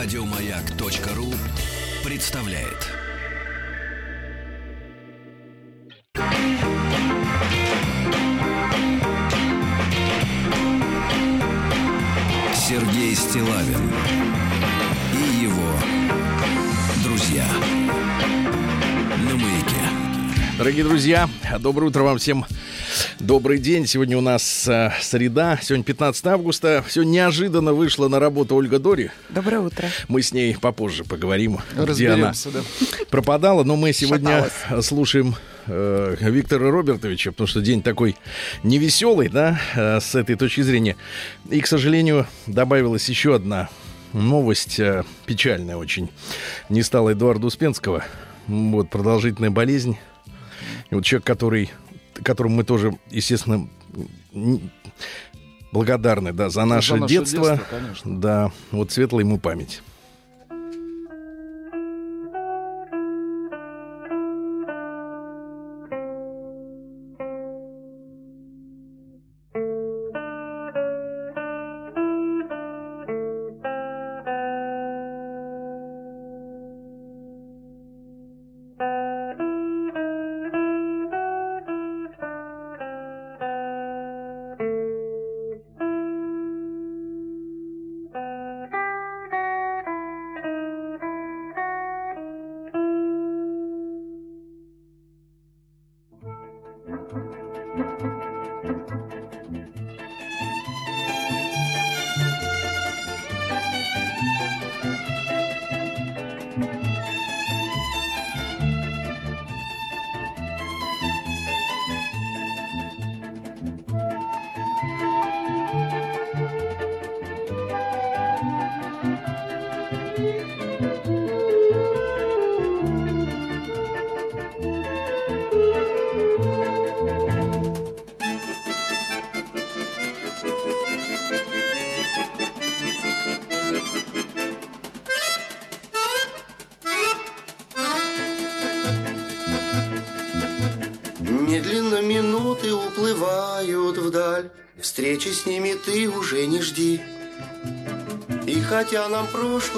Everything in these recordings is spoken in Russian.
Радиомаяк.ру представляет. Сергей Стилавин и его друзья на маяке. Дорогие друзья, доброе утро вам всем. Добрый день. Сегодня у нас э, среда, сегодня 15 августа. Все неожиданно вышла на работу Ольга Дори. Доброе утро. Мы с ней попозже поговорим, где она да. пропадала. Но мы сегодня Шаталась. слушаем э, Виктора Робертовича, потому что день такой невеселый, да, э, с этой точки зрения. И, к сожалению, добавилась еще одна новость, э, печальная очень. Не стало Эдуарда Успенского. Вот, продолжительная болезнь. И вот человек, который, которому мы тоже, естественно, благодарны, да, за наше, наше детство. детство, конечно. Да, вот светлая ему память.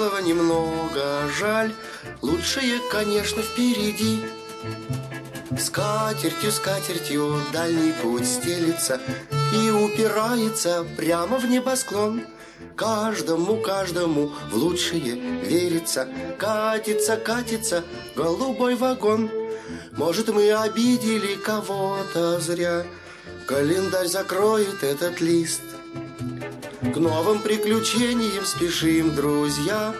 Прошлого немного жаль, Лучшее, конечно, впереди. Скатертью, скатертью дальний путь стелится И упирается прямо в небосклон. Каждому, каждому в лучшее верится, Катится, катится голубой вагон. Может, мы обидели кого-то зря, Календарь закроет этот лист. К новым приключениям спешим, друзья,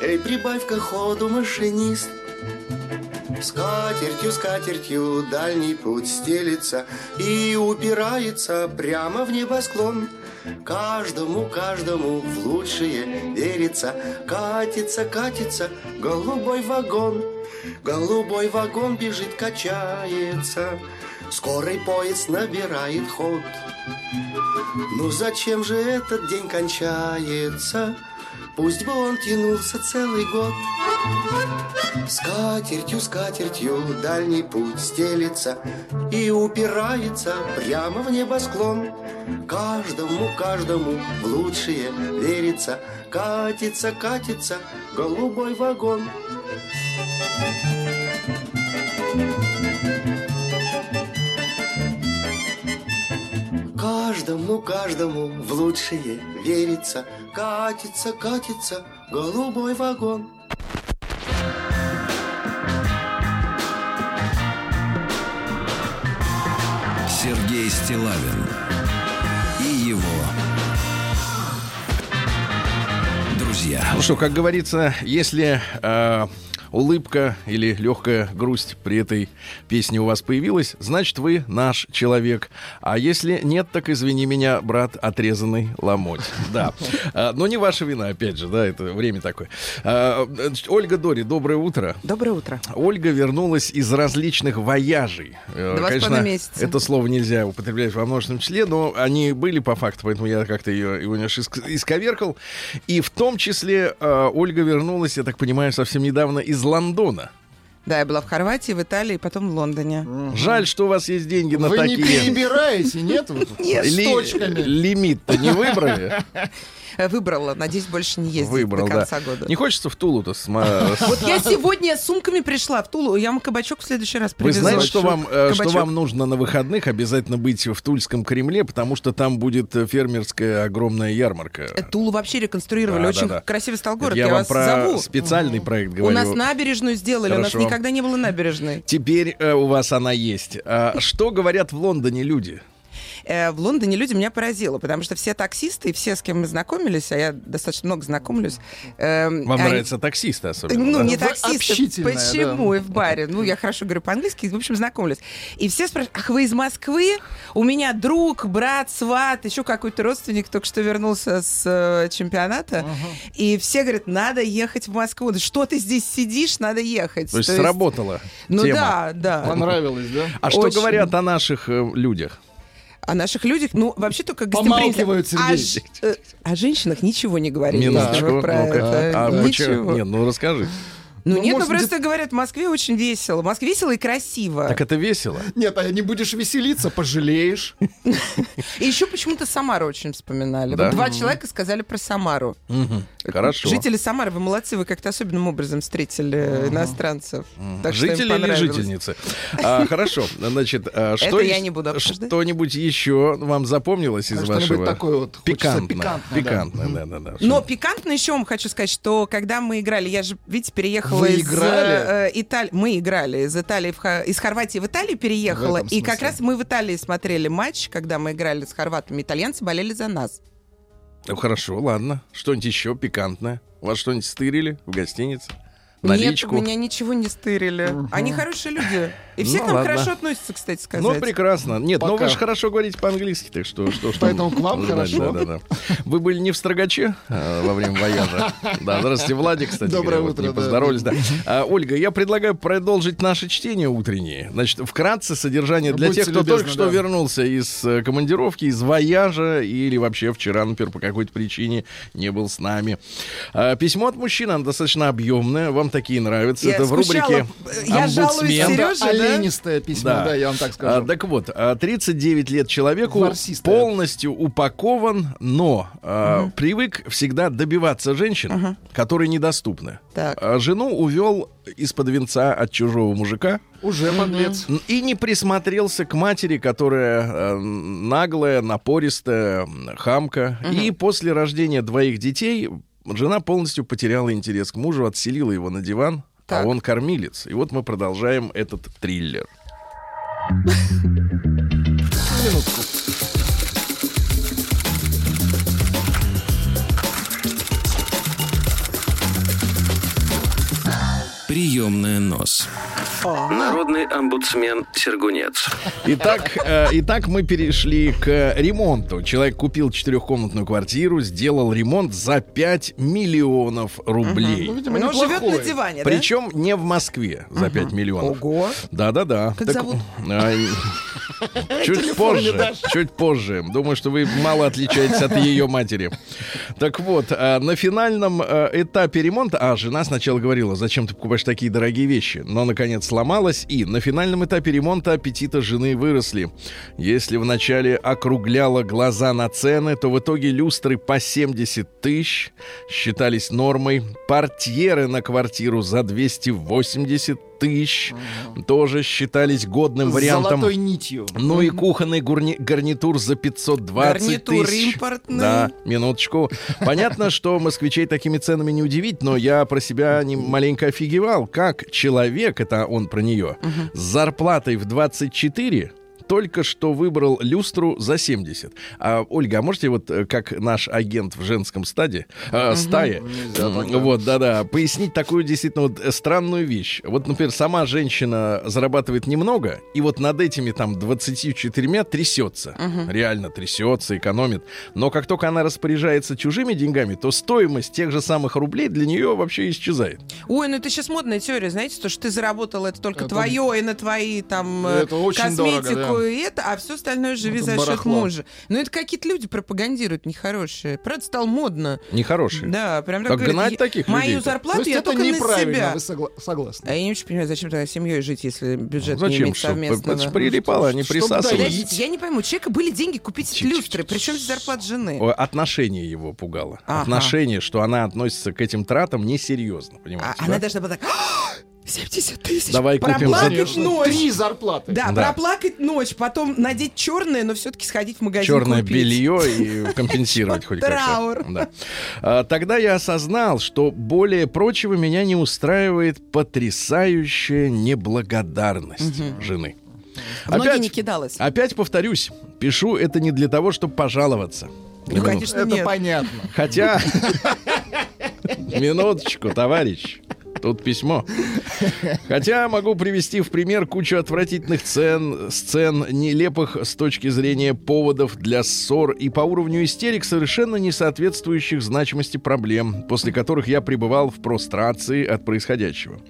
Эй, прибавь-ка ходу, машинист. Скатертью, скатертью дальний путь стелится И упирается прямо в небосклон. Каждому, каждому в лучшее верится, Катится, катится голубой вагон. Голубой вагон бежит, качается, Скорый поезд набирает ход. Ну зачем же этот день кончается? Пусть бы он тянулся целый год. Скатертью, скатертью дальний путь стелится И упирается прямо в небосклон. Каждому, каждому в лучшее верится, Катится, катится голубой вагон. Каждому, каждому в лучшее верится, Катится, катится голубой вагон. Сергей Стилавин и его друзья. Ну что, как говорится, если э, улыбка или легкая грусть при этой песне у вас появилась, значит, вы наш человек. А если нет, так извини меня, брат, отрезанный ломоть. Да. А, Но не ваша вина, опять же, да, это время такое. А, Ольга Дори, доброе утро. Доброе утро. Ольга вернулась из различных вояжей. Э, Два с Конечно, половиной месяца. это слово нельзя употреблять во множественном числе, но они были по факту, поэтому я как-то ее, его немножко иск- исковеркал. И в том числе э, Ольга вернулась, я так понимаю, совсем недавно из Лондона. Да, я была в Хорватии, в Италии, потом в Лондоне. Жаль, что у вас есть деньги на Вы не такие. перебираете, нет? Нет. С точками. Лимит-то не выбрали? Выбрала. Надеюсь, больше не ездить Выбрал, до да. конца года. Не хочется в Тулу-то сма- Вот я сегодня с сумками пришла в Тулу. Я вам кабачок в следующий раз Вы привезу. знаете, что вам, э, что вам нужно на выходных обязательно быть в Тульском Кремле, потому что там будет э, фермерская огромная ярмарка. Э, Тулу вообще реконструировали. Да, Очень да, да. красивый стал город. Я, Я, вам вас про зову. специальный проект У говорю. нас набережную сделали. У нас никогда не было набережной. Теперь э, у вас она есть. А что говорят в Лондоне люди? Э, в Лондоне люди меня поразило, потому что все таксисты и все, с кем мы знакомились, а я достаточно много знакомлюсь. эм, Вам они- нравятся таксисты особенно? Ну, да? не таксисты. Почему? И в баре. Ну, я хорошо говорю по-английски, в общем, знакомлюсь. И все спрашивают, ах, вы из Москвы? У меня друг, брат, сват, еще какой-то родственник только что вернулся с э, чемпионата. И все говорят, надо ехать в Москву. Да Что ты здесь сидишь? Надо ехать. То есть То есть- сработала Ну тема. да, да. Понравилось, да? А что говорят о наших э, людях? О наших людях, ну, вообще только Помалкивают, гостеприимство. О, Сергей. ж- э, о женщинах ничего не говорили. Минуточку, если вы про ну-ка. это. А почему? ничего. Нет, ну расскажи. Ну, Ну, нет, ну просто говорят, в Москве очень весело. В Москве весело и красиво. Так это весело. Нет, а не будешь веселиться, пожалеешь. И еще почему-то Самару очень вспоминали. Да? Вот два человека сказали про Самару. Хорошо. Жители Самары, вы молодцы, вы как-то особенным образом встретили иностранцев. Так Жители или жительницы? А, хорошо, значит, а, что я не буду обсуждать. Что-нибудь еще вам запомнилось из А что-нибудь вашего? такое вот Пикантное. пикантное, да. Пикантное, да, да, да. Но пикантно еще вам хочу сказать, что когда мы играли, я же, видите, переехала Вы из играли? э, Италии. Мы играли из Италии, в Ха- из Хорватии в Италию переехала. В И как раз мы в Италии смотрели матч, когда мы играли с хорватами. Итальянцы болели за нас. Ну, хорошо, ладно. Что-нибудь еще пикантное? У вас что-нибудь стырили в гостинице? Нет, Наличку? меня ничего не стырили. Они хорошие люди. И все Ну, к нам ладно. хорошо относятся, кстати сказать. Ну, прекрасно. Нет, ну Пока. вы же хорошо говорите по-английски, так что... что, что Поэтому к вам Да, хорошо. Да, да, да. Вы были не в Строгаче а, во время вояжа? Да, здравствуйте, Владик, кстати. Доброе говоря, вот утро, Не да. поздоровались, да. А, Ольга, я предлагаю продолжить наше чтение утреннее. Значит, вкратце содержание для Будьте тех, кто любезны, только что вернулся из э, командировки, из вояжа или вообще вчера, например, по какой-то причине не был с нами. А, Письмо от мужчины, оно достаточно объемное, вам такие нравятся. Я Это в скучала. рубрике Я жалуюсь «Омбудсмен». Да? Оленистое письмо, да, я вам так А, скажу. так вот, а, 39 лет человеку Ворсистое. полностью упакован, но а, привык всегда добиваться женщин, которые недоступны. Так. А жену увел из-под венца от чужого мужика Уже подлец. н- и не присмотрелся к матери, которая э, наглая, напористая, хамка. И после рождения двоих детей жена полностью потеряла интерес к мужу, отселила его на диван, Так. а он кормилец. И вот мы продолжаем этот триллер. Минутку. Приемная нос. Народный омбудсмен Сергунец. Итак, э, итак, мы перешли к ремонту. Человек купил четырехкомнатную квартиру, сделал ремонт за 5 миллионов рублей. Ну, видимо, Но живет неплохой. на диване, да? Причем не в Москве за 5 миллионов. Ого. Да-да-да. Как зовут? а, Чуть позже, чуть позже. Думаю, что вы мало отличаетесь от ее матери. Так вот, а, на финальном а, этапе ремонта... А, жена сначала говорила, зачем ты покупаешь такие дорогие вещи? Но, наконец, сломалась. И на финальном этапе ремонта аппетиты жены выросли. Если вначале округляла глаза на цены, то в итоге люстры по 70 тысяч считались нормой. Портьеры на квартиру за 280 тысяч тоже считались годным вариантом. золотой нитью. Ну и кухонный гурни- гарнитур за 520 Гарнитур тысяч. импортный. Да, минуточку. Понятно, что москвичей такими ценами не удивить, но я про себя не маленько офигевал. Как человек, это он про нее, с зарплатой в 24 только что выбрал люстру за 70. А, Ольга, а можете вот э, как наш агент в женском стаде, э, стае, да. вот, да-да, пояснить такую действительно вот э, странную вещь. Вот, например, сама женщина зарабатывает немного, и вот над этими там 24 трясется. Реально трясется, экономит. Но как только она распоряжается чужими деньгами, то стоимость тех же самых рублей для нее вообще исчезает. Ой, ну это сейчас модная теория, знаете, то, что ты заработал, это только Это- твое, и на твои там э, Это очень косметику дорого, то и это, а все остальное живи Это за счет мужа. Ну, это какие-то люди пропагандируют нехорошие. Правда, стало модно. Нехорошие. Да, прям Так говорят, гнать «Я- таких Мою людей-то». То зарплату есть я это только на себя. вы согла- согласны? А я не очень понимаю, зачем тогда семьей жить, если бюджет не Зачем? имеет совместного. Это ж прилипало, они Чтобы присасывались. я не пойму, у человека были деньги купить люстры, причем здесь зарплата жены. Отношение его пугало. Ага. Отношение, что она относится к этим тратам несерьезно, А понимаете? она да? должна была так, «А, 70 тысяч, Давай купим проплакать ночь. три зарплаты. Да, Да. проплакать ночь, потом надеть черное, но все-таки сходить в магазин черное купить. белье и компенсировать хоть как-то. Траур. Да. А, Тогда я осознал, что более прочего меня не устраивает потрясающая неблагодарность жены. В ноги Опять, не кидалась. опять повторюсь, пишу это не для того, чтобы пожаловаться. Ну, конечно, Это нет. понятно. Хотя... Минуточку, товарищ. Тут письмо. Хотя могу привести в пример кучу отвратительных цен, сцен, нелепых с точки зрения поводов для ссор и по уровню истерик совершенно не соответствующих значимости проблем, после которых я пребывал в прострации от происходящего.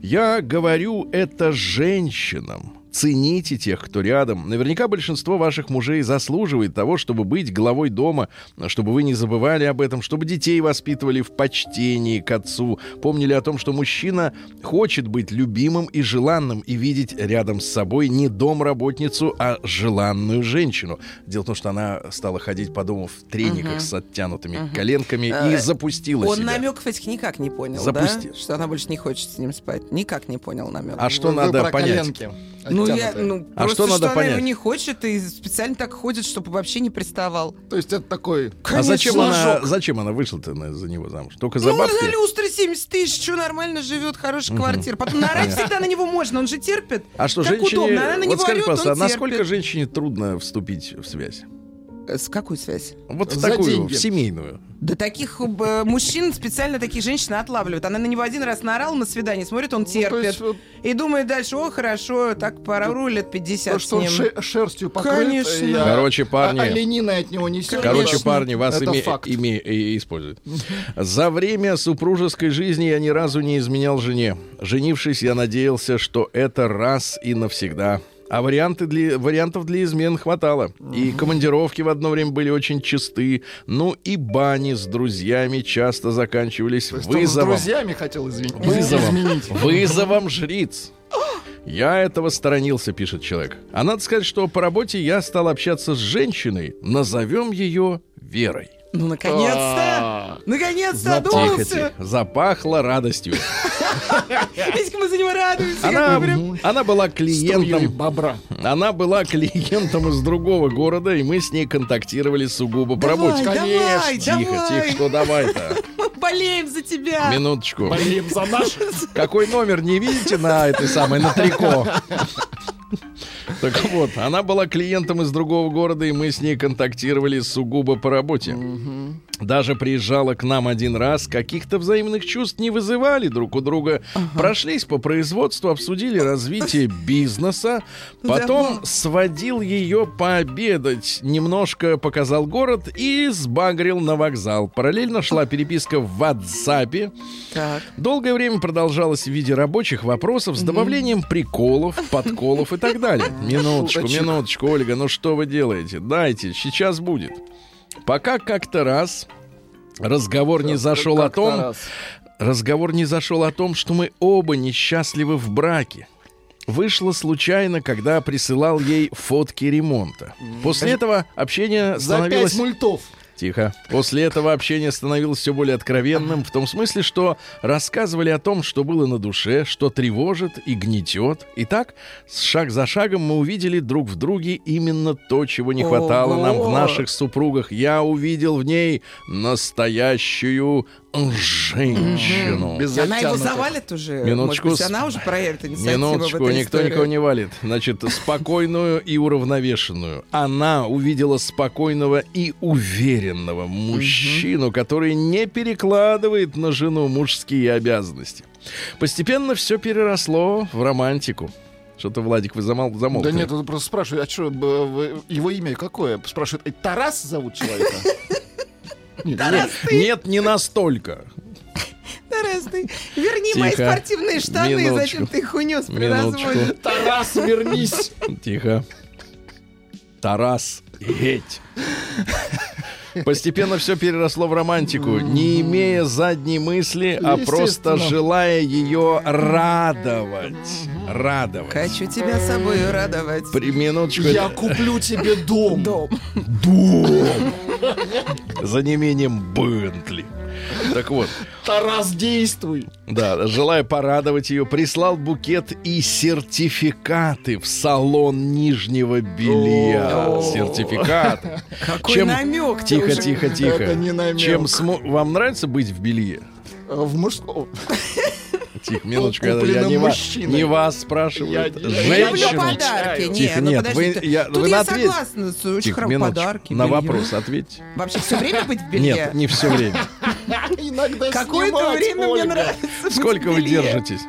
Я говорю это женщинам. Цените тех, кто рядом. Наверняка большинство ваших мужей заслуживает того, чтобы быть главой дома, чтобы вы не забывали об этом, чтобы детей воспитывали в почтении к отцу, помнили о том, что мужчина хочет быть любимым и желанным и видеть рядом с собой не домработницу, а желанную женщину. Дело в том, что она стала ходить по дому в трениках с оттянутыми коленками и Э, запустила Он себя. намеков этих никак не понял, Запусти. да? Что она больше не хочет с ним спать. Никак не понял намек. А что Вы- надо понять? коленки ну, я, оттянутые. ну, А просто что надо она его понять? не хочет и специально так ходит, чтобы вообще не приставал. То есть это такой... А Конечно, зачем она, зачем она вышла-то на- за него замуж? Только за Ну, бабки? за люстры 70 тысяч, что нормально живет, хорошая квартира. Потом наорать всегда на него можно, он же терпит. А что, как женщине... удобно, она на вот него скажи, пожалуйста, а насколько женщине трудно вступить в связь? Э, С какой связь? Вот в За такую, деньги. в семейную. Да таких э, мужчин специально таких женщин отлавливают. Она на него один раз наорала на свидание, смотрит, он Ну, терпит. есть вот И думает дальше, о, хорошо, так пару лет 50 то, с что ним. ше- шерстью покрыт. Конечно. и, а, Короче, парни- А, олениной от него несет. Короче, Конечно. парни, вас име- факт. име- и- используют. За время супружеской жизни я ни разу не изменял жене. Женившись, я надеялся, что это раз и навсегда. А варианты для, вариантов для измен хватало. И командировки в одно время были очень чисты. Ну и бани с друзьями часто заканчивались То есть он с вызовом. друзьями хотел извин- Вызовом. изменить. Вызовом жриц. Я этого сторонился, пишет человек. А надо сказать, что по работе я стал общаться с женщиной, назовем ее Верой. Ну, наконец-то! А, Наконец-то одумался! тихо. Запахло радостью. Видите, мы за него радуемся. Она, прям- она была клиентом. бобра. Она была клиентом из другого города, и мы с ней контактировали сугубо по работе. Давай, Тихо, давай. тихо, что давай-то? Мы болеем за тебя. Минуточку. Болеем за наш. Какой номер не видите на этой самой, на трико? Так вот, она была клиентом из другого города, и мы с ней контактировали сугубо по работе. Даже приезжала к нам один раз, каких-то взаимных чувств не вызывали друг у друга. Прошлись по производству, обсудили развитие бизнеса. Потом Да. сводил ее пообедать, немножко показал город и сбагрил на вокзал. Параллельно шла переписка в WhatsApp. Долгое время продолжалось в виде рабочих вопросов с добавлением приколов, подколов и так далее. Минуточку, минуточку, Ольга, ну что вы делаете? Дайте, сейчас будет. Пока как-то раз разговор не зашел о том, раз. разговор не зашел о том, что мы оба несчастливы в браке. Вышло случайно, когда присылал ей фотки ремонта. После этого общение За становилось... пять мультов. Тихо. После этого общение становилось все более откровенным, в том смысле, что рассказывали о том, что было на душе, что тревожит и гнетет. И так, шаг за шагом мы увидели друг в друге именно то, чего не хватало нам в наших супругах. Я увидел в ней настоящую женщину. Без Она его завалит уже. Минуточку, Может быть, она уже проявит инициативу Минуточку, в этой никто истории. никого не валит. Значит, спокойную и уравновешенную. Она увидела спокойного и уверенного мужчину, который не перекладывает на жену мужские обязанности. Постепенно все переросло в романтику. Что-то, Владик, вы замол... замолкли. Да нет, он просто спрашивает, а что, его имя какое? Спрашивает, «Э, Тарас зовут человека? Нет, нет. Нет, не настолько. Тарас, ты верни мои Тихо. спортивные штаны, Минуточку. зачем ты их унес при Минуточку. разводе? Тарас, вернись! Тихо. Тарас Геть. Постепенно все переросло в романтику, не имея задней мысли, а просто желая ее радовать. Радовать. Хочу тебя собой радовать. При минуточку. Я куплю тебе дом. Дом. Дом. За неимением Бентли. Так вот, Тарас, действуй. да, желая порадовать ее, прислал букет и сертификаты в салон нижнего белья. О. Сертификаты. Какой Чем- намек Тихо, тихо, тихо. Это не намек. Чем смо- вам нравится быть в белье? Э, В мужском. Тихо, минуточку, я, не, ва- мужчиной. не вас спрашиваю. Женщину. подарки. Тихо, Нет, ну нет, подождите. вы- я- Тут вы я ответь- согласна с очень Тихо, минуточку. подарки. На белье. вопрос ответьте. Вообще все время быть в белье? Нет, не все время. Иногда Какое-то время мне нравится Сколько вы держитесь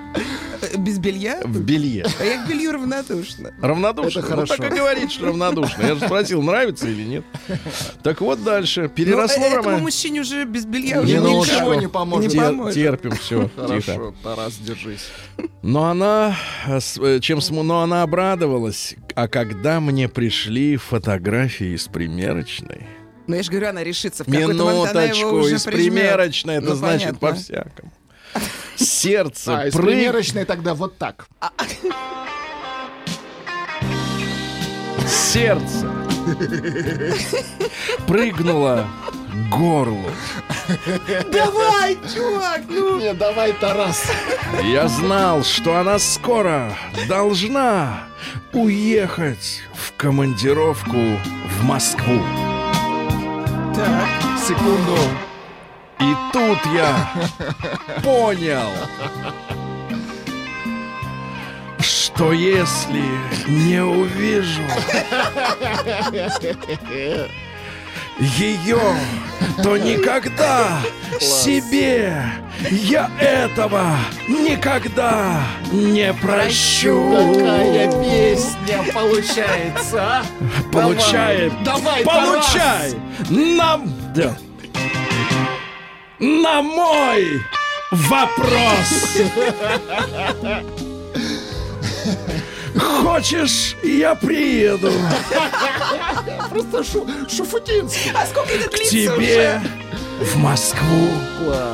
Без белья? в белье? А я к белью равнодушна. Равнодушно? Это Ну, хорошо. так и говорит, что равнодушно. Я же спросил, нравится или нет. Так вот дальше. Ну, Переросло э, этому мужчине уже без белья уже ну, ничего не поможет. Не поможет. терпим, все. Хорошо, Тарас, держись. Но она, э, э, чем но она обрадовалась. А когда мне пришли фотографии из примерочной, Ну, я же говорю, она решится. В какой-то момент она его минуточку, уже из прижмет. примерочной, это Ну, значит по-всякому. Сердце А, из прыг- примерочной тогда вот так. сердце прыгнуло к горлу. Давай, чувак, ну. Не, давай, Тарас. Я знал, что она скоро должна уехать в командировку в Москву. Так. Секунду. И тут я понял, что если не увижу ее, то никогда себе я этого никогда не прощу. Какая песня получается, а? Получай, Давай, получай, нам, да. На мой вопрос. Хочешь, я приеду Просто шу, Шуфутинский. А сколько это к длится тебе уже? в Москву?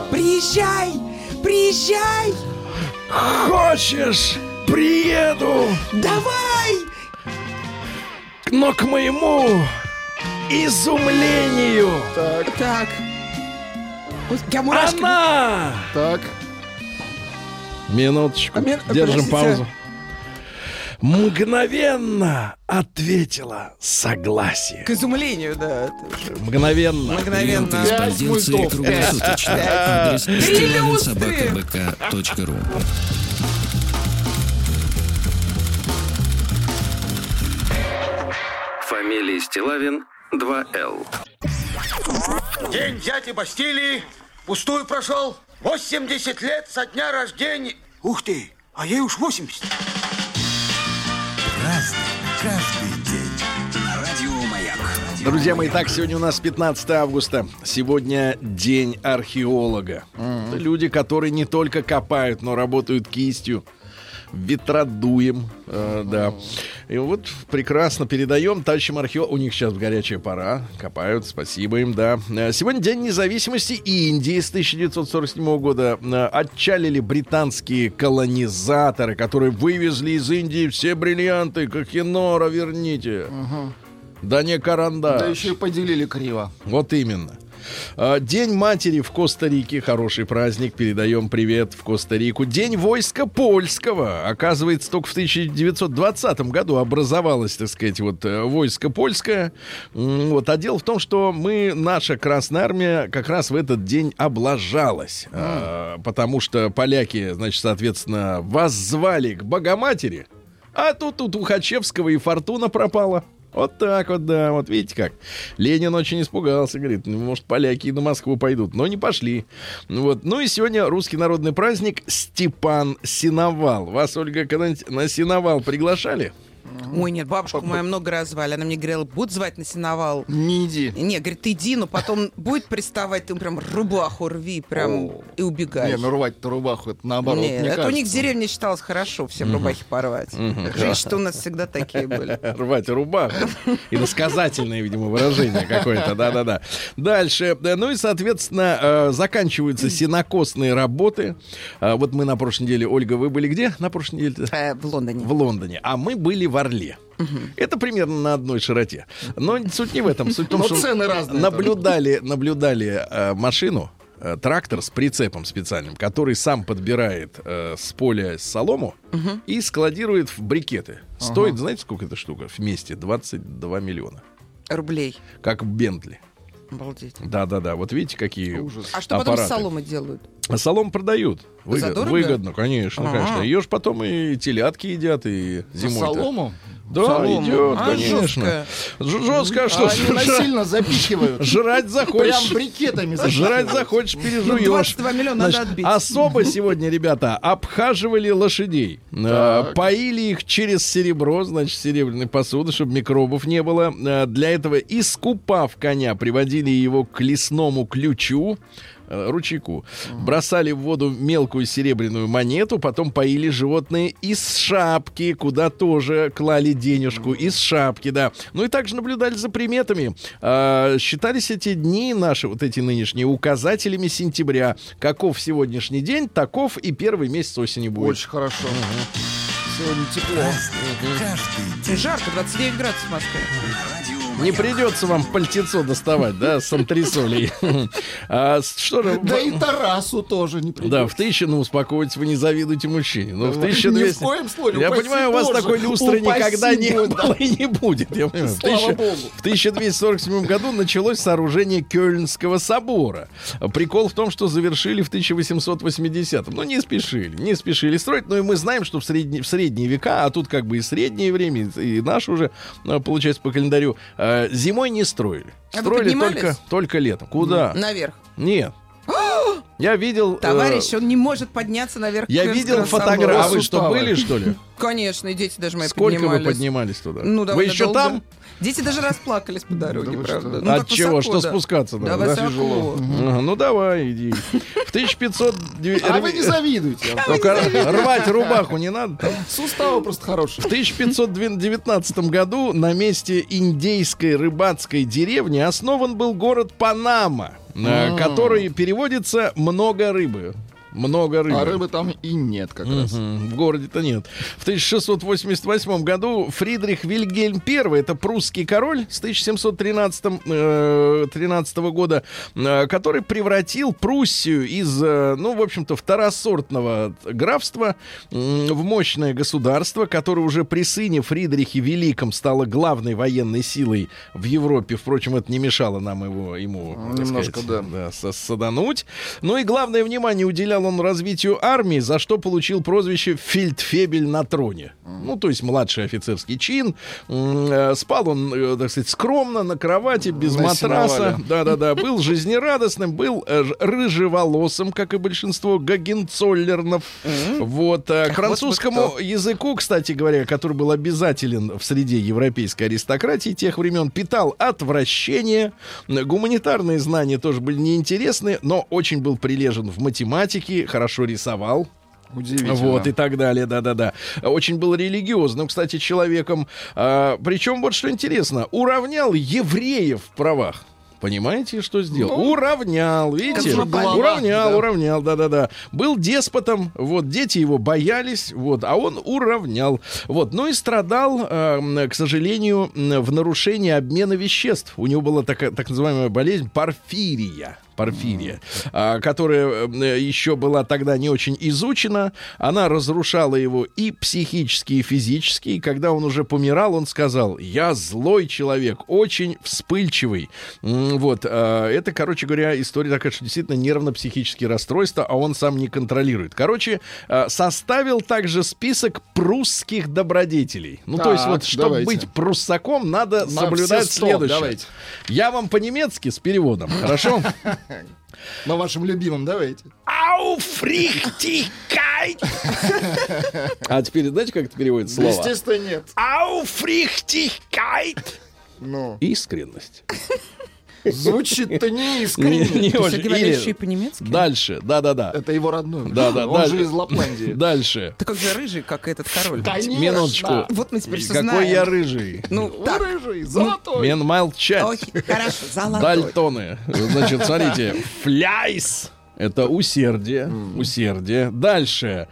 Приезжай! Приезжай! Хочешь, приеду, Давай! но к моему изумлению Так. Вот Я мурашки. она Так. Минуточку. А мен- Держим подождите. паузу. Мгновенно ответила согласие. К изумлению, да. Мгновенно. Мгновенно. Корреспонденции мультов. круглосуточно. Адрес стилавинсобакабк.ру Фамилия Стилавин 2Л. День взятия Бастилии пустую прошел. 80 лет со дня рождения. Ух ты, а ей уж 80. Друзья мои, так, сегодня у нас 15 августа. Сегодня день археолога. Это люди, которые не только копают, но работают кистью. Ветродуем, э, да. И вот прекрасно передаем товарищам археологам. У них сейчас горячая пора. Копают, спасибо им, да. Э, Сегодня День независимости Индии с 1947 года. Э, Отчалили британские колонизаторы, которые вывезли из Индии все бриллианты. Кахинора верните. Да не карандаш. Да еще и поделили криво. Вот именно. А, День матери в Коста-Рике. Хороший праздник. Передаем привет в Коста-Рику. День войска польского. Оказывается, только в 1920 году образовалось, так сказать, вот э, войско польское. Вот. А дело в том, что мы, наша Красная Армия, как раз в этот день облажалась. А, Потому что поляки, значит, соответственно, воззвали к Богоматери. А тут, тут у Хачевского и фортуна пропала. Вот так вот, да, вот видите как. Ленин очень испугался, говорит, ну, может, поляки на Москву пойдут, но не пошли. Вот. Ну и сегодня русский народный праздник Степан Синовал. Вас, Ольга, когда-нибудь на Синовал приглашали? Ой, нет, бабушку мою много раз звали. Она мне говорила, будут звать на сеновал. Не иди. Не, говорит, иди, но потом будет приставать, ты прям рубаху рви, прям О. и убегаешь. Не, ну рвать-то рубаху, это наоборот, Нет, это у них в деревне считалось хорошо всем рубахи порвать. Жизнь, что у нас всегда такие были. Рвать рубаху. Иносказательное, видимо, выражение какое-то. Да-да-да. Дальше. Да, Ну и, соответственно, э, заканчиваются сенокосные работы. А, Вот мы на прошлой неделе, Ольга, вы были где на прошлой неделе? Э, В Лондоне. в Лондоне, а мы были в Орле. Это примерно на одной широте. Но суть не в этом. Суть в том, Но что цены разные наблюдали, наблюдали э, машину, э, трактор с прицепом специальным, который сам подбирает э, с поля солому и складирует в брикеты. Стоит, знаете, сколько эта штука вместе? 22 миллиона. Рублей. Как Бентли. Обалдеть. Да-да-да. Вот видите, какие Ужас. А что потом с аппараты. соломы делают? А солому продают. Выгод- выгодно, конечно, А. конечно. Ее ж потом и телятки едят, и зимой. солому? Да, Солому. идет, А, конечно. жесткая. Жестко, а что А ж- насильно запихивают. жрать Прям захочешь. брикетами Жрать захочешь, Ну, пережуешь. 22 миллиона надо Значит, отбить. Особо сегодня, ребята, обхаживали лошадей. Э, Так. Поили их через серебро, значит, серебряной посуды, чтобы микробов не было. Э, Для этого, искупав коня, приводили его к лесному ключу, ручейку. Бросали в воду мелкую серебряную монету, потом поили животные из шапки, куда тоже клали денежку. Из шапки, да. Ну и также наблюдали за приметами. А, считались эти дни наши, вот эти нынешние, указателями сентября. Каков сегодняшний день, таков и первый месяц осени будет. Очень хорошо. Сегодня тепло. И Жарко, 29 градусов в Москве. Не придется вам пальтецо доставать, да, с антресолей. А, что же, Да в- и Тарасу тоже не Да, придется. в тысячу, ну, успокойтесь, вы не завидуете мужчине. Ну, в Ни в 1200... коем случае, Я понимаю, у вас Боже, такой люстры упаси никогда не было и не будет. Я понимаю. В, Слава тысяча- Богу. в 1247 году началось сооружение Кёльнского собора. Прикол в том, что завершили в 1880-м. Ну, не спешили, не спешили строить. Но и мы знаем, что в, средние- в средние века, а тут как бы и среднее время, и наше уже, э, получается, по календарю, э, зимой не строили. А Строили поднимались? только, только летом. Куда? Наверх. Нет. Я видел... э, Товарищ, он не может подняться наверх. я видел фотографии. А вы что, были, что ли? Конечно, и дети даже мои Сколько вы поднимались. поднимались туда? Ну, вы еще долго. там? Дети даже расплакались по дороге, Да правда. что? Ну, От чего? высоко, Что да. спускаться Да, надо, да? высоко. Тяжело. Ага, ну давай, иди. В 1500... А вы не завидуете. Только рвать рубаху не надо. Суставы просто хорошие. В 1519 году на месте индейской рыбацкой деревни основан был город Панама, э, который переводится «много рыбы». Много рыбы. А рыбы там и нет как раз. Мгм, В городе-то нет. В 1688 году Фридрих Вильгельм I, это прусский король с 1713 э, 13 года, э, который превратил Пруссию из, э, ну, в общем-то, второсортного графства м, в мощное государство, которое уже при сыне Фридрихе Великом стало главной военной силой в Европе. Впрочем, это не мешало нам его, ему Немножко, сказать, да. да, садануть. Ну и главное внимание уделял он развитию армии, за что получил прозвище «фельдфебель на троне». Ну, то есть младший офицерский чин. Э, Спал он, э, так сказать, скромно на кровати, без На матраса. Да-да-да. Был жизнерадостным, был э, рыжеволосым, как и большинство гагенцоллернов. Вот. К французскому языку, кстати говоря, который был обязателен в среде европейской аристократии тех времен, питал отвращение. Гуманитарные знания тоже были неинтересны, но очень был прилежен в математике, хорошо рисовал. Удивительно. Вот и так далее, да-да-да. Очень был религиозным, кстати, человеком. А, причем вот что интересно, уравнял евреев в правах. Понимаете, что сделал? Ну, уравнял, видите? Уравнял, Да. уравнял, да-да-да. Был деспотом, вот, дети его боялись, вот, а он уравнял. Вот, ну и страдал, э, к сожалению, в нарушении обмена веществ. У него была такая, так называемая болезнь порфирия. Порфирия, а, которая еще была тогда не очень изучена. Она разрушала его и психически, и физически. И когда он уже помирал, он сказал, я злой человек, очень вспыльчивый. Вот, а, это, короче говоря, история такая, что действительно нервно-психические расстройства, а он сам не контролирует. Короче, а, составил также список прусских добродетелей. Ну, то есть Так, вот, чтобы давайте. быть пруссаком, надо На соблюдать все сто, следующее. давайте. Я вам по-немецки с переводом, хорошо? На вашем любимом давайте. Aufrichtigkeit. А теперь знаете, как это переводится слова? Естественно, нет. Aufrichtigkeit. Ну, Искренность. Звучит-то не Не, искренне. не Ты очень. Или- и по-немецки? Дальше, да-да-да. Это его родной. Да, да, Он да. же из Лапландии. Дальше. Ты как же рыжий, как этот король. Конечно. Минуточку. Вот мы теперь все Какой знаем. я рыжий. Ну, так. рыжий, золотой. Мен молчать. Окей, хорошо, золотой. Дальтоны. Значит, смотрите. Фляйс. Это усердие. Усердие. Дальше.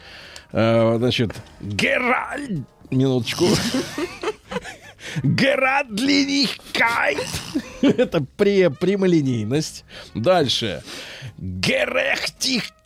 Э, Значит, Геральд. Минуточку. Герадлинихкайт. Это пре прямолинейность. Дальше.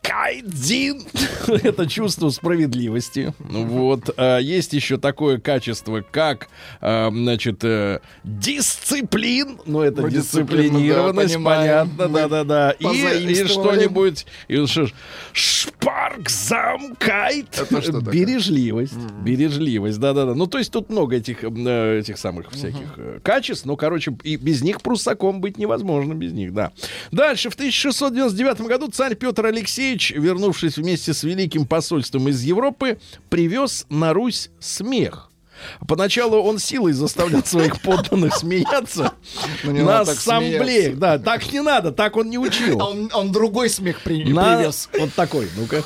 Герехтихкайдзин. Это чувство справедливости. Вот. А Есть еще такое качество, как, а, значит, э, дисциплин. Ну, это Ну, дисциплинированность, да, понятно, да-да-да. И, и что-нибудь... И что Шпаркзамкайт. Это что такое? Бережливость. Бережливость, да-да-да. Ну, то есть тут много этих, э, этих самых всяких э, качеств. Ну, короче, и без них пруссаком быть невозможно, без них, да. Дальше, в 1699 году царь Петр Алексеевич, вернувшись вместе с Великим посольством из Европы, привез на Русь смех. Поначалу он силой заставлял своих подданных смеяться Ну, на ассамблеях. Да, так не надо, так он не учил. А Он, он другой смех при- На- привез. Вот такой, ну-ка.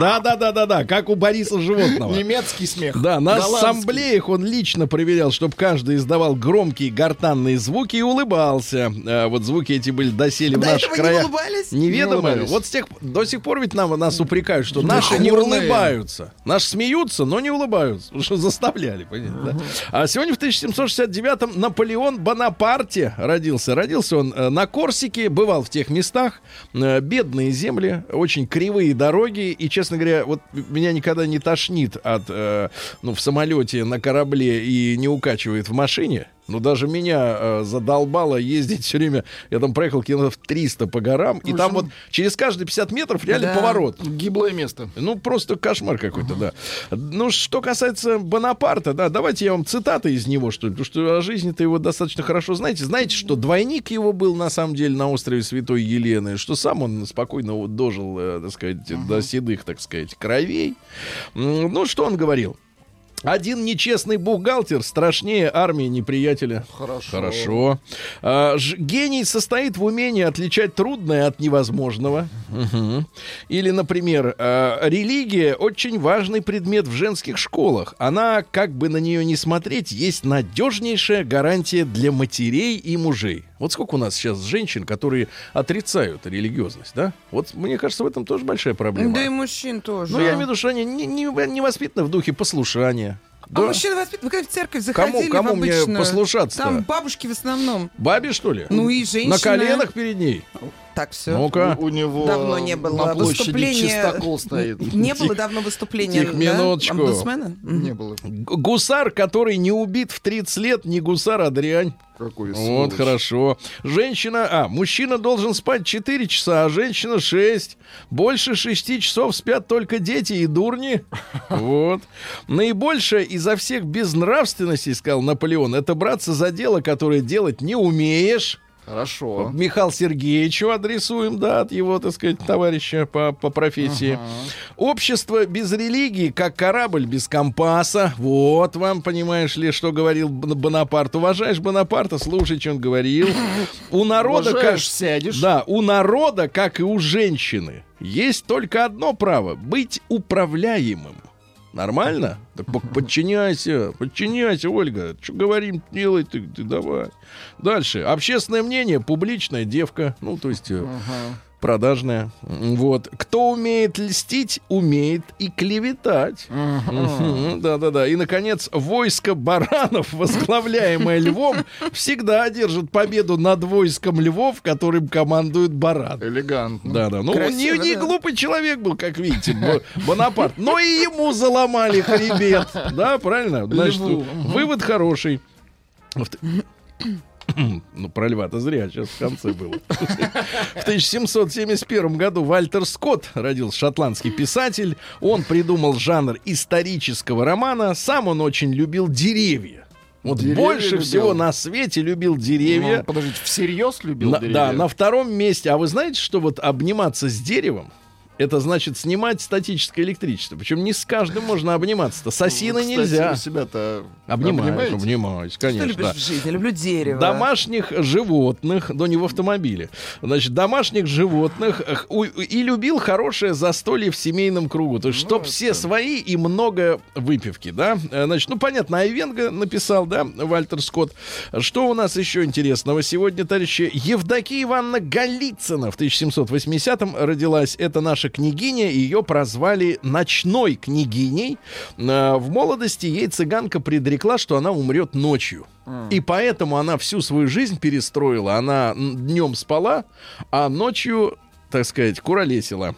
Да, да, да, да, да, как у Бориса Животного. Немецкий смех. Да, на Голландский. ассамблеях он лично проверял, чтобы каждый издавал громкие гортанные звуки и улыбался. А, вот звуки эти были доселе в До наших этого не краях. улыбались? Неведомо. Не улыбались. вот с тех, до сих пор ведь нам, нас упрекают, что Да наши не улыбаются. Наши смеются, но не улыбаются. Потому что заставляли, понимаете, да? А сегодня в 1769-м Наполеон Бонапарте родился. Родился он э, на Корсике, бывал в тех местах. Э, Бедные земли, очень кривые дороги. И, честно говоря, вот меня никогда не тошнит от, э, ну, в самолете, на корабле и не укачивает в машине. Ну, даже меня э, задолбало ездить все время. Я там проехал километров 300 по горам, и там вот через каждые 50 метров реально Да. поворот. Гиблое место. Ну, просто кошмар какой-то, да. Ну, что касается Бонапарта, да, давайте я вам цитаты из него, что ли, потому что о жизни-то его достаточно хорошо знаете. Знаете, что двойник его был, на самом деле, на острове Святой Елены, что сам он спокойно дожил, э, так сказать, до седых, так сказать, кровей. Ну, что он говорил? Один нечестный бухгалтер страшнее армии неприятеля. Хорошо. Хорошо. А, ж- гений состоит в умении отличать трудное от невозможного. Мгм. Или, например, а, религия очень важный предмет в женских школах. Она, как бы на нее не смотреть, есть надежнейшая гарантия для матерей и мужей. Вот сколько у нас сейчас женщин, которые отрицают религиозность, да? Вот мне кажется, в этом тоже большая проблема. Да и мужчин тоже. Ну, я имею в виду, что они не, не, не воспитаны в духе послушания. А Да. мужчины воспитаны, когда в церковь Кому- заходили кому в мне обычную, послушаться-то? Там бабушки в основном. Бабе, что ли? Ну и женщина. На коленах перед ней. Так, все. Ну-ка. У, у него Давно не было на выступления. чистокол стоит. Не было давно выступления тихо, да, минуточку. омбудсмена? Не было. Гусар, который не убит в 30 лет, не гусар, а дрянь. Какой Вот, сволочь. хорошо. Женщина, а, мужчина должен спать 4 часа, а женщина 6. Больше 6 часов спят только дети и дурни. Вот. Наибольшая изо всех безнравственностей, сказал Наполеон, это браться за дело, которое делать не умеешь. Хорошо. Михаил Сергеевичу адресуем, да, от его, так сказать, товарища по, по профессии. Общество без религии, как корабль без компаса. Вот вам, понимаешь ли, что говорил Бон- Бонапарт. Уважаешь Бонапарта, слушай, что он говорил. У народа, как, Уважаешь, сядешь. да, у народа, как и у женщины, есть только одно право — быть управляемым. Нормально? Так по- подчиняйся, подчиняйся, Ольга. Что говорим, делай ты, ты давай. Дальше. Общественное мнение, публичная девка. Ну, то есть... э, Продажная. Вот. Кто умеет льстить, умеет и клеветать. Да-да-да. И, наконец, войско баранов, возглавляемое львом, всегда одержит победу над войском львов, которым командует баран. Элегантно. Да-да. Ну, он не, не глупый человек был, как видите, Бо- Бонапарт. Но и ему заломали хребет. Да, правильно? Значит, вывод хороший. Ну, про льва-то зря, сейчас в конце было. В 1771 году Вальтер Скотт родился шотландский писатель. Он придумал жанр исторического романа. Сам он очень любил деревья. Вот Деревья больше любил. всего на свете любил деревья. Ну, подождите, всерьез любил На- деревья? да, на втором месте. А вы знаете, что вот обниматься с деревом это значит снимать статическое электричество. Причем не с каждым можно обниматься-то. С осиной кстати, нельзя. себя-то Обнимаюсь, обнимаюсь, Что конечно. любишь да. в жизни? Люблю дерево. Домашних животных, но не в автомобиле. Значит, домашних животных у- и любил хорошее застолье в семейном кругу. То есть, чтоб все свои и много выпивки, да? Э, Значит, ну, понятно, Айвенга написал, да, Вальтер Скотт. Что у нас еще интересного сегодня, товарищи? Евдокия Ивановна Голицына в 1780-м родилась. Это наша княгиня, ее прозвали ночной княгиней. Э, В молодости ей цыганка предрекла, что она умрет ночью. И поэтому она всю свою жизнь перестроила. Она днем спала, а ночью, так сказать, куролесила.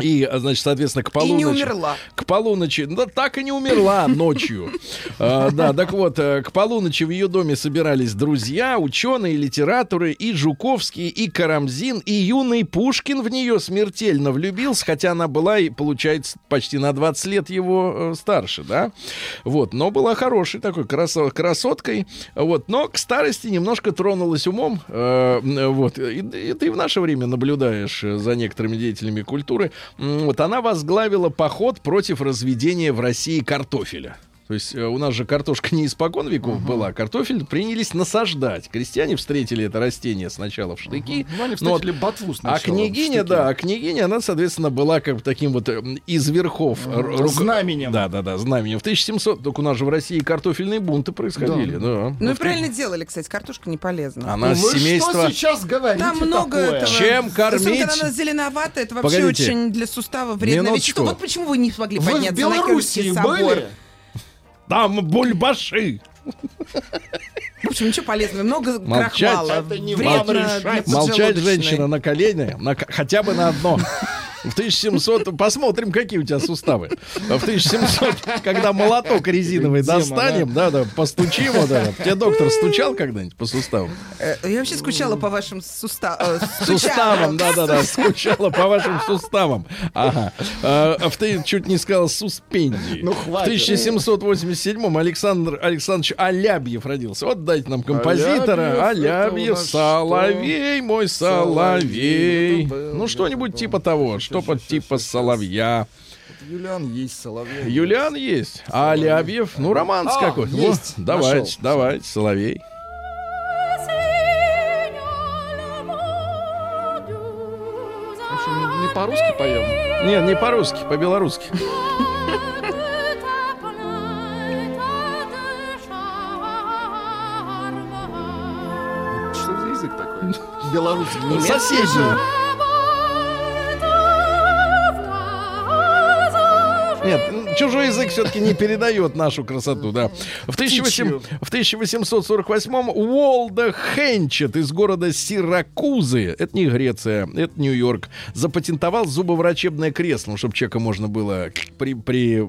И, значит, соответственно, к И полуночи... не умерла. К полуночи, да так и не умерла ночью. А, Да, так вот, э, к полуночи в ее доме собирались друзья, ученые, литераторы, и Жуковский, и Карамзин, и юный Пушкин в нее смертельно влюбился, хотя она была, и, получается, почти на 20 лет его э, старше, да? Вот, но была хорошей такой красо- красоткой, вот, но к старости немножко тронулась умом, э, вот, и, и ты в наше время наблюдаешь за некоторыми деятелями культуры, вот, она возглавила поход против разведения в России картофеля. То есть э, у нас же картошка не испокон веков была, картофель принялись насаждать. Крестьяне встретили это растение сначала в штыки. Ну, они но вот- встретили ботву а сначала. княгиня, в штыки. да, а княгиня, она, соответственно, была как бы таким вот э, из верхов. р- руко- знаменем. Да, да, да, знаменем. В 1700, только у нас же в России картофельные бунты происходили. Да. Ну и правильно делали, кстати, картошка не полезна. Она Вы семейство... что сейчас говорите Там много такое? этого. Чем кормить? она зеленоватая, это вообще Погодите. очень для сустава Минуточку. вещество. Вот почему вы не смогли Вы в подняться на Белоруссии Кёльнский собор. были? Там бульбаши. В общем, ничего полезного. Много Молчать. крахмала. Это не Вредно. Молчать женщина на колени, на, хотя бы на одно. В 1700, посмотрим, какие у тебя суставы. В 1700, когда молоток резиновый Тема, достанем, да, да, постучим, вот это. Тебе доктор стучал когда-нибудь по суставам? Э, Я вообще скучала по вашим суставам. Суставам, да-да-да, скучала по вашим суставам. Ага. А, а в ты чуть не сказал суспендии. Ну, В хватит. 1787-м Александр Александрович Алябьев родился. Вот дайте нам композитора. Алябьев, соловей, мой соловей. Ну, что-нибудь типа того, что-то типа соловья. Юлиан есть, Соловей. Юлиан есть, а Алябьев, ну, романс А, какой. есть. Вот, давайте, Нашел. давайте, соловей. Общем, не по-русски поем. Нет, не по-русски, по-белорусски. Что за язык такой? Белорусский. Соседний. Нет, м, чужой язык все-таки не передает нашу красоту, да. В, 1800 в 1848-м Уолда Хенчет из города Сиракузы, это не Греция, это Нью-Йорк, запатентовал зубоврачебное кресло, чтобы человека можно было при, при,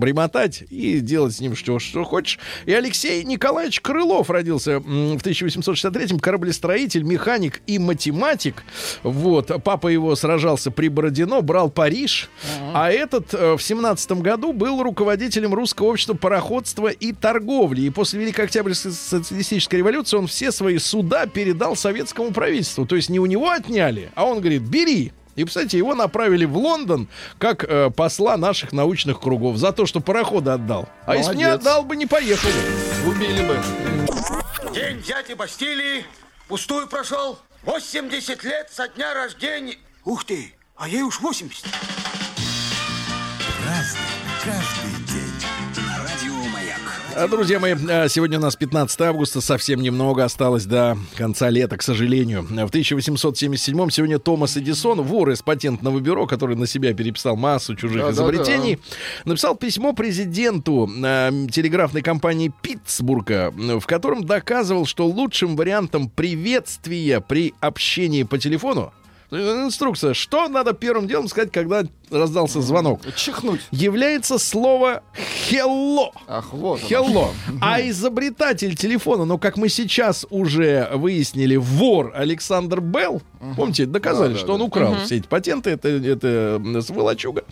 примотать и делать с ним что, что хочешь. И Алексей Николаевич Крылов родился в 1863-м, кораблестроитель, механик и математик. Вот, папа его сражался при Бородино, брал Париж, а этот э, в 17 году был руководителем русского общества пароходства и торговли. И после Великой Октябрьской социалистической революции он все свои суда передал советскому правительству. То есть не у него отняли, а он говорит, бери. И, кстати, его направили в Лондон как э, посла наших научных кругов за то, что пароходы отдал. А если не Молодец. отдал бы, не поехал. бы. Убили бы. День дяди Бастилии пустую прошел. 80 лет со дня рождения. Ух ты, а ей уж 80. Друзья мои, а, сегодня у нас 15 августа, совсем немного осталось до конца лета, к сожалению. В 1877 сегодня Томас Эдисон, вор из патентного бюро, который на себя переписал массу чужих Да-да-да. изобретений, написал письмо президенту а, телеграфной компании Питтсбурга, в котором доказывал, что лучшим вариантом приветствия при общении по телефону Инструкция. Что надо первым делом сказать, когда раздался звонок? Чихнуть. Является слово «hello». Ах, вот. Hello. А изобретатель телефона, ну, как мы сейчас уже выяснили, вор Александр Белл, помните, доказали, Да, да, что он да. украл все эти патенты, это, это сволочуга,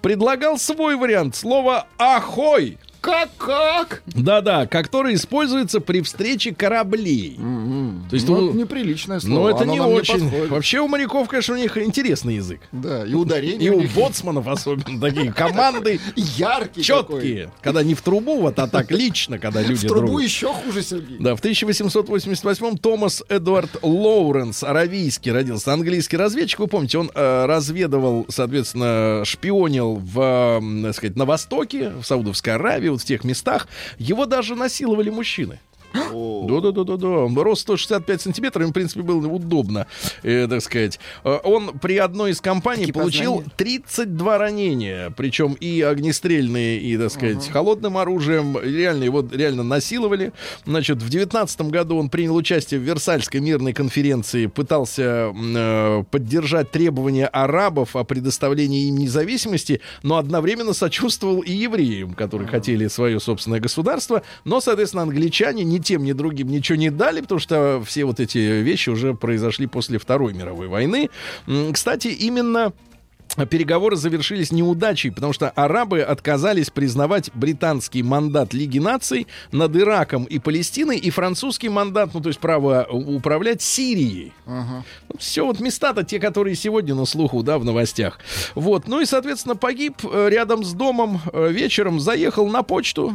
предлагал свой вариант слова «ахой». Как, как? Да-да, который используется при встрече кораблей. То есть, Ну, ну, это неприличное слово. ну, это оно не нам очень. подходит. Вообще у моряков, конечно, у них интересный язык. Да, и ударение И у боцманов особенно такие команды такой. четкие. Когда не в трубу, вот, а так лично, когда люди В трубу еще хуже, Сергей. Да, в 1888 Томас Эдуард Лоуренс, аравийский, родился, английский разведчик. Вы помните, он э, разведывал, соответственно, шпионил в, так сказать, на Востоке, в Саудовской Аравии, вот в тех местах. Его даже насиловали мужчины. Да-да-да-да-да. Он рос 165 сантиметров, им, в принципе, было удобно, э, так сказать. Э, Он при одной из компаний Такие получил познания. 32 ранения, причем и огнестрельные, и, так сказать, холодным оружием. Реально его реально насиловали. Значит, в 19 году он принял участие в Версальской мирной конференции, пытался э, поддержать требования арабов о предоставлении им независимости, но одновременно сочувствовал и евреям, которые хотели свое собственное государство. Но, соответственно, англичане ни тем, ни другим ничего не дали, потому что все вот эти вещи уже произошли после Второй мировой войны. Кстати, именно Переговоры завершились неудачей, потому что арабы отказались признавать британский мандат Лиги наций над Ираком и Палестиной и французский мандат, ну то есть право управлять Сирией. Все вот места-то те, которые сегодня на слуху, да, в новостях. Вот, ну и, соответственно, погиб э, рядом с домом э, вечером, заехал на почту.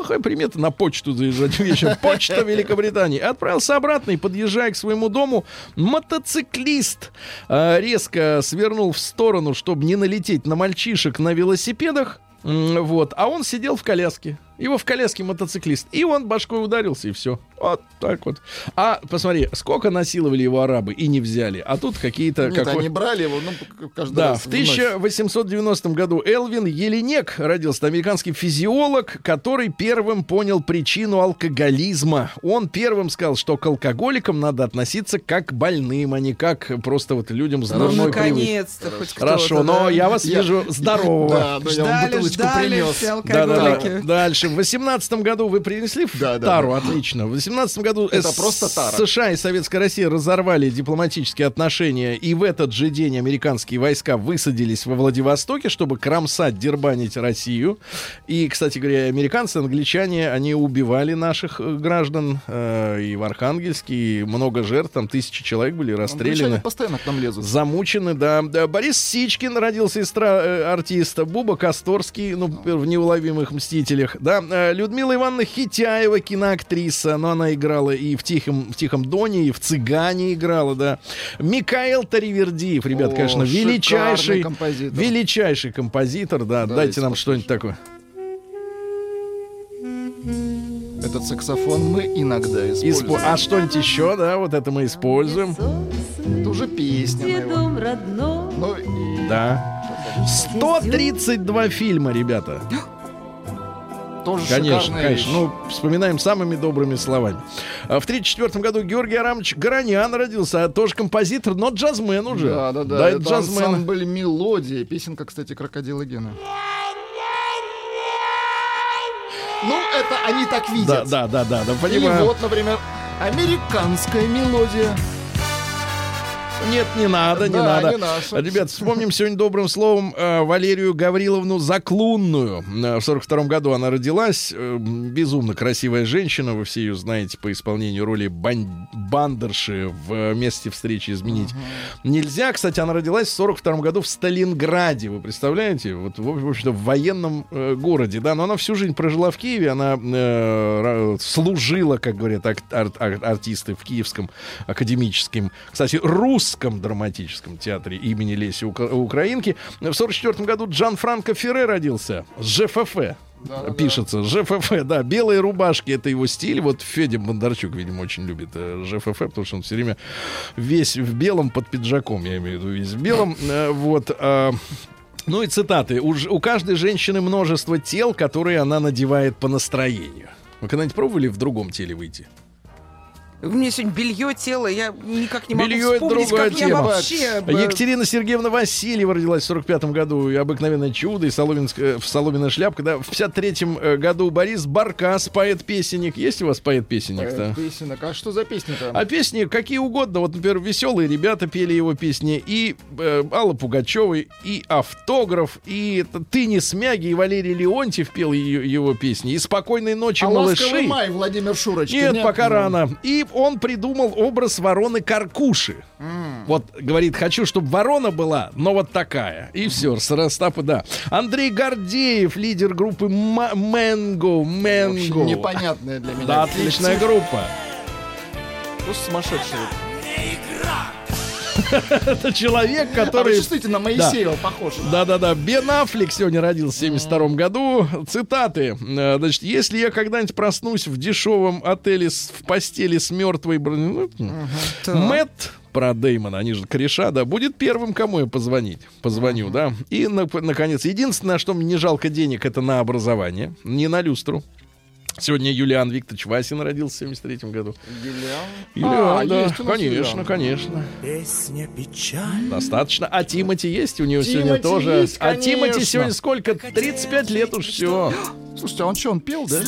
Плохая примета на почту заезжать вечером. Почта Великобритании. Отправился обратно и, подъезжая к своему дому, мотоциклист э, резко свернул в сторону, чтобы не налететь на мальчишек на велосипедах. Вот, а он сидел в коляске. Его в коляске мотоциклист. И он башкой ударился, и все. Вот так вот. А посмотри, сколько насиловали его арабы и не взяли. А тут какие-то... Нет, какой- они брали его, ну, к- каждый да, раз в вновь. 1890 году Элвин Еленек родился, американский физиолог, который первым понял причину алкоголизма. Он первым сказал, что к алкоголикам надо относиться как к больным, а не как просто вот людям с Ну, наконец-то хоть кто-то. Хорошо, но да. я вас Я- вижу здорового. Да, да, Ждали, бутылочку ждали принес. все Да, да, да. алкоголики. Дальше. В 18 году вы принесли Да, тару, да. отлично. В 18 году Это С- просто тара. США и Советская Россия разорвали дипломатические отношения, и в этот же день американские войска высадились во Владивостоке, чтобы кромсать, дербанить Россию. И, кстати говоря, американцы, англичане, они убивали наших э, граждан э, и в Архангельске, и много жертв, там тысячи человек были Англичане расстреляны. постоянно к нам лезут. Замучены, да. Да, Борис Сичкин родился из стра- э, артиста. Буба Косторский, ну, в «Неуловимых мстителях». Да. Э, Людмила Ивановна Хитяева, киноактриса. Но она играла и в «Тихом, в Тихом Доне», и в «Цыгане» играла, да. Микаэл Таривердиев, ребят, О, конечно, величайший, композитор. величайший композитор, да. Да, Дайте нам что-нибудь такое. Этот саксофон мы иногда Испо- используем. А что-нибудь еще, да, вот это мы используем. Это уже песня. дом родной. Ну, и Да. 132 фильма, ребята. Тоже Конечно, шикарная конечно. вещь. Ну, вспоминаем самыми добрыми словами. А В 1934 году Георгий Арамович Горонян родился, а тоже композитор, но джазмен уже. Да, да, да. это Это джазмен. ансамбль мелодия. Песенка, кстати, крокодила Гена. Ну, это они так Да, видят. да, да, да, да, Или понимаю. вот, например, американская мелодия. Нет, не надо, не Да, надо. не наша. Ребят, вспомним сегодня добрым словом э, Валерию Гавриловну Заклунную. Э, в 42 году она родилась. Э, безумно красивая женщина. Вы все ее знаете по исполнению роли бан- бандерши в месте встречи изменить нельзя. Кстати, она родилась в 42 году в Сталинграде. Вы представляете? Вот, в, общем-то, в военном городе. Да, но она всю жизнь прожила в Киеве. Она э, служила, как говорят ар- ар- артисты в Киевском академическом, кстати, русском драматическом театре имени Леси Ука- Украинки. В 44 году Джан Франко Ферре родился. С ЖФФ. Пишется ЖФФ, да, белые рубашки это его стиль. Вот Федя Бондарчук, видимо, очень любит э, ЖФФ, потому что он все время весь в белом под пиджаком, я имею в виду, весь в белом. Э, Вот. а, ну и цитаты. У, у каждой женщины множество тел, которые она надевает по настроению. Вы когда-нибудь пробовали в другом теле выйти? У меня сегодня белье, тело, я никак не могу Белье — это вспомнить, другая как я тема. вообще... э, Екатерина Сергеевна Васильева родилась в 45 году. И обыкновенное чудо, и соломенская, в соломенная шляпка. Да. В 53 э, году Борис Баркас, поэт-песенник. Есть у вас поэт-песенник? Э, Песенок. А что за песня-то? А песни какие угодно. Вот, например, веселые ребята пели его песни. И э, Алла Пугачева, и автограф, и ты не смяги, и Валерий Леонтьев пел ее, его песни. И спокойной ночи, А малыши. «Ласковый май» Владимир Шурочкин. Нет, пока рано. И он придумал образ вороны Каркуши. Вот, говорит, хочу, чтобы ворона была, но вот такая. И все, с Ростапа, да. Андрей Гордеев, лидер группы Мэнго. Мэнго. Непонятная для меня. Да, отличная группа. Просто сумасшедший. Это человек, А который... чувствуете, на Моисеева похож. Да-да-да, Бен Аффлек сегодня родился в 72 году. Цитаты. Э, Значит, если я когда-нибудь проснусь в дешевом отеле в постели с мертвой... ну, Мэтт про Деймона, они же кореша, да, будет первым, кому я позвонить. Позвоню, да. И, на- наконец, единственное, что мне не жалко денег, это на образование, не на люстру. Сегодня Юлиан Викторович Васин родился в 73 году. Юлиан, А, да, есть у нас конечно, Юлиан. конечно. Песня печаль. Достаточно. А Тимати есть у него Тимати сегодня тоже. есть, а Тимати конечно. сегодня сколько? 35 лет уж все. Слушайте, а он что, он пел, да?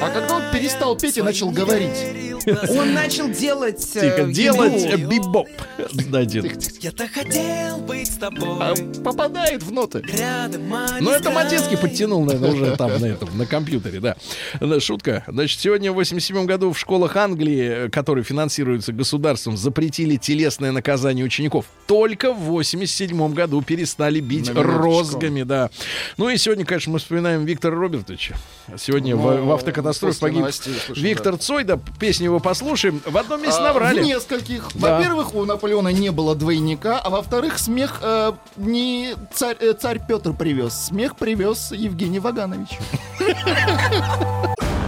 А когда он перестал петь и начал говорить? Он начал делать... э, Тихо, делать э, бибоп. Я-то хотел быть с тобой. А, попадает в ноты. А Ну, это Матецкий подтянул, наверное, уже там, на этом, на компьютере, да. Да, Шутка. Значит, сегодня в 87 году в школах Англии, э, которые финансируются государством, запретили телесное наказание учеников. Только в 87 году перестали бить розгами, да. Ну и сегодня, конечно, мы вспоминаем Виктора Робертовича. Сегодня в, Ну, в автокатастрофе погиб новостей слышал, Виктор Цой, да, песню его послушаем. В одном месте А, наврали. В нескольких. Да. Во-первых, у Наполеона не было двойника, а во-вторых, смех э, не царь, э, царь Петр привез. Смех привез Евгений Ваганович.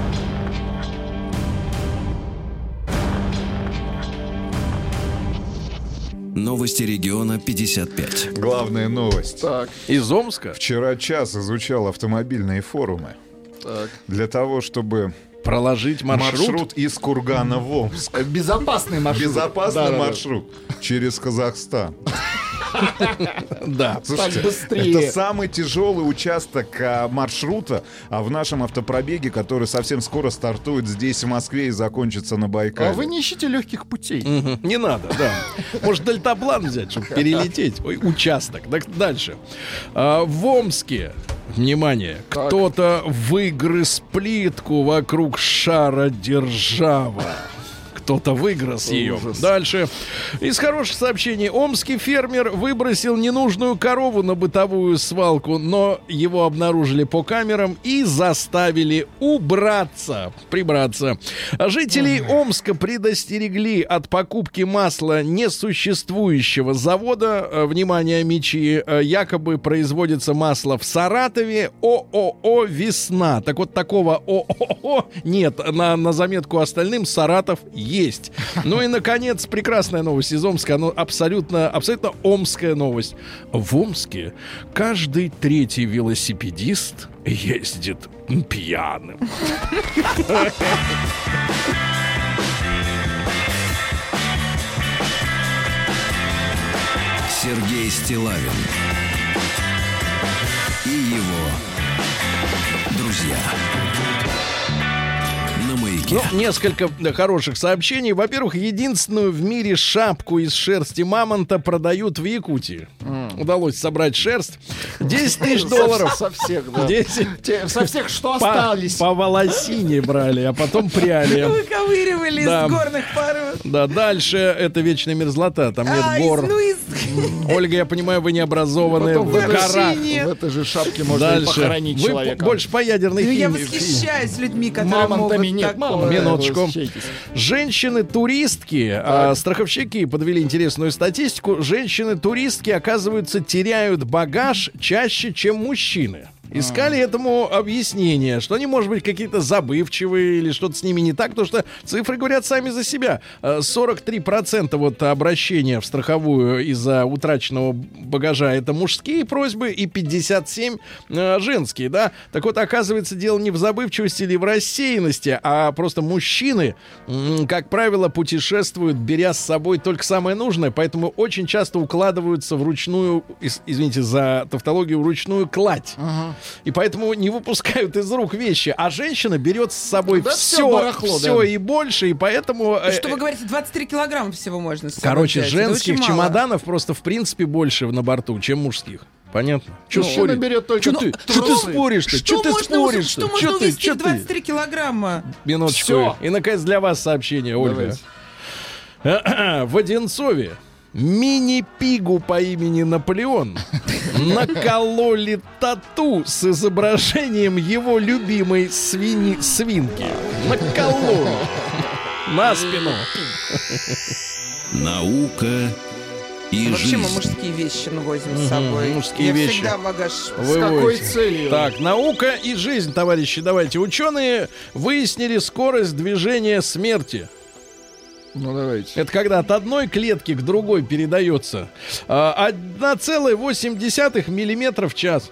Новости региона 55. Главная новость. Так, Из Омска Вчера час изучал автомобильные форумы так. для того, чтобы проложить маршрут. маршрут, из Кургана в Омск. Безопасный маршрут. Безопасный Да-да-да. маршрут через Казахстан. Да. Слушайте, это самый тяжелый участок а, маршрута а в нашем автопробеге, который совсем скоро стартует здесь, в Москве, и закончится на Байкале. А вы не ищите легких путей. Не надо, да. Может, дельтаплан взять, чтобы перелететь. Ой, участок. Так, дальше. А, в Омске, внимание, кто-то выгрыз плитку вокруг шара держава. Кто-то выгрыз ее. Дальше. Из хороших сообщений. Омский фермер выбросил ненужную корову на бытовую свалку, но его обнаружили по камерам и заставили убраться, прибраться. Жителей Омска предостерегли от покупки масла несуществующего завода. Э, Внимание, мечи. Э, Якобы производится масло в Саратове. ООО «Весна». Так вот, такого ООО нет. На, на заметку остальным Саратов есть. Ну и, наконец, прекрасная новость из Омска. Оно абсолютно, абсолютно омская новость. В Омске каждый третий велосипедист ездит пьяным. Сергей Стилавин и его друзья. Ну, несколько хороших сообщений. Во-первых, единственную в мире шапку из шерсти мамонта продают в Якутии. Удалось собрать шерсть. 10 тысяч долларов. Со всех, да. 10 Те- Со всех, что по, остались. по волосине брали, а потом пряли. Выковыривали Да. из горных пород. Да, дальше это вечная мерзлота, там нет А, из- гор. ну, из- Ольга, я понимаю, вы не образованы Потом в этой- горах. нет. В этой же шапке можно похоронить Вы человека. больше по ядерной Ну, я восхищаюсь людьми, которые Мамонтами могут нет, Минуточку. Женщины-туристки, а, страховщики подвели интересную статистику. Женщины-туристки, оказывается, теряют багаж чаще, чем мужчины. Искали этому объяснение, что они, может быть, какие-то забывчивые или что-то с ними не так, потому что цифры говорят сами за себя. Э, 43% вот обращения в страховую из-за утраченного багажа это мужские просьбы и 57 э, женские, да. Так вот, оказывается, дело не в забывчивости или в рассеянности, а просто мужчины, как правило, путешествуют, беря с собой только самое нужное, поэтому очень часто укладываются в ручную, ис- извините за тавтологию, в ручную кладь. И поэтому не выпускают из рук вещи. А женщина берет с собой Да всё все, барахло, все да. и больше, и поэтому... э, Что вы говорите, 23 килограмма всего можно с собой Короче, взять. Женских чемоданов просто в принципе больше на борту, чем мужских. Понятно? Че Мужчина спорить? берет только Че ты, чё ты споришь-то? Что ты можно, споришь что можно ты? увезти в ты? 23 килограмма? Минуточку. Всё. И, наконец, для вас сообщение, Ольга. В Одинцове мини-пигу по имени Наполеон накололи тату с изображением его любимой свини свинки. Накололи. На спину. Наука и Вообще мы жизнь. мужские вещи ну, возим с собой. мужские Я вещи. всегда багаж... Вы какой возите. целью? Так, наука и жизнь, товарищи. Давайте. Ученые выяснили скорость движения смерти. Ну, давайте. Это когда от одной клетки к другой передается а, 1,8 миллиметра в час.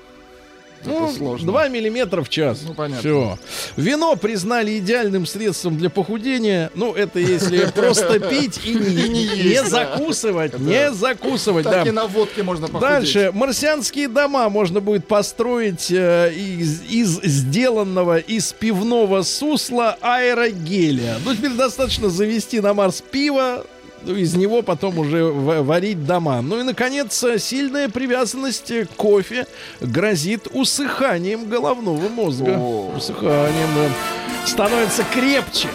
Ну, сложно. 2 миллиметра в час. Ну, понятно. Все. Вино признали идеальным средством для похудения. Ну, это если просто пить и не, да. закусывать. Не закусывать, Так да. и на водке можно похудеть. Дальше. Марсианские дома можно будет построить э, из, сделанного из пивного сусла аэрогеля. Ну, теперь достаточно завести на Марс пиво, из него потом уже варить дома. Ну и, наконец, сильная привязанность к кофе грозит усыханием головного мозга. О. Усыханием, да. Становится крепче.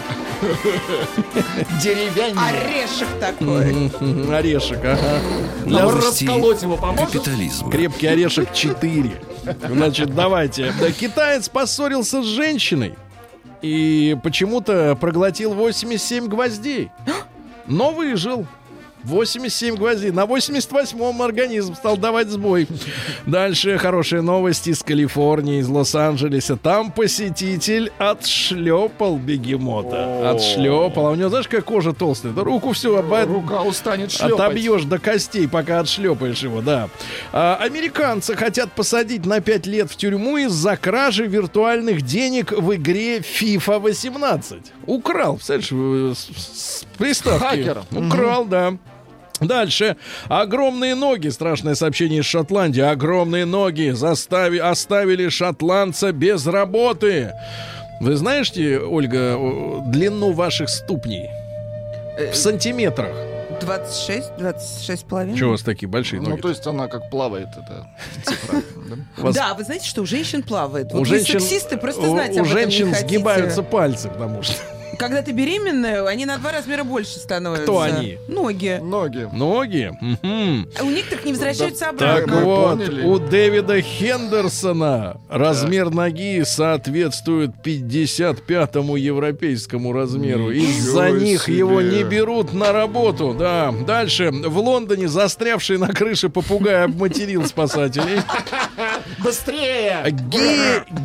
Деревянный. Орешек такой. Орешек, ага. Для расколоть его поможет? Капитализма. Крепкий орешек 4. Значит, давайте. Да, китаец поссорился с женщиной и почему-то проглотил 87 гвоздей. Но выжил. 87 гвоздей. На 88-м организм стал давать сбой. Дальше хорошая новость из Калифорнии, из Лос-Анджелеса. Там посетитель отшлепал бегемота. Отшлепал. А у него, знаешь, какая кожа толстая? Да руку все обо... Рука устанет шлепать. Отобьешь до костей, пока отшлепаешь его, да. А, американцы хотят посадить на 5 лет в тюрьму из-за кражи виртуальных денег в игре FIFA 18. Украл, представляешь, с, приставки. Хакер. Украл, да. Дальше. Огромные ноги. Страшное сообщение из Шотландии. Огромные ноги застави, оставили шотландца без работы. Вы знаете, Ольга, длину ваших ступней? В сантиметрах. 26, 26 с половиной. Чего у вас такие большие Ну, ноги? то есть она как плавает, это цифра. да? Вы знаете, что у женщин плавает. у женщин, сексисты, просто у- знать у женщин сгибаются пальцы, потому что Когда ты беременная, они на два размера больше становятся. Кто они? Ноги. Ноги. ноги. Мгм. А у некоторых не возвращаются Так обратно. мы вот, поняли. у Дэвида Хендерсона размер ноги соответствует 55-му европейскому размеру. Из-за Ничего них себе. его не берут на работу. Да. Дальше. В Лондоне застрявший на крыше попугай обматерил спасателей. Быстрее!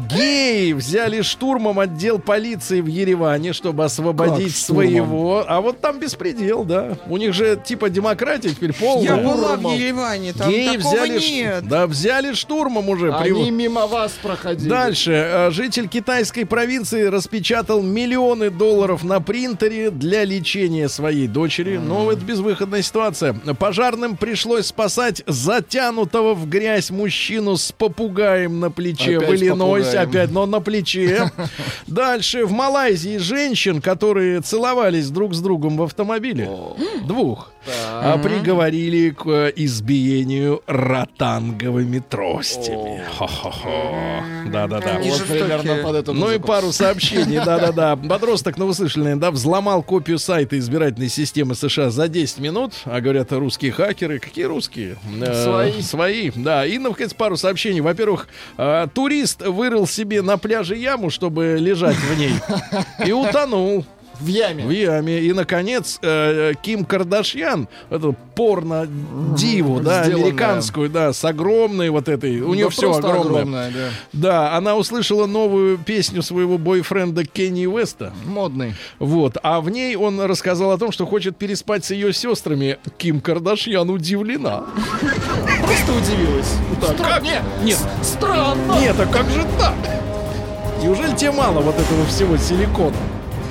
Геи взяли штурмом отдел полиции в Ереване, чтобы освободить Как своего. А вот там беспредел, да. У них же типа демократия теперь полная. Я была в. Ереване, там Геи такого взяли, нет. да, взяли штурмом уже. Они Прив- мимо вас проходили. Дальше. Э, Житель китайской провинции распечатал миллионы долларов на принтере для лечения своей дочери. Но это безвыходная ситуация. Пожарным пришлось спасать затянутого в грязь мужчину с попугаем на плече Опять в Иллинойсе. попугаем. Опять, но на плече. Дальше. В Малайзии женщин, которые целовались друг с другом в автомобиле. Двух. А приговорили к э, избиению ротанговыми тростями. Хо-хо-хо. Да-да-да. Вот жестокие. примерно под эту Ну и пару сообщений, да-да-да. Подросток, ну слышали, наверное, да, взломал копию сайта избирательной системы США за 10 минут, а говорят, русские хакеры. Какие русские? Э, Свои. Свои, да. И, наконец, пару сообщений. Во-первых, э, турист вырыл себе на пляже яму, чтобы лежать в ней, и утонул. В яме. В яме. И, наконец, э, Ким Кардашьян, эту порно-диву, да, Сделанная. американскую, да, с огромной вот этой, у нее Да все просто огромное. огромное, да. Да, она услышала новую песню своего бойфренда Кенни Уэста. Модный. Вот, а в ней он рассказал о том, что хочет переспать с ее сестрами. Ким Кардашьян удивлена. Просто удивилась. Так, Стра- как? Нет, Нет. странно. Нет, а как же так? Неужели тебе мало вот этого всего силикона?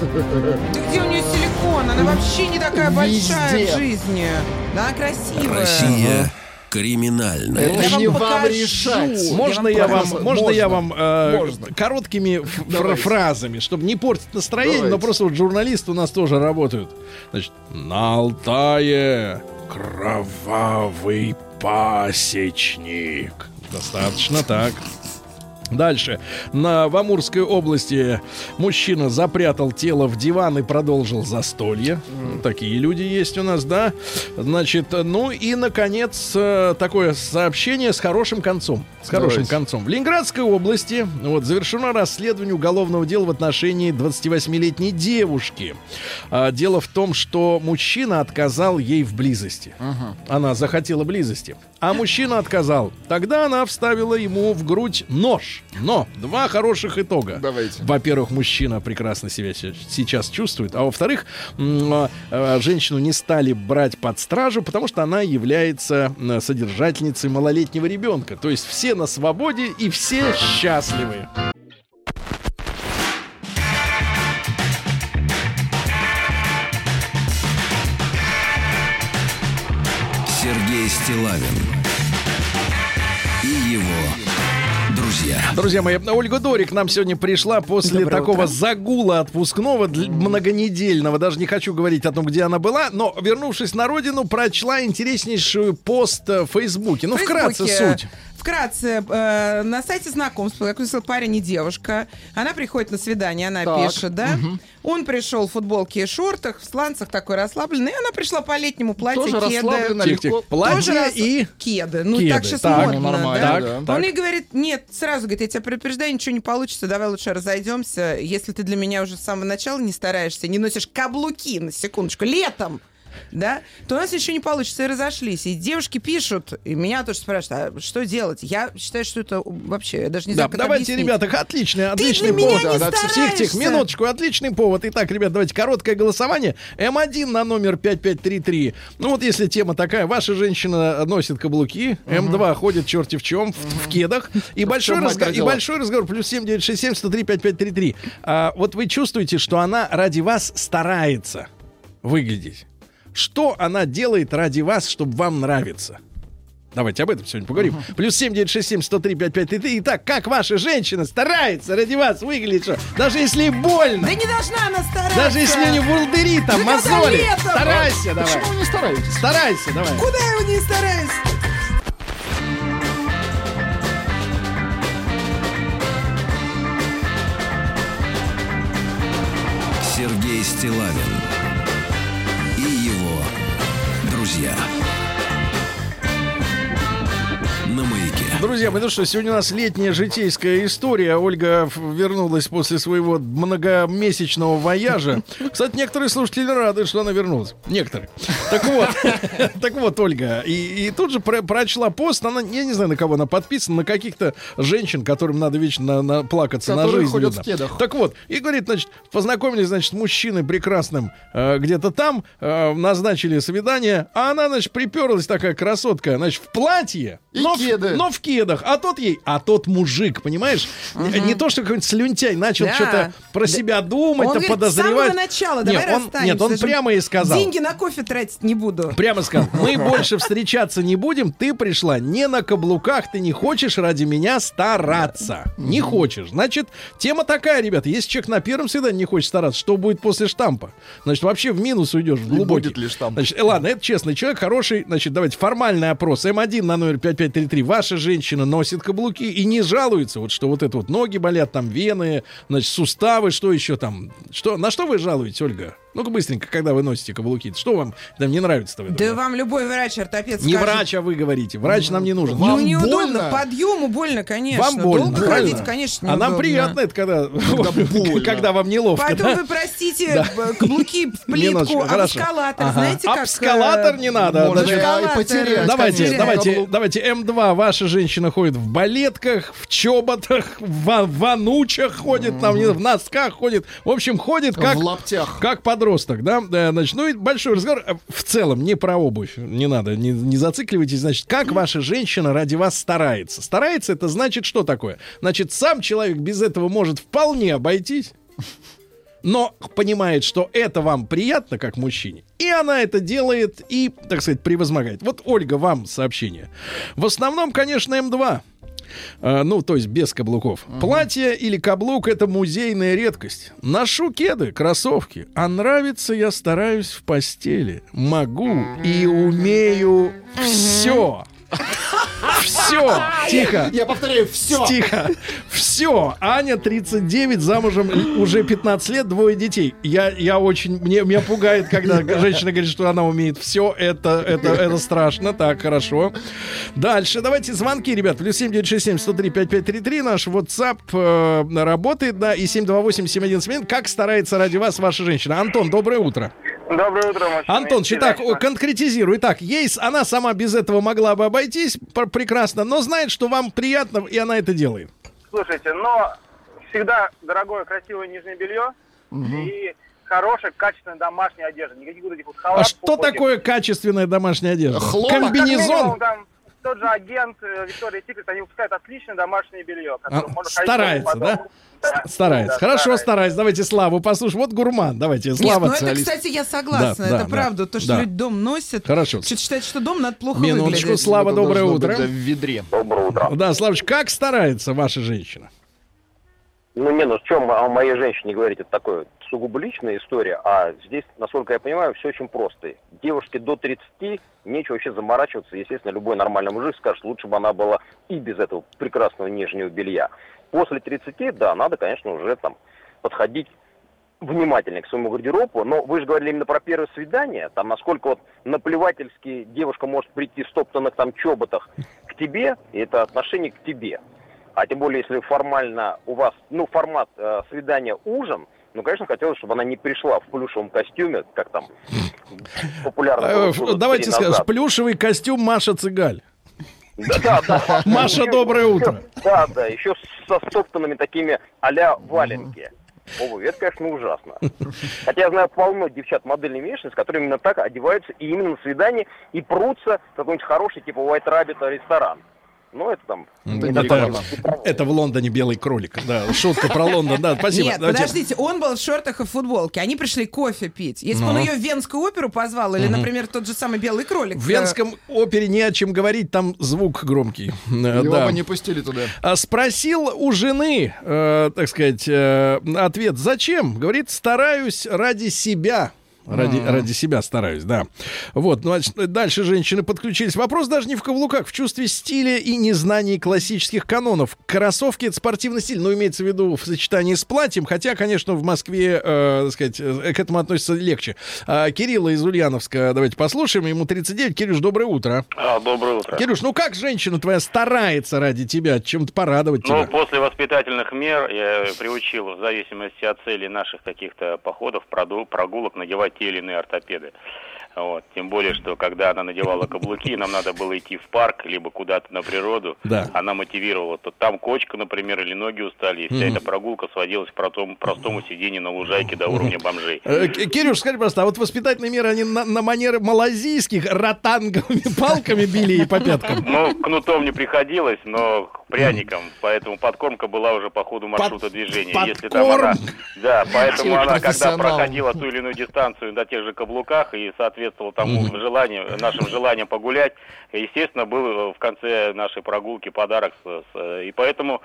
Да где у нее силикон? Она вообще не такая большая Везде. в жизни. Да, она красивая. Россия криминальная. Это Я вам не вам покажу. решать. Можно Я я вам вам, покажу. можно я вам э, Можно. короткими Давайте. фразами, чтобы не портить настроение, но Давайте. просто вот журналисты у нас тоже работают. Значит, на Алтае кровавый пасечник. Достаточно так. Дальше. На, в Амурской области мужчина запрятал тело в диван и продолжил застолье. Такие люди есть у нас, да? Значит, ну и, наконец, э, такое сообщение с хорошим концом. С хорошим Давайте. концом. В Ленинградской области вот, завершено расследование уголовного дела в отношении 28-летней девушки. А, дело в том, что мужчина отказал ей в близости. Она захотела близости. А мужчина отказал. Тогда она вставила ему в грудь нож. Но два хороших итога. Давайте. Во-первых, мужчина прекрасно себя се- сейчас чувствует. А во-вторых, а, а, женщину не стали брать под стражу, потому что она является содержательницей малолетнего ребенка. То есть все на свободе и все счастливы. Сергей Стилавин друзья. Мои, Ольга Дорик нам сегодня пришла после Доброе такого утро. загула отпускного, многонедельного. Даже не хочу говорить о том, где она была, но, вернувшись на родину, прочла интереснейшую пост э, в Фейсбуке. Ну, В вкратце Фейсбуке, суть. Вкратце, э, на сайте знакомств, как написал парень и девушка, она приходит на свидание, она Так, пишет, да? Он пришел в футболке и шортах, в сланцах такой расслабленный, и она пришла по летнему платью, Тоже кеды. тихо. легко. Платье Тоже и... Кеды. Ну, Кеды. так сейчас Так, модно, ну, нормально, да? да. Он Так. ей говорит, нет, сразу говорит, я тебя предупреждаю, ничего не получится, давай лучше разойдемся. Если ты для меня уже с самого начала не стараешься, не носишь каблуки, на секундочку, летом, да, то у нас ничего не получится, и разошлись. И девушки пишут, и меня тоже спрашивают, а что делать? Я считаю, что это вообще, я даже не Да, знаю, как давайте, объяснить. ребята, отличный, отличный для меня повод. не Да, да, стараешься. минуточку, отличный повод. Итак, ребят, давайте короткое голосование. М1 на номер 5533. Ну вот если тема такая, ваша женщина носит каблуки, М2 ходит черти в чем, в, в кедах, и большой, разговор, и большой разговор, плюс 7967 103 5533. А, вот вы чувствуете, что она ради вас старается выглядеть. Что она делает ради вас, чтобы вам нравиться? Давайте об этом сегодня поговорим. Плюс 7967 103 5533. Итак, как ваша женщина старается ради вас выглядеть, что? Даже если больно. Да не должна она стараться. Даже если у нее вулдыри там, Да мозоли. лето? Старайся давай. Почему вы не стараетесь? Старайся давай. Куда я не стараюсь? Сергей Стилавин друзья. Друзья мои, ну что, сегодня у нас летняя житейская история. Ольга вернулась после своего многомесячного вояжа. Кстати, некоторые слушатели рады, что она вернулась. Некоторые. Так вот, так вот, Ольга, и, и тут же про- прочла пост, она, я не знаю, на кого она подписана, на каких-то женщин, которым надо вечно на- на- плакаться на жизнь. ходят видно. в кедах. Так вот, и говорит, значит, познакомились, значит, с мужчиной прекрасным э, где-то там, э, назначили свидание, а она, значит, приперлась такая красотка, значит, в платье, И но, в- кеды. но в кедах, а тот ей, а тот мужик, понимаешь, не, не то, что какой-нибудь слюнтяй начал Да. что-то про себя думать, Он говорит, подозревать. с самого начала, давай нет, он, нет, он прямо и сказал. Деньги на кофе тратить не буду. Прямо сказал, мы больше встречаться не будем, ты пришла не на каблуках, ты не хочешь ради меня стараться. Не хочешь. Значит, тема такая, ребята, если человек на первом свидании не хочет стараться, что будет после штампа? Значит, вообще в минус уйдешь, в глубокий. будет ли штамп? Значит, э, ладно, это честный человек, хороший. Значит, давайте формальный опрос. М1 на номер 5533. Ваша женщина носит каблуки и не жалуется, вот что вот это вот ноги болят, там вены, значит, суставы, что еще там? Что, на что вы жалуетесь, Ольга? Ну-ка быстренько, когда вы носите каблуки, что вам там не нравится-то? Да вам любой врач-ортопед Не скажет. врач, а вы говорите. Врач нам не нужен. Ну, Вам неудобно, больно? подъему больно, конечно. Вам больно. Долго правильно? ходить, конечно, А нам неудобно. приятно это, когда, больно. когда вам неловко. Потом да? вы, простите, б- каблуки в плитку, а эскалатор, Ага. знаете, как... эскалатор не надо. Можно и потерять. Давайте, давайте, давайте, М2, ваша женщина ходит в балетках, в чоботах, в ва- в ванучах ходит, там, в носках ходит. В общем, ходит как... В лаптях. Как подросток, да? Да, Значит, ну и большой разговор. э, В целом, не про обувь. Не надо, не, не зацикливайтесь. Значит, как ваша женщина ради вас старается? Старается, это значит что такое? Значит, сам человек без этого может вполне обойтись. Но понимает, что это вам приятно, как мужчине, и она это делает и, так сказать, превозмогает. Вот, Ольга, вам сообщение. В основном, конечно, М2. А, ну, то есть без каблуков. Платье или каблук это музейная редкость. Ношу кеды, кроссовки. А нравится я стараюсь в постели. Могу и умею все. Все. Тихо. Я повторяю, все. Тихо. Все. Аня 39, замужем уже 15 лет, двое детей. Я, я очень... Мне, меня пугает, когда женщина говорит, что она умеет все. Это, это, это страшно. Так, хорошо. Дальше. Давайте звонки, ребят. Плюс 7967 103 5533. Наш WhatsApp э, работает, да, и 728 Как старается ради вас ваша женщина? Антон, доброе утро. Доброе утро, мужчины. Антон, итак, конкретизируй. Так, ей, с- она сама без этого могла бы обойтись пр- прекрасно, но знает, что вам приятно, и она это делает. Слушайте, но всегда дорогое, красивое нижнее белье и хорошая, качественная домашняя одежда. Никаких вот этих вот А халатов. что пупоков. такое качественная домашняя одежда? Хлопок. Как минимум, Комбинезон? там, тот же агент э, Виктория Секрет, они выпускают отличное домашнее белье. А, старается, потом. да? Старается. Да, Хорошо, старается. старается. Давайте Славу послушаем. Вот гурман. Давайте, Нет, Слава. ну это, кстати, я согласна. Да, это да, правда. да, То, что да. люди дом носят. Хорошо. Что-то считать, что дом надо плохо Минуточку, выглядеть. Слава, Это доброе утро. в ведре. Доброе утро. Да, Славыч, как старается ваша женщина? Ну, не, ну, в чем о моей женщине говорить, это такое сугубо личная история, а здесь, насколько я понимаю, все очень просто. Девушке до 30 нечего вообще заморачиваться. Естественно, любой нормальный мужик скажет, лучше бы она была и без этого прекрасного нижнего белья. После 30, да, надо, конечно, уже там подходить внимательнее к своему гардеробу, но вы же говорили именно про первое свидание, там насколько вот наплевательски девушка может прийти в стоптанных там чоботах к тебе, и это отношение к тебе. А тем более, если формально у вас, ну, формат э, свидания ужин, ну, конечно, хотелось, чтобы она не пришла в плюшевом костюме, как там популярно Э, Давайте скажем, плюшевый костюм Маша Цыгаль. Да, да, да. Маша, доброе утро. Да, да, еще со стоптанными такими а-ля валенки. Обувь, это, конечно, ужасно. Хотя я знаю полно девчат модельной внешности, которые именно так одеваются и именно на свидание и прутся в какой-нибудь хороший, типа White Rabbit ресторан. Ну, это там... Это. Это в Лондоне белый кролик. Да, шутка про Лондон. Да, спасибо. Нет, Давайте. подождите, он был в шортах и футболке. Они пришли кофе пить. Если бы он Ну. ее в Венскую оперу позвал, или, например, тот же самый белый кролик. В Венском опере не о чем говорить, там звук громкий. Э, Его да. бы не пустили туда. А Спросил у жены, э, так сказать, э, ответ. Зачем? Говорит, стараюсь ради себя. Ради, ради себя стараюсь, да. Вот, ну, значит, дальше женщины подключились. Вопрос даже не в каблуках, в чувстве стиля и незнании классических канонов. Кроссовки — это спортивный стиль, но имеется в виду в сочетании с платьем, хотя, конечно, в Москве, э, так сказать, э, к этому относится легче. А, Кирилла из Ульяновска давайте послушаем, ему 39. Кирюш, доброе утро. А, доброе утро. Кирюш, ну как женщина твоя старается ради тебя, чем-то порадовать Ну, тебя? после воспитательных мер я приучил, в зависимости от цели наших каких-то походов, прогулок, надевать те или иные ортопеды. Вот. Тем более, что когда она надевала каблуки, нам надо было идти в парк, либо куда-то на природу. Да. Она мотивировала. То там кочка, например, или ноги устали, и вся Мгм. эта прогулка сводилась к простому, простому сидению на лужайке до уровня бомжей. Э, Кирюш, скажи, пожалуйста, а вот воспитательные меры, они на, на манер малазийских ротанговыми палками били и по пяткам? Ну, кнутом не приходилось, но пряником, поэтому подкормка была уже по ходу маршрута движения. Если там подкорм. она, да, поэтому она, когда проходила ту или иную дистанцию на тех же каблуках и соответствовала тому Мгм. желанию, нашим желаниям погулять, естественно, был в конце нашей прогулки подарок. с- с- и поэтому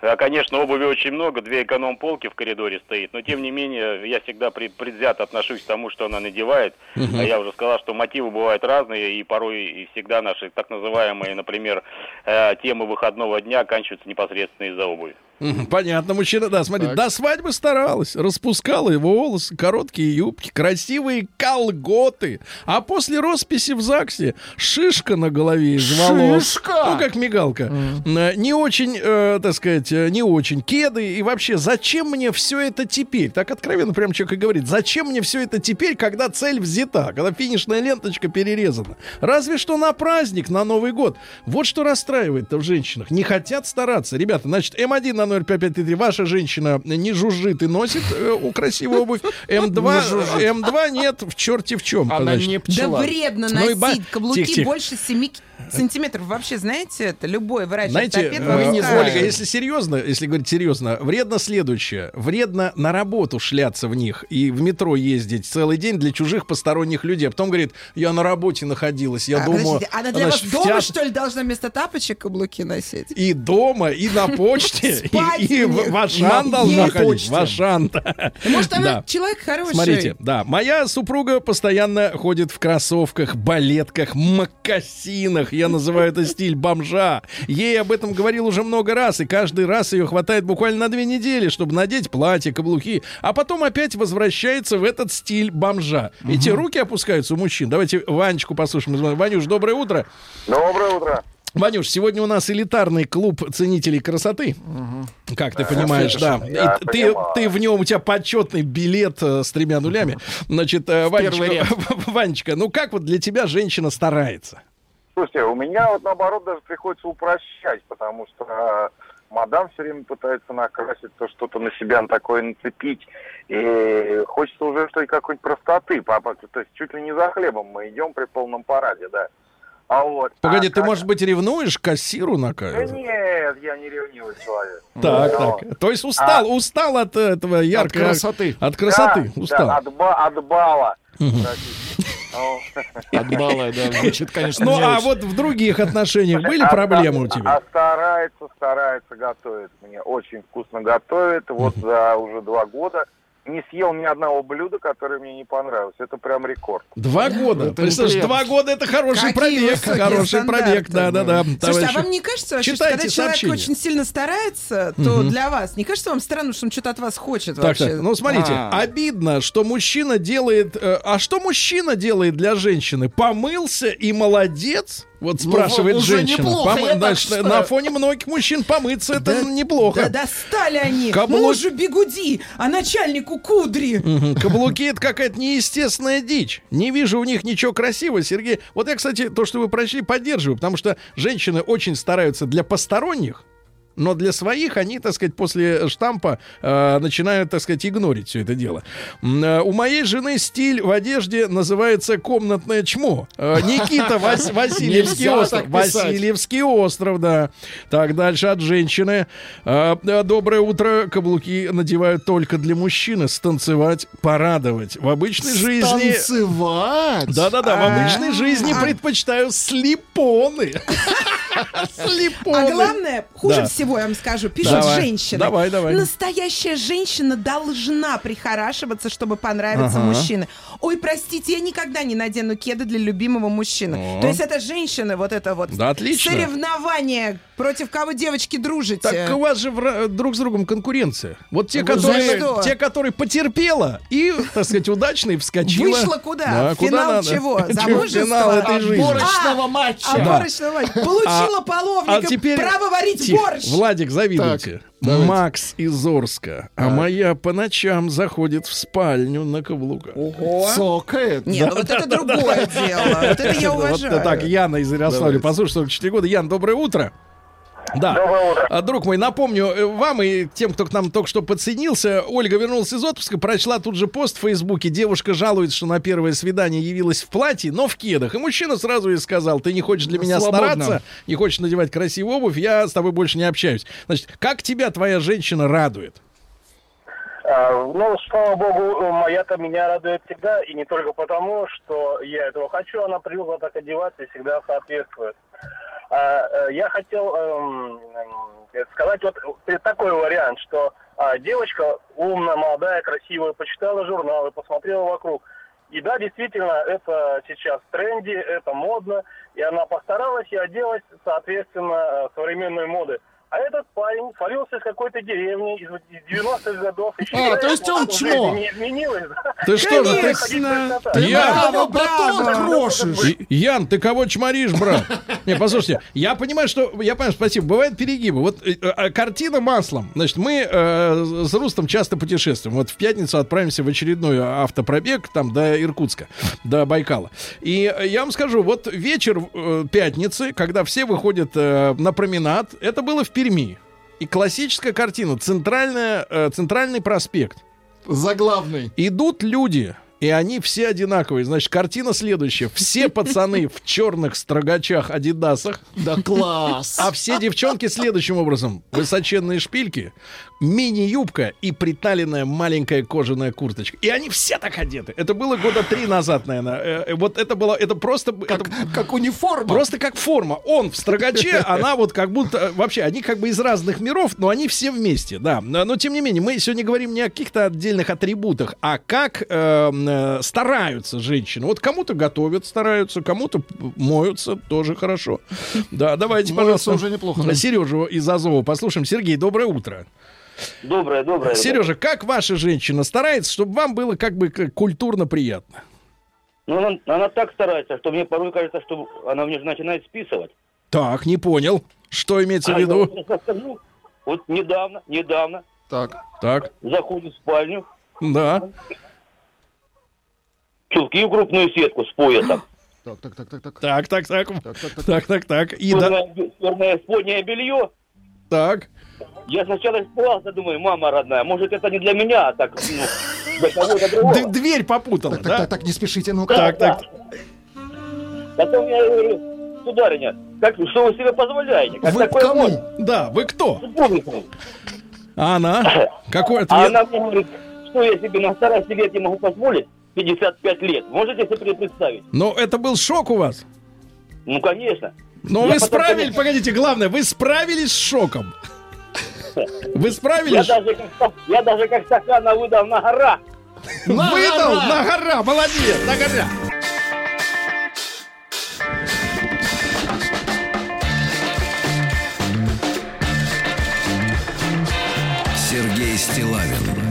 Конечно, обуви очень много, две эконом-полки в коридоре стоит, но тем не менее я всегда пред- предвзято отношусь к тому, что она надевает. А я уже сказал, что мотивы бывают разные, и порой и всегда наши так называемые, например, э, темы выходного дня оканчиваются непосредственно из-за обуви. Понятно, мужчина, да, смотри, до свадьбы старалась, распускала его волосы, короткие юбки, красивые колготы, а после росписи в ЗАГСе шишка на голове из волос. Шишка! Ну, как мигалка. Э, Не очень, э, так сказать, э, не очень. Кеды и вообще, зачем мне все это теперь? Так откровенно прям человек и говорит, зачем мне все это теперь, когда цель взята, когда финишная ленточка перерезана? Разве что на праздник, на Новый год. Вот что расстраивает-то в женщинах. Не хотят стараться. Ребята, значит, М1 на 05533. Ваша женщина не жужжит и носит э, у красивую обувь. М2, М2 нет, в черте в чем. Она значит. не Да пчела. вредно Ну ба- носить каблуки Тихо, тихо. больше 7 сантиметров. Вообще, знаете это? Любой врач, Знаете, вам не. Ольга, если серьезно, если говорить серьезно, вредно следующее. Вредно на работу шляться в них и в метро ездить целый день для чужих посторонних людей. А потом говорит, я на работе находилась, я А, думаю... подождите, она для значит, вас дома, театр- что ли, должна вместо тапочек каблуки носить? И дома, и на почте, и, и в Ашан должна на ходить. В Ашан. Может, она человек хороший? Смотрите, да, моя супруга постоянно ходит в кроссовках, балетках, мокасинах. Я называю это стиль бомжа. Ей об этом говорил уже много раз, и каждый раз ее хватает буквально на две недели, чтобы надеть платье, каблуки, а потом опять возвращается в этот стиль бомжа. Эти руки опускаются у мужчин. Давайте Ванечку послушаем. Ванюш, доброе утро. Доброе утро. Ванюш, сегодня у нас элитарный клуб ценителей красоты. Как ты понимаешь, да. И ты, понимаю. ты в нем, у тебя почетный билет э, с тремя нулями. Значит, э, Ванечка. Ванечка, ну как вот для тебя женщина старается? Слушайте, у меня вот наоборот даже приходится упрощать, потому что э, мадам все время пытается накрасить, то что-то на себя на такое нацепить. И хочется уже что-то какой-нибудь простоты, папа. То есть чуть ли не за хлебом мы идем при полном параде, да. А вот. Погоди, а ты, как- может быть, ревнуешь кассиру на Да кайф? нет, я не ревнивый человек. Так, Ну, так. То есть устал, устал от этого яркого... красоты. От красоты, да, устал. Да, от, ба- от бала. Ну, Отбалая, да, звучит, конечно, Ну, а вот в других отношениях были А- проблемы у тебя? А старается, старается готовить. Мне очень вкусно готовит. Вот за уже два года не съел ни одного блюда, которое мне не понравилось. Это прям рекорд. Два года. Это Представляешь, неприятно. два года это хороший Какие пробег. Хороший пробег, да-да-да. Слушайте, товарищи. а вам не кажется вообще, что когда человек очень сильно старается, то для вас не кажется вам странным, что он что-то от вас хочет Так, вообще? так, ну смотрите, А. обидно, что мужчина делает... э, а что мужчина делает для женщины? Помылся и молодец? Вот Ну, спрашивает уже женщина. неплохо, так значит, считаю. на фоне многих мужчин помыться это неплохо. Да достали они! Каблук- Мужу бегуди, а начальнику кудри! Мгм. Каблуки это какая-то неестественная дичь. Не вижу у них ничего красивого, Сергей. Вот я, кстати, то, что вы прочли, поддерживаю, потому что женщины очень стараются для посторонних, но для своих они, так сказать, после штампа э, начинают, так сказать, игнорить все это дело. Э, у моей жены стиль в одежде называется комнатное чмо. Э, Никита Вас- Васильевский остров. Васильевский остров, да. Так, дальше от женщины. Э, Доброе утро. Каблуки надевают только для мужчины. Станцевать, порадовать. В обычной жизни... Танцевать? Да-да-да, в обычной жизни А. предпочитаю слепоны. Слепоны. А главное, хуже Да. всего, я вам скажу, пишут Давай, женщины. давай, давай. Настоящая женщина должна прихорашиваться, чтобы понравиться Ага. мужчине. Ой, простите, я никогда не надену кеды для любимого мужчины. О. То есть это женщины, вот это вот Да, отлично. соревнование, против кого девочки дружите. Так у вас же вра- друг с другом конкуренция. Вот те, Вы которые, те, которые потерпела и, так сказать, удачно и вскочила. Вышла куда? Да, В финал надо. чего? Замужество? Финал этой жизни. Отборочного матча. А, отборочного матча. Получила А- половника, а теперь- право варить Тихо. борщ. Владик, завидуйте. Так, давайте. Макс из Орска. А моя по ночам заходит в спальню на каблуках. Ого. Цокает. Не, ну вот это другое дело. Вот это я Вот уважаю. так, Яна из Ярославля. Послушай, 44 года. Ян, доброе утро. Да. Доброе утро. А, Друг мой, напомню э, вам и тем, кто к нам только что подсоединился, Ольга вернулась из отпуска, прочла тут же пост в Фейсбуке. Девушка жалуется, что на первое свидание явилась в платье, но в кедах. И мужчина сразу ей сказал, ты не хочешь для меня Свободно. стараться, не хочешь надевать красивую обувь, я с тобой больше не общаюсь. Значит, как тебя твоя женщина радует? А, Ну, слава богу, моя-то меня радует всегда, и не только потому, что я этого хочу, она привыкла так одеваться и всегда соответствует. А, э, я хотел эм, эм, сказать вот э, такой вариант, что а, девочка умная, молодая, красивая, почитала журналы, посмотрела вокруг. И да, действительно, это сейчас в тренде, это модно, и она постаралась и оделась, соответственно, э, современной моды. А этот парень свалился из какой-то деревни из 90-х годов. И А, то есть он чмо. не изменилась. да. Ты что же, ты... Ян, Браво. И- Ян, ты кого чморишь, брат? Не, послушайте, я понимаю, что... Я понимаю, спасибо. Бывают перегибы. Вот э, э, картина маслом. Значит, мы э, с Рустом часто путешествуем. Вот в пятницу отправимся в очередной автопробег там до Иркутска, до Байкала. И я вам скажу, вот вечер пятницы, когда все выходят на променад, это было в Перми. И классическая картина. Центральная, э, центральный проспект. Заглавный. Идут люди, и они все одинаковые. Значит, картина следующая. Все пацаны в черных строгачах Адидасах, Да класс. а все девчонки следующим образом. Высоченные шпильки, мини-юбка и приталенная маленькая кожаная курточка. И они все так одеты. Это было года три назад, наверное. Э, э, Вот это было, это просто... это Как униформа. Просто как форма. Он в строгаче, она вот как будто... э, Вообще, они как бы из разных миров, но они все вместе, да. Но, но, тем не менее, мы сегодня говорим не о каких-то отдельных атрибутах, а как э, э, стараются женщины. Вот кому-то готовят, стараются, кому-то моются, тоже хорошо. Да, давайте, пожалуйста. уже неплохо. Сережу из Азова послушаем. Сергей, доброе утро. Доброе, доброе. Сережа, как ваша женщина старается, чтобы вам было как бы культурно приятно? Ну, она, она так старается, что мне порой кажется, что она мне же начинает списывать. Так, не понял. Что имеется в А я виду? расскажу. Вот недавно, недавно Так. Так, заходит в спальню, да. Чулки в крупную сетку с поясом. Так, так, так, так, так. Так, так, так. Так, так, так. Так. И да. Черное, споднее белье. Так. Я сначала испугался, думаю, мама родная, может это не для меня, а так, ну, для кого-то другого. Дверь попутала, Так, так, да? так, так, не спешите, ну-ка. Так, так. Потом я говорю, сударыня, как, что вы себе позволяете? Как Вы кому? Да, вы кто? А она? Какой А ответ? она мне говорит, что я себе на старости лет не могу позволить? 55 лет. Можете себе представить? Ну, это был шок у вас. Ну, конечно. Но Я вы потом, справились, конечно, погодите, главное, вы справились с шоком. Вы Я справились? даже, как, ста- я даже как стакана выдал на гора. Выдал на гора, молодец, на гора. Сергей Стилавин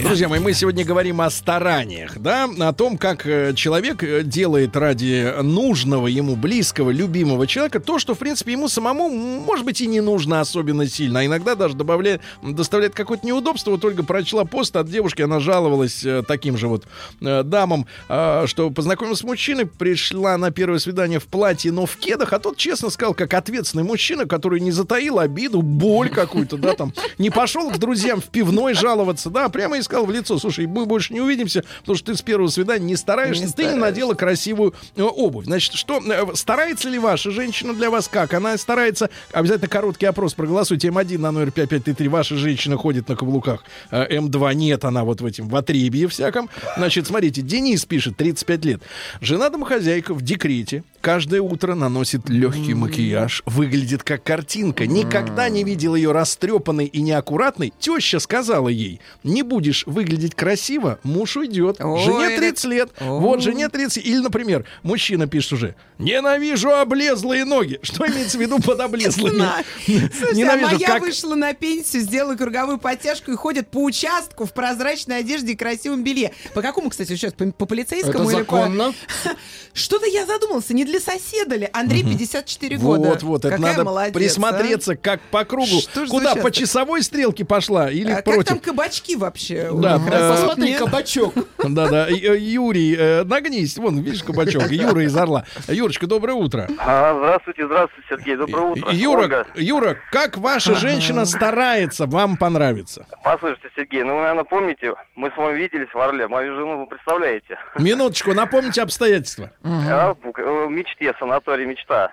Маяке. Друзья мои, мы сегодня говорим о стараниях, да, о том, как э, человек э, делает ради нужного ему, близкого, любимого человека то, что, в принципе, ему самому, может быть, и не нужно особенно сильно, а иногда даже добавляет, доставляет какое-то неудобство. Вот Ольга прочла пост от девушки, она жаловалась э, таким же вот дамам, э, что познакомилась с мужчиной, пришла на первое свидание в платье, но в кедах, а тот честно сказал, как ответственный мужчина, который не затаил обиду, боль какую-то, да, там, не пошел к друзьям в пивной жаловаться, да, прямо и сказал в лицо, слушай, мы больше не увидимся, потому что ты с первого свидания не стараешься, Не ты не надела красивую э, обувь. Значит, что, э, старается ли ваша женщина для вас как? Она старается, обязательно короткий опрос проголосуйте, М1 на номер 5533, ваша женщина ходит на каблуках, Э, М2 нет, она вот в этим, в отребье всяком. Значит, смотрите, Денис пишет, 35 лет. Жена домохозяйка в декрете, каждое утро наносит легкий макияж, выглядит как картинка. Никогда не видел ее растрепанной и неаккуратной. Теща сказала ей, не будешь выглядеть красиво, муж уйдет. Ой, Жене это- 30 лет. Вот, жене 30. Или, например, мужчина пишет уже, ненавижу облезлые ноги. Что имеется в виду под облезлыми? Да. Слушайте, а Ненавижу, моя как... вышла на пенсию, сделала круговую подтяжку и ходит по участку в прозрачной одежде и красивом белье. По какому, кстати, сейчас? По, по полицейскому Это или по- законно. Что-то я задумался, не для соседа ли? Андрей 54 года. Вот, вот, это Какая надо молодец, присмотреться, как по кругу. Что Куда, по часовой стрелке пошла или а? А как против? там кабачки вообще? Да, э, Посмотри, кабачок. Да-да, Ю- Юрий, э, нагнись, вон, видишь, кабачок, Юра из Орла. Юрочка, доброе утро. А, здравствуйте, здравствуйте, Сергей, доброе утро. Юра. Юра, как ваша женщина старается вам понравиться? Послушайте, Сергей, ну, вы, наверное, помните, мы с вами виделись в Орле, мою жену вы представляете. Минуточку, напомните обстоятельства. А, э, мечте, санаторий «Мечта»,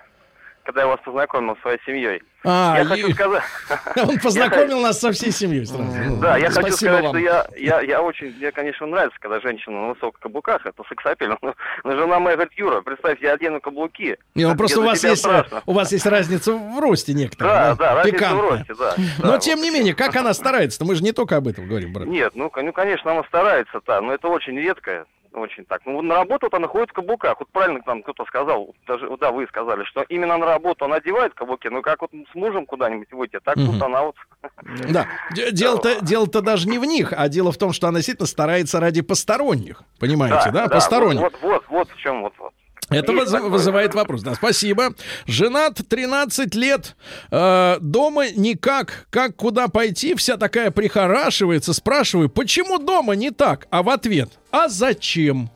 когда я вас познакомил с своей семьей. А, я Ю- хочу сказать... он познакомил нас со всей семьей сразу. Да, я хочу сказать, что я, я, я очень, мне, конечно, нравится, когда женщина на высоких каблуках, это сексапильно. Но, жена моя говорит, Юра, представь, я одену каблуки. Не, ну просто у вас есть, э, страшно». у вас есть разница в росте некоторая. Да, да, разница в росте, да. Но тем не менее, как она старается-то? Мы же не только об этом говорим, брат. Нет, ну, ну, конечно, она старается, да, но это очень редко. Очень так. Ну, на работу она ходит в каблуках. Вот правильно там кто-то сказал, даже, да, вы сказали, что именно на работу она одевает каблуки, ну как вот с мужем куда-нибудь выйти, так Мгм. тут она вот... Да. Дело-то, дело-то даже не в них, а дело в том, что она действительно старается ради посторонних. Понимаете, да? Посторонних. Вот, вот, вот, в чем вот. вот. Это вызывает вопрос. Да, спасибо. Женат 13 лет. э, дома никак. Как куда пойти? Вся такая прихорашивается. Спрашиваю, почему дома не так? А в ответ, а зачем?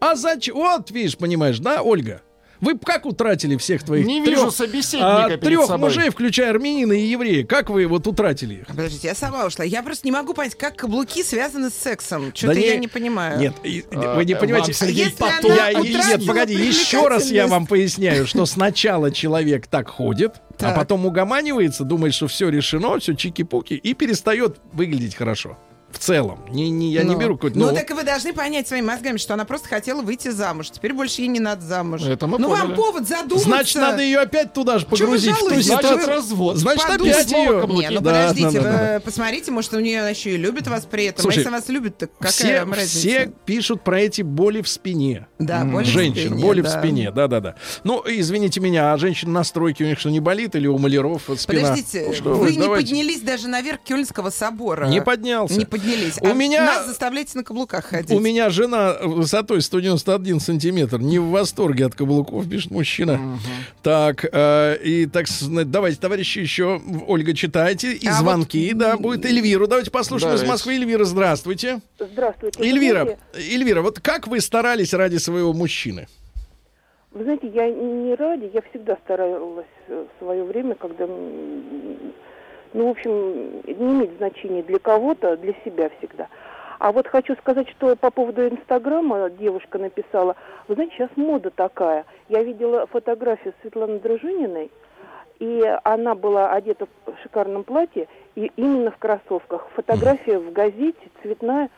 А зачем? Вот, видишь, понимаешь, да, Ольга? Вы как утратили всех твоих Не трех, вижу собеседника а, перед трех собой. мужей, включая армянина и еврея? Как вы вот утратили их? Подождите, я сама ушла. Я просто не могу понять, как каблуки связаны с сексом. Что-то Да я не- не понимаю. Нет, и- А, вы не вам понимаете. Сергей Если потом Я- нет, погоди, еще раз я вам поясняю, что сначала человек так ходит, а Так. потом угоманивается, думает, что все решено, все чики-пуки, и перестает выглядеть хорошо. В целом. Не, не, я не Ну. беру какой-то... Ну, ну, так и вы должны понять своими мозгами, что она просто хотела выйти замуж. Теперь больше ей не надо замуж. Это мы ну, вам повод задуматься. Значит, надо ее опять туда же Чё вы погрузить, в ту жалуетесь? ситуацию. Значит, развод. Значит, Подумайте. опять ее... Не, ну Да, подождите, да, да, да. вы посмотрите, может, у нее она еще и любит вас при этом. Слушай, а если вас любит, так какая Все, вам разница? все пишут про эти боли в спине. Да, боли в Женщин, спине, боли в да. спине, да-да-да. Ну, извините меня, а женщин на стройке у них что, не болит или у маляров спина? Подождите, что вы, не давайте. поднялись даже наверх Кёльнского собора. Не поднялся. Не поднялись. У А меня- Нас заставляете на каблуках ходить. У меня жена высотой 191 сантиметр, не в восторге от каблуков, пишет мужчина. Так, э, и так, давайте, товарищи, еще, Ольга, читайте, и А звонки, да, будет Эльвиру. Давайте послушаем из Давайте. Москвы. Эльвира, здравствуйте. Здравствуйте. Эльвира, Эльвира, вот как вы старались ради своего мужчины? Вы знаете, я не ради, я всегда старалась в свое время, когда, ну, в общем, не имеет значения для кого-то, для себя всегда. А вот хочу сказать, что по поводу Инстаграма девушка написала, вы знаете, сейчас мода такая. Я видела фотографию Светланы Дружининой, и она была одета в шикарном платье, и именно в кроссовках. Фотография в газете цветная,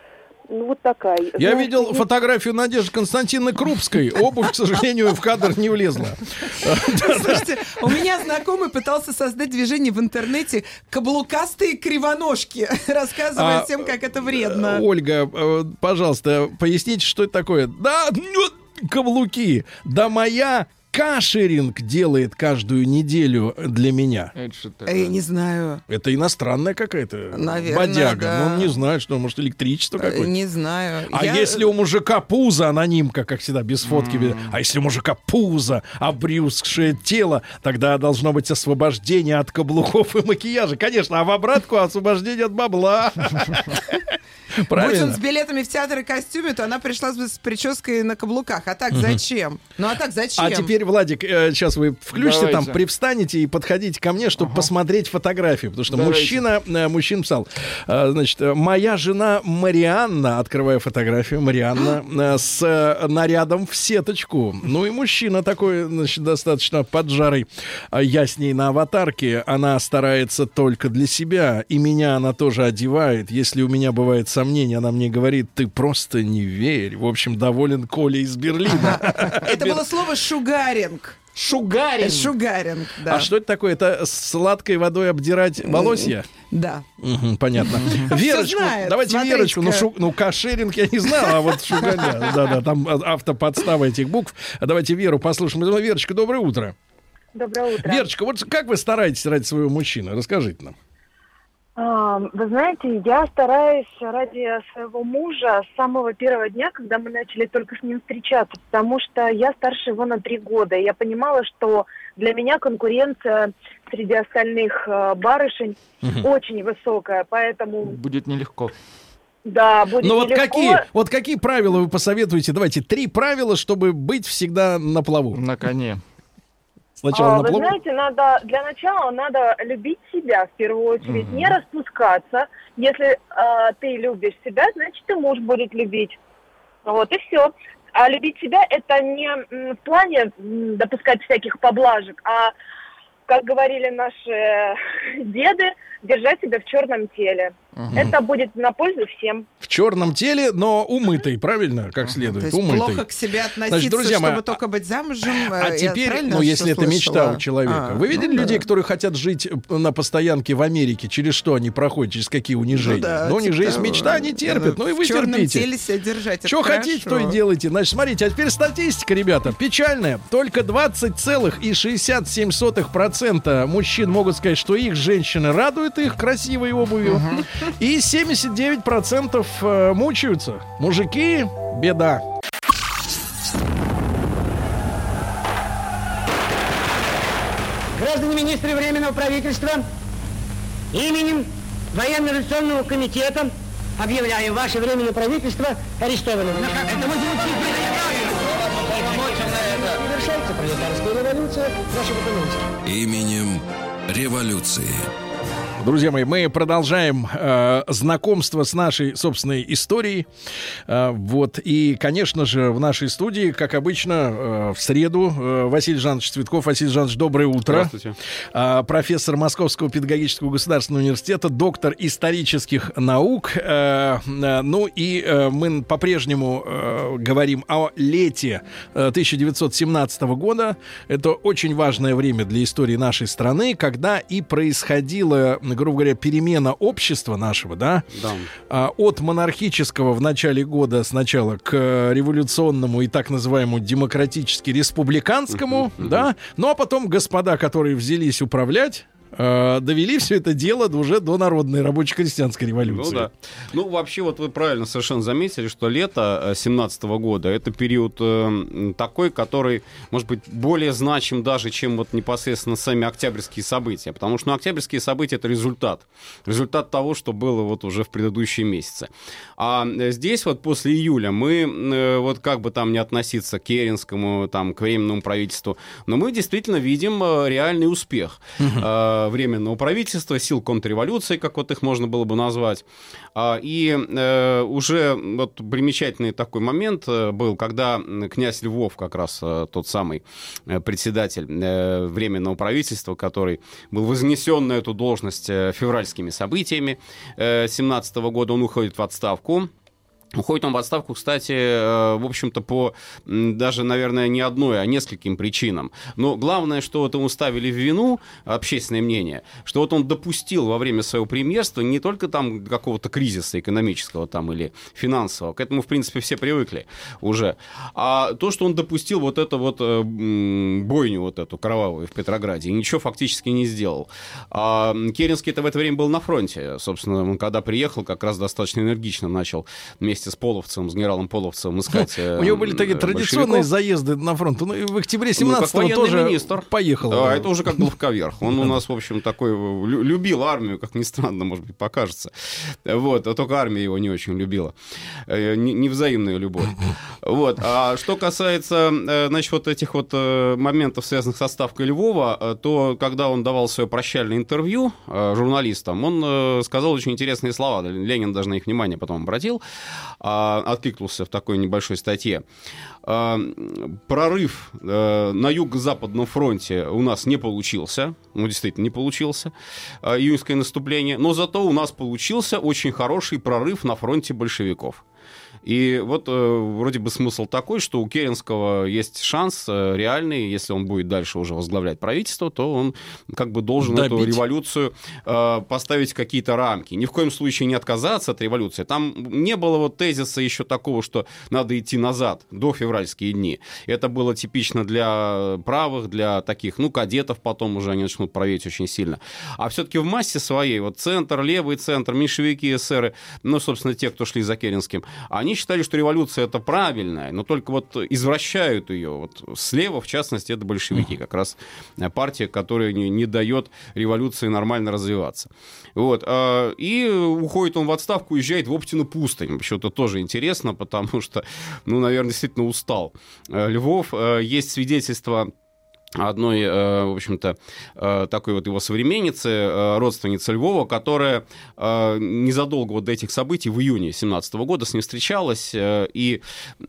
ну вот такая. Я Знаете, видел есть- фотографию Надежды Константиновны Крупской. Обувь, к сожалению, в кадр не влезла. Слушайте, у меня знакомый пытался создать движение в интернете «Каблукастые кривоножки», рассказывая А, всем, как это вредно. Ольга, э, пожалуйста, поясните, что это такое. Да, ну, каблуки. Да моя кашеринг делает каждую неделю для меня. Это что-то- Э, Я не знаю. Это иностранная какая-то Наверное, бодяга. да. Ну, он не знает, что, может, электричество Э, какое-то. Не знаю. А Я- если у мужика пузо, анонимка, как всегда, без фотки, без- а если у мужика пузо, обрюзгшее тело, тогда должно быть освобождение от каблуков и макияжа. Конечно, а в обратку освобождение от бабла. Будь Правильно? он с билетами в театр и костюме, то она пришла с, с прической на каблуках. А так зачем? Ну а так зачем? А теперь, Владик, сейчас вы включите Давайте. там, привстанете и подходите ко мне, чтобы посмотреть фотографии. Потому что Давайте. мужчина, э, мужчина писал, э, значит, э, моя жена Марианна, открывая фотографию, Марианна, э, с э, нарядом в сеточку. Ну и мужчина такой, значит, достаточно поджарый. А Я с ней на аватарке, она старается только для себя, и меня она тоже одевает. Если у меня бывает сомнение, она мне говорит, ты просто не верь. В общем, доволен Коля из Берлина. Это было слово «шугаринг». Шугарин. Шугаринг, да. А что это такое? Это сладкой водой обдирать волосья? Да. Мгм, понятно. Верочку, знает, давайте смотрите-ка. Верочку. Ну, шу- ну, кашеринг я не знал, а вот шуганя. Да-да, там а- автоподстава этих букв. А Давайте Веру послушаем. Ну, Верочка, доброе утро. Доброе утро. Верочка, вот как вы стараетесь ради своего мужчины? Расскажите нам. Вы знаете, я стараюсь ради своего мужа с самого первого дня, когда мы начали только с ним встречаться, потому что я старше его на три года. Я понимала, что для меня конкуренция среди остальных э, барышень Мгм. очень высокая, поэтому Будет нелегко. да, будет Ну вот нелегко. какие, вот какие правила вы посоветуете? Давайте три правила, чтобы быть всегда на плаву. На коне. Сначала А, на Вы плаву. знаете, надо для начала надо любить себя в первую очередь, не распускаться. Если а, ты любишь себя, значит и муж будет любить. Вот и все. А любить себя это не в плане допускать всяких поблажек, а как говорили наши деды, держать себя в черном теле. Это будет на пользу всем. В черном теле, но умытый, правильно, как То следует, есть умытый. плохо к себе относиться, Значит, друзья мои, чтобы только быть замужем. А э, теперь, ну, если это мечта слышала? у человека. А, Вы видели ну людей, да. которые хотят жить э, на постоянке в Америке? Через что они проходят? Через какие унижения? Ну да, Но у них типа же есть того. мечта, они терпят. Ну и В вы черном терпите. теле себя держать. Что хотите, то и делайте. Значит, смотрите, а теперь статистика, ребята, печальная. Только 20,67% мужчин могут сказать, что их женщины радуют их красивой обувью. И 79% э, мучаются. Мужики, беда. Граждане министры Временного правительства, именем Военно-революционного комитета объявляю ваше Временное правительство арестованным. Это пролетарская революция. Именем революции. Друзья мои, мы продолжаем э, знакомство с нашей собственной историей. Э, вот. И, конечно же, в нашей студии, как обычно, э, в среду э, Василий Жанович Цветков. Василий Жанович, доброе утро. Здравствуйте. Э, профессор Московского педагогического государственного университета, доктор исторических наук. Э, э, ну и э, мы по-прежнему э, говорим о лете э, 1917 года. Это очень важное время для истории нашей страны, когда и происходила, грубо говоря, перемена общества нашего, да, Да. а, от монархического в начале года сначала к э, революционному и так называемому демократически-республиканскому, да, ну а потом господа, которые взялись управлять, э, довели все это дело уже до народной рабоче-крестьянской революции. Ну да. Ну, вообще, вот вы правильно совершенно заметили, что лето 17 года это период э, такой, который, может быть, более значим даже, чем вот непосредственно сами октябрьские события. Потому что ну, октябрьские события это результат. Результат того, что было вот уже в предыдущие месяцы. А э, здесь вот после июля мы, э, вот как бы там не относиться к Керенскому, там, к временному правительству, но мы действительно видим э, реальный успех э, временного правительства, сил контрреволюции, как вот их можно было бы назвать. А, И э, уже вот примечательный такой момент э, был, когда князь Львов, как раз э, тот самый э, председатель э, временного правительства, который был вознесен на эту должность э, февральскими событиями 17 года, он уходит в отставку. Уходит он в отставку, кстати, э, в общем-то, по даже, наверное, не одной, а нескольким причинам. Но главное, что вот ему ставили в вину общественное мнение, что вот он допустил во время своего премьерства не только там какого-то кризиса экономического там или финансового, к этому, в принципе, все привыкли уже, а то, что он допустил вот эту вот э, бойню вот эту кровавую в Петрограде и ничего фактически не сделал. А Керенский-то в это время был на фронте, собственно, он когда приехал, как раз достаточно энергично начал вместе с Половцем, с генералом Половцем искать э, У него были такие традиционные заезды на фронт. Ну, и в октябре Ну, как 17 военный тоже министр. поехал. Да, это уже как главковерх. Он у нас, в общем, такой э, лю- любил армию, как ни странно, может быть, покажется. Вот, а только армия его не очень любила. Э, не- Невзаимная любовь. Вот. А что касается, э, значит, вот этих вот э, моментов, связанных со ставкой Львова, э, то когда он давал свое прощальное интервью э, журналистам, он э, сказал очень интересные слова. Ленин даже на их внимание потом обратил, откликнулся в такой небольшой статье. А, Прорыв э, на юго-западном фронте у нас не получился, ну, действительно, не получился, э, июньское наступление, но зато у нас получился очень хороший прорыв на фронте большевиков. И вот э, вроде бы смысл такой, что у Керенского есть шанс э, реальный, если он будет дальше уже возглавлять правительство, то он как бы должен эту Добить. революцию э, поставить в какие-то рамки. Ни в коем случае не отказаться от революции. Там не было вот тезиса еще такого, что надо идти назад, до февральские дни. Это было типично для правых, для таких, ну, кадетов потом уже они начнут править очень сильно. А все-таки в массе своей, вот центр, левый центр, меньшевики, эсеры, ну, собственно, те, кто шли за Керенским, они считали, что революция это правильная, но только вот извращают ее. Вот слева, в частности, это большевики, как раз э, партия, которая не, не дает революции нормально развиваться. Вот. а, И уходит он в отставку, уезжает в Оптину пустынь. Это тоже интересно, потому что, ну, наверное, действительно устал. Э, Львов, э, есть свидетельство одной, э, в общем-то, э, такой вот его современницы, э, родственницы Львова, которая незадолго вот до этих событий, в июне 17 года с ним встречалась и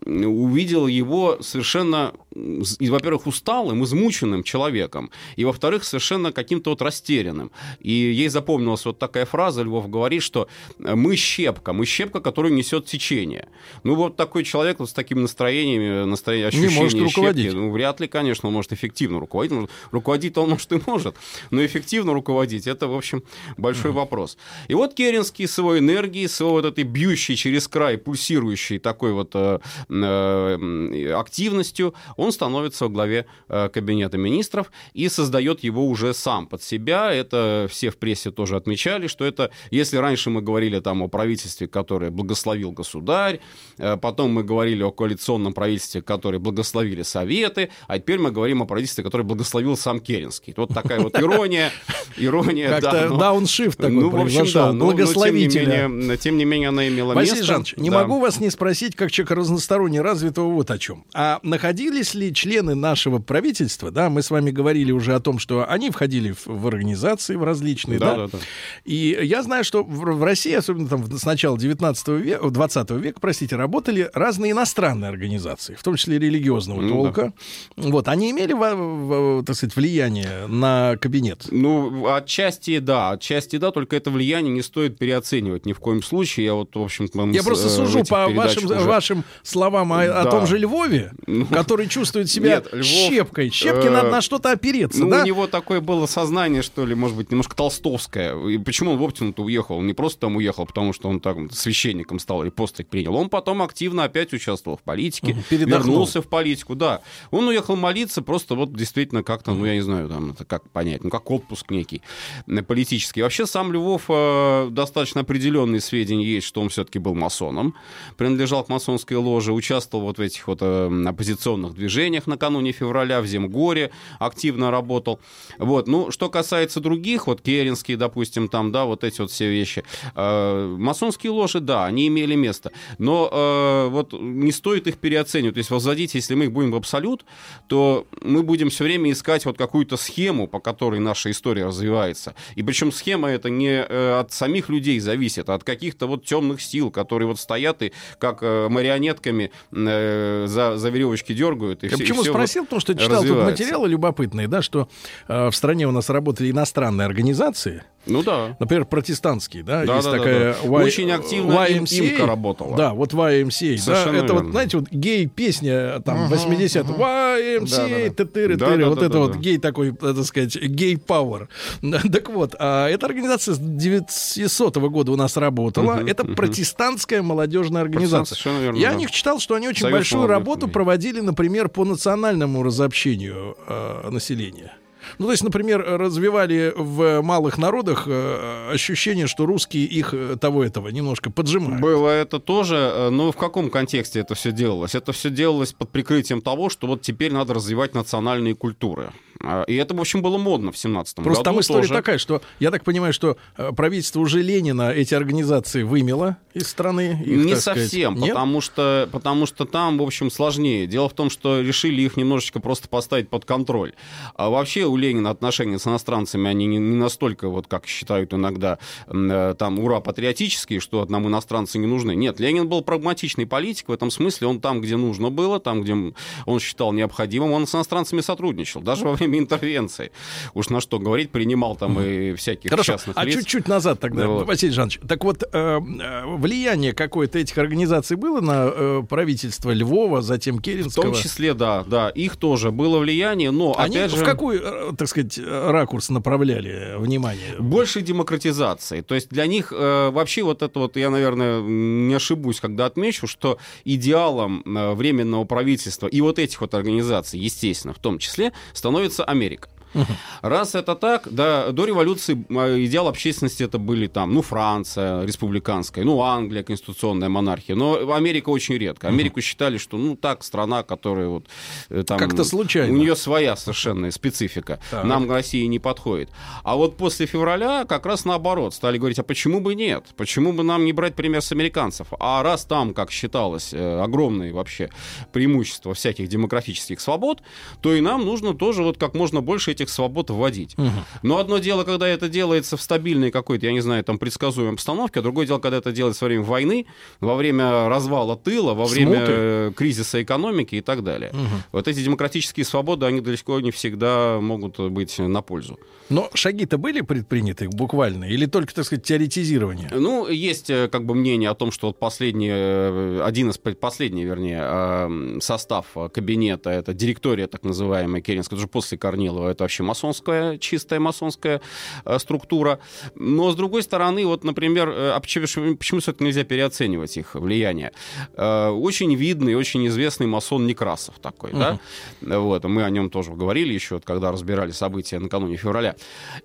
увидела его совершенно во-первых, усталым, измученным человеком, и, во-вторых, совершенно каким-то вот растерянным. И ей запомнилась вот такая фраза, Львов говорит, что мы щепка, мы щепка, которую несет течение. Ну, вот такой человек вот с такими настроениями, настроение, Не ощущение может руководить. щепки, ну, вряд ли, конечно, он может эффективно руководить. Может, Руководить-то он, может, и может, но эффективно руководить, это, в общем, большой вопрос. И вот Керенский с его энергией, с его вот этой бьющей через край, пульсирующей такой вот э, э, активностью, он становится во главе э, кабинета министров и создает его уже сам под себя. Это все в прессе тоже отмечали, что это, если раньше мы говорили там о правительстве, которое благословил государь, э, потом мы говорили о коалиционном правительстве, которое благословили советы, а теперь мы говорим о правительстве, которое благословил сам Керенский. Вот такая вот ирония, ирония, Как-то да. но- дауншифт такой ну, в общем, да, но- но тем не благословителя. менее- Тем не менее, она имела Василий место. Жанович, не Да. могу вас не спросить, как человека разносторонне развитого, вот о чем. А находились ли члены нашего правительства, да, мы с вами говорили уже о том, что они входили в, в организации, в различные, да? Да, да, да. И я знаю, что в, в России, особенно там с начала 19 века, 20 века, простите, работали разные иностранные организации, в том числе религиозного Ну, толка. Вот, они имели, во- так сказать, влияние на кабинет? Ну, отчасти да, отчасти да, только это влияние не стоит переоценивать ни в коем случае. Я вот, в общем Я просто сужу по вашим, вашим словам о, о Да. том же Львове, который чувствует себя Нет, Львов, щепкой. Щепке э, надо на что-то опереться, Ну, да? у него такое было сознание, что ли, может быть, немножко толстовское. И почему он в Оптину-то уехал? Он не просто там уехал, потому что он там священником стал или постриг принял. Он потом активно опять участвовал в политике, передохнул. вернулся в политику, да. Он уехал молиться просто вот действительно как-то, ну, я не знаю, там, это как понять, ну, как отпуск некий э, политический. Вообще сам Львов э, достаточно определенные сведения есть, что он все-таки был масоном, принадлежал к масонской ложе, участвовал вот в этих вот э, оппозиционных движениях накануне февраля, в Земгоре активно работал. Вот, ну, что касается других, вот Керенский, допустим, там, да, вот эти вот все вещи, э, масонские ложи, да, они имели место, но э, вот не стоит их переоценивать, то есть возводить, если мы их будем в абсолют, то мы будем все время искать вот какую-то схему, по которой наша история развивается. И причем схема это не э, от самих людей зависит, а от каких-то вот темных сил, которые вот стоят и как э, марионетками э, за, за веревочки дергают. И Я и почему всё спросил? вот Потому что читал тут материалы любопытные, да, что э, в стране у нас работали иностранные организации. Ну да. Например, протестантские, да, Да, есть да, да, такая да. Y- Очень активно YMCA. имка работала. Да, вот YMCA. Да, Совершенно это вот, знаете, вот гей-песня там 80 YMCA, тыры Да, тыры да, вот да, это да, вот да. гей такой, так сказать, гей-пауэр. Так вот, а эта организация с 900 года у нас работала. Мгм, Это мгм. протестантская молодежная организация. Верно, Я да. о них читал, что они очень Союз большую работу проводили, например, по национальному разобщению э, населения. Ну, то есть, например, развивали в малых народах э, ощущение, что русские их э, того этого немножко поджимают. Было это тоже, э, но в каком контексте это все делалось? Это все делалось под прикрытием того, что вот теперь надо развивать национальные культуры. А, И это, в общем, было модно в 17 Просто году там история тоже. такая, что я так понимаю, что э, правительство уже Ленина эти организации вымело из страны. их, не сказать, совсем, нет? потому что, потому что там, в общем, сложнее. Дело в том, что решили их немножечко просто поставить под контроль. А вообще у Ленина отношения с иностранцами, они не, не настолько, вот как считают иногда, э, там, ура, патриотические, что нам иностранцы не нужны. Нет, Ленин был прагматичный политик, в этом смысле он там, где нужно было, там, где он считал необходимым, он с иностранцами сотрудничал, даже во время интервенции. Уж на что говорить, принимал там и всяких Хорошо, частных а лиц. чуть-чуть назад тогда, Вот. Василий Жанович. Так вот, э, э, влияние какое-то этих организаций было на э, правительство Львова, затем В Керенского? том числе, да, да, их тоже было влияние, но Они опять же... в какой, э, так сказать, ракурс направляли внимание? Большей демократизации. То есть для них э, вообще вот это вот, я, наверное, не ошибусь, когда отмечу, что идеалом э, временного правительства и вот этих вот организаций, естественно, в том числе, становится Америка. Раз это так, да, до революции э, идеал общественности это были там, ну, Франция республиканская, ну, Англия конституционная монархия, но Америка очень редко. Америку считали, что, ну, так, страна, которая вот э, там... Как-то случайно. У нее своя совершенная специфика. Так. Нам России не подходит. А вот после февраля как раз наоборот стали говорить, а почему бы нет? Почему бы нам не брать пример с американцев? А раз там, как считалось, э, огромные вообще преимущества всяких демократических свобод, то и нам нужно тоже вот как можно больше этих этих свобод вводить. Но одно дело, когда это делается в стабильной какой-то, я не знаю, там предсказуемой обстановке, а другое дело, когда это делается во время войны, во время развала тыла, во время Смуты. э, кризиса экономики и так далее. Вот эти демократические свободы, они далеко не всегда могут быть на пользу. Но шаги-то были предприняты буквально? Или только, так сказать, теоретизирование? Ну, есть э, как бы мнение о том, что вот последний, э, один из пред- последний, вернее, э, состав кабинета, это директория так называемая Керенская, уже после Корнилова, это вообще масонская, чистая масонская э, структура. Но, с другой стороны, вот, например, э, а почему, почему все-таки нельзя переоценивать их влияние? Э, Очень видный, очень известный масон Некрасов такой, да? Вот, мы о нем тоже говорили еще, вот когда разбирали события накануне февраля.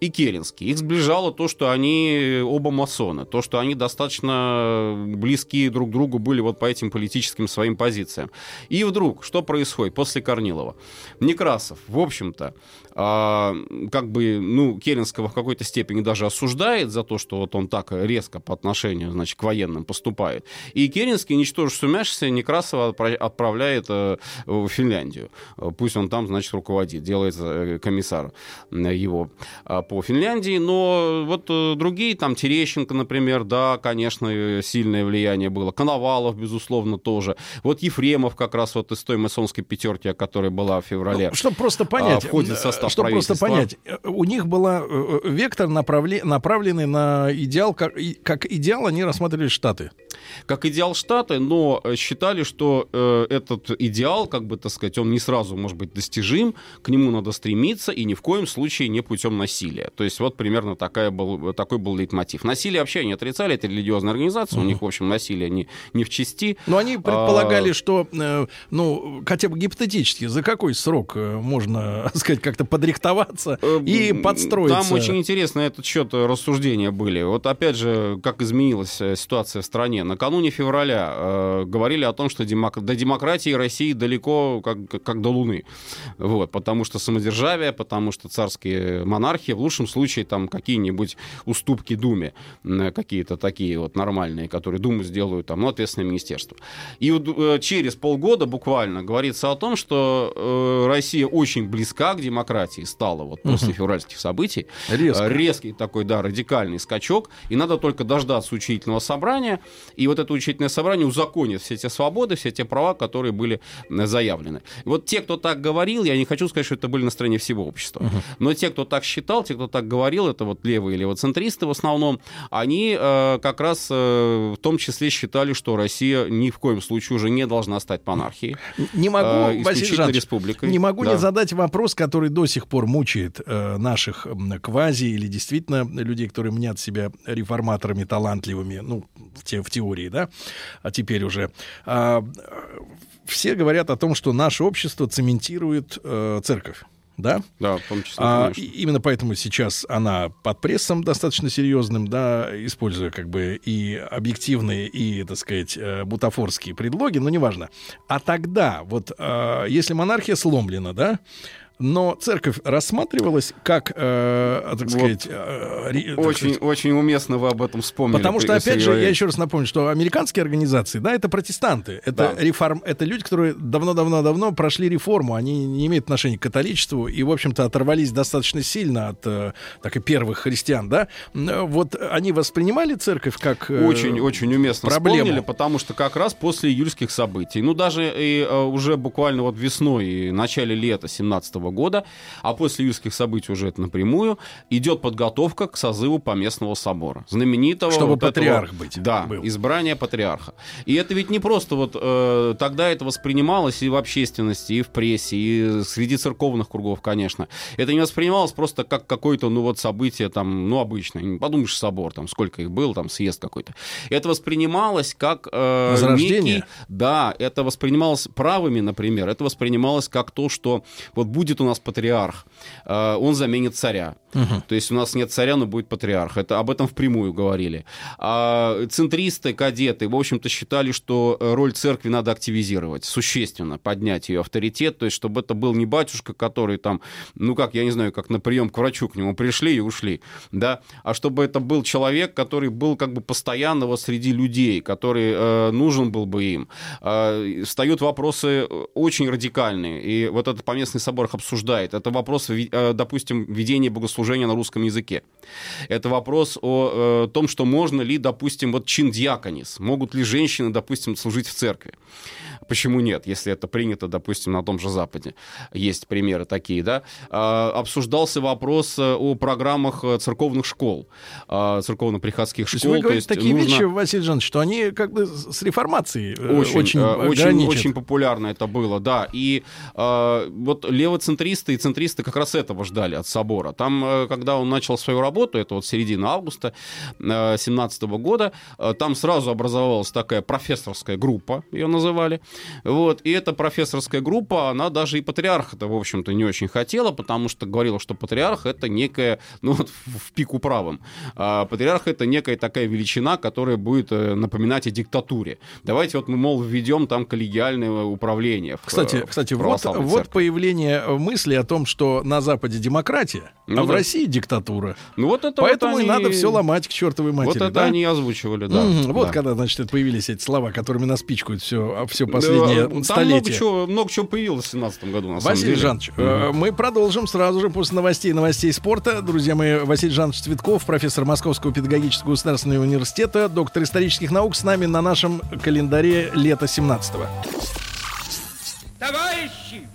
И Керенский. Их сближало то, что они оба масоны, то, что они достаточно близки друг к другу были вот по этим политическим своим позициям. И вдруг, что происходит после Корнилова? Некрасов, в общем-то, а, как бы, ну, Керенского в какой-то степени даже осуждает за то, что вот он так резко по отношению, значит, к военным поступает. И Керенский, ничтоже сумяшися, Некрасова отпра- отправляет э, в Финляндию. Пусть он там, значит, руководит, делает э, комиссар э, его а, по Финляндии. Но вот другие, там, Терещенко, например, да, конечно, сильное влияние было. Коновалов, безусловно, тоже. Вот Ефремов как раз вот из той масонской пятерки, которая была в феврале. Чтобы просто понять, а, входит в состав чтобы просто понять, э, у них был вектор направле- направленный на идеал, как, как идеал они рассматривали Штаты. как идеал Штаты, но э, считали, что э, этот идеал, как бы так сказать, он не сразу может быть достижим, к нему надо стремиться и ни в коем случае не путем насилия. То есть вот примерно такая был, такой был лейтмотив. Насилие вообще не отрицали, это религиозная организация, у них, в общем, насилие не, не в чести. Но они предполагали, А, что, э, ну, хотя бы гипотетически, за какой срок э, можно, сказать, как-то подрихтоваться и подстроиться. Там очень интересно этот счет рассуждения были. Вот опять же, как изменилась э, ситуация в стране. Накануне февраля э, говорили о том, что демок- до демократии России далеко, как, как до Луны. Вот, потому что самодержавие, потому что царские монархии, в лучшем случае там какие-нибудь уступки Думе, какие-то такие вот нормальные, которые Думу сделают, там, ну, ответственное министерство. И вот, э, через полгода буквально говорится о том, что э, Россия очень близка к демократии стала вот после Мгм. февральских событий. Резко. Э, Резкий такой, да, радикальный скачок. И надо только дождаться учительного собрания. И вот это учительное собрание узаконит все те свободы, все те права, которые были э, заявлены. И вот те, кто так говорил, я не хочу сказать, что это были настроения всего общества. Но те, кто так считал, те, кто так говорил, это вот левые или левоцентристы в основном, они э, как раз э, в том числе считали, что Россия ни в коем случае уже не должна стать монархией. Не могу, э, Василий Жанович, республикой. не могу Да. не задать вопрос, который до сих пор мучает э, наших квази или действительно людей, которые мнят себя реформаторами талантливыми, ну, в, те, в теории, да, а теперь уже. Э, все говорят о том, что наше общество цементирует э, церковь. Да? Да, в том числе, А, конечно. именно поэтому сейчас она под прессом достаточно серьезным, да, используя как бы и объективные, и, так сказать, э, бутафорские предлоги, но неважно. А тогда, вот, э, если монархия сломлена, да, но церковь рассматривалась как, э, так Вот. сказать, э, ре- так Очень, сказать, очень уместно вы об этом вспомнили. Потому что, опять же, я еще раз напомню, что американские организации, да, это протестанты, это Да. реформ, это люди, которые давно-давно-давно прошли реформу, они не имеют отношения к католичеству и, в общем-то, оторвались достаточно сильно от э, так и первых христиан, да. М, Вот они воспринимали церковь как э, Очень, очень уместно проблему. вспомнили, потому что как раз после июльских событий, ну даже и э, уже буквально вот весной и начале лета 17 года, а после июльских событий уже это напрямую, идет подготовка к созыву поместного собора. Знаменитого... Чтобы вот этого- патриарх быть Да, избрание патриарха. И это ведь не просто вот э, тогда это воспринималось и в общественности, и в прессе, и среди церковных кругов, конечно. Это не воспринималось просто как какое-то, ну вот, событие там, ну, обычное. Не Подумаешь, собор, там, сколько их было, там, съезд какой-то. Это воспринималось как э, Возрождение? некий... Да, это воспринималось правыми, например, это воспринималось как то, что вот будет у нас патриарх, э, он заменит царя. Мгм. То есть у нас нет царя, но будет патриарх. Это об этом впрямую говорили. А центристы, кадеты, в общем-то, считали, что э, роль церкви надо активизировать, существенно поднять ее авторитет, то есть чтобы это был не батюшка, который там, ну как, я не знаю, как на прием к врачу к нему пришли и ушли, да, а чтобы это был человек, который был как бы постоянно вот среди людей, который э, нужен был бы им. Э, встают вопросы э, очень радикальные, и вот это Поместный собор их обсуждает. Это вопрос, э, допустим, ведения богослужения на русском языке. Это вопрос о э, том, что можно ли, допустим, вот чин диаконис, могут ли женщины, допустим, служить в церкви. Почему нет, если это принято, допустим, на том же Западе? Есть примеры такие, да? А, Обсуждался вопрос э, о программах э, церковных школ, а, церковно-приходских То есть школ. вы говорите такие нужно- вещи, Василий Жанович, что они как бы с реформацией э, очень, очень, очень, очень популярно это было, да. И э, вот левоцентристы и центристы как раз этого ждали от собора. Там, когда он начал свою работу, это вот середина августа 2017 года, там сразу образовалась такая профессорская группа, ее называли. Вот. И эта профессорская группа, она даже и патриарха-то, в общем-то, не очень хотела, потому что говорила, что патриарх это некая, ну вот в в пику правым, а патриарх это некая такая величина, которая будет э, напоминать о диктатуре. Давайте вот мы, мол, введем там коллегиальное управление. в, Кстати, э, кстати, в вот, православной вот церкви. появление мысли о том, что на Западе демократия, Ну а в да. России диктатура. Ну вот это Поэтому вот и они- надо все ломать к чертовой матери. Вот это да? они и озвучивали, да. Мгм. Вот Да. когда, значит, появились эти слова, которыми нас пичкают все, все Да, Там много столетие. чего, много чего появилось в 17 году, на самом Василий деле. Жанович, э, мы продолжим сразу же после новостей новостей спорта. Друзья мои, Василий Жанович Цветков, профессор Московского педагогического государственного университета, доктор исторических наук, с нами на нашем календаре лета 17-го. Товарищи,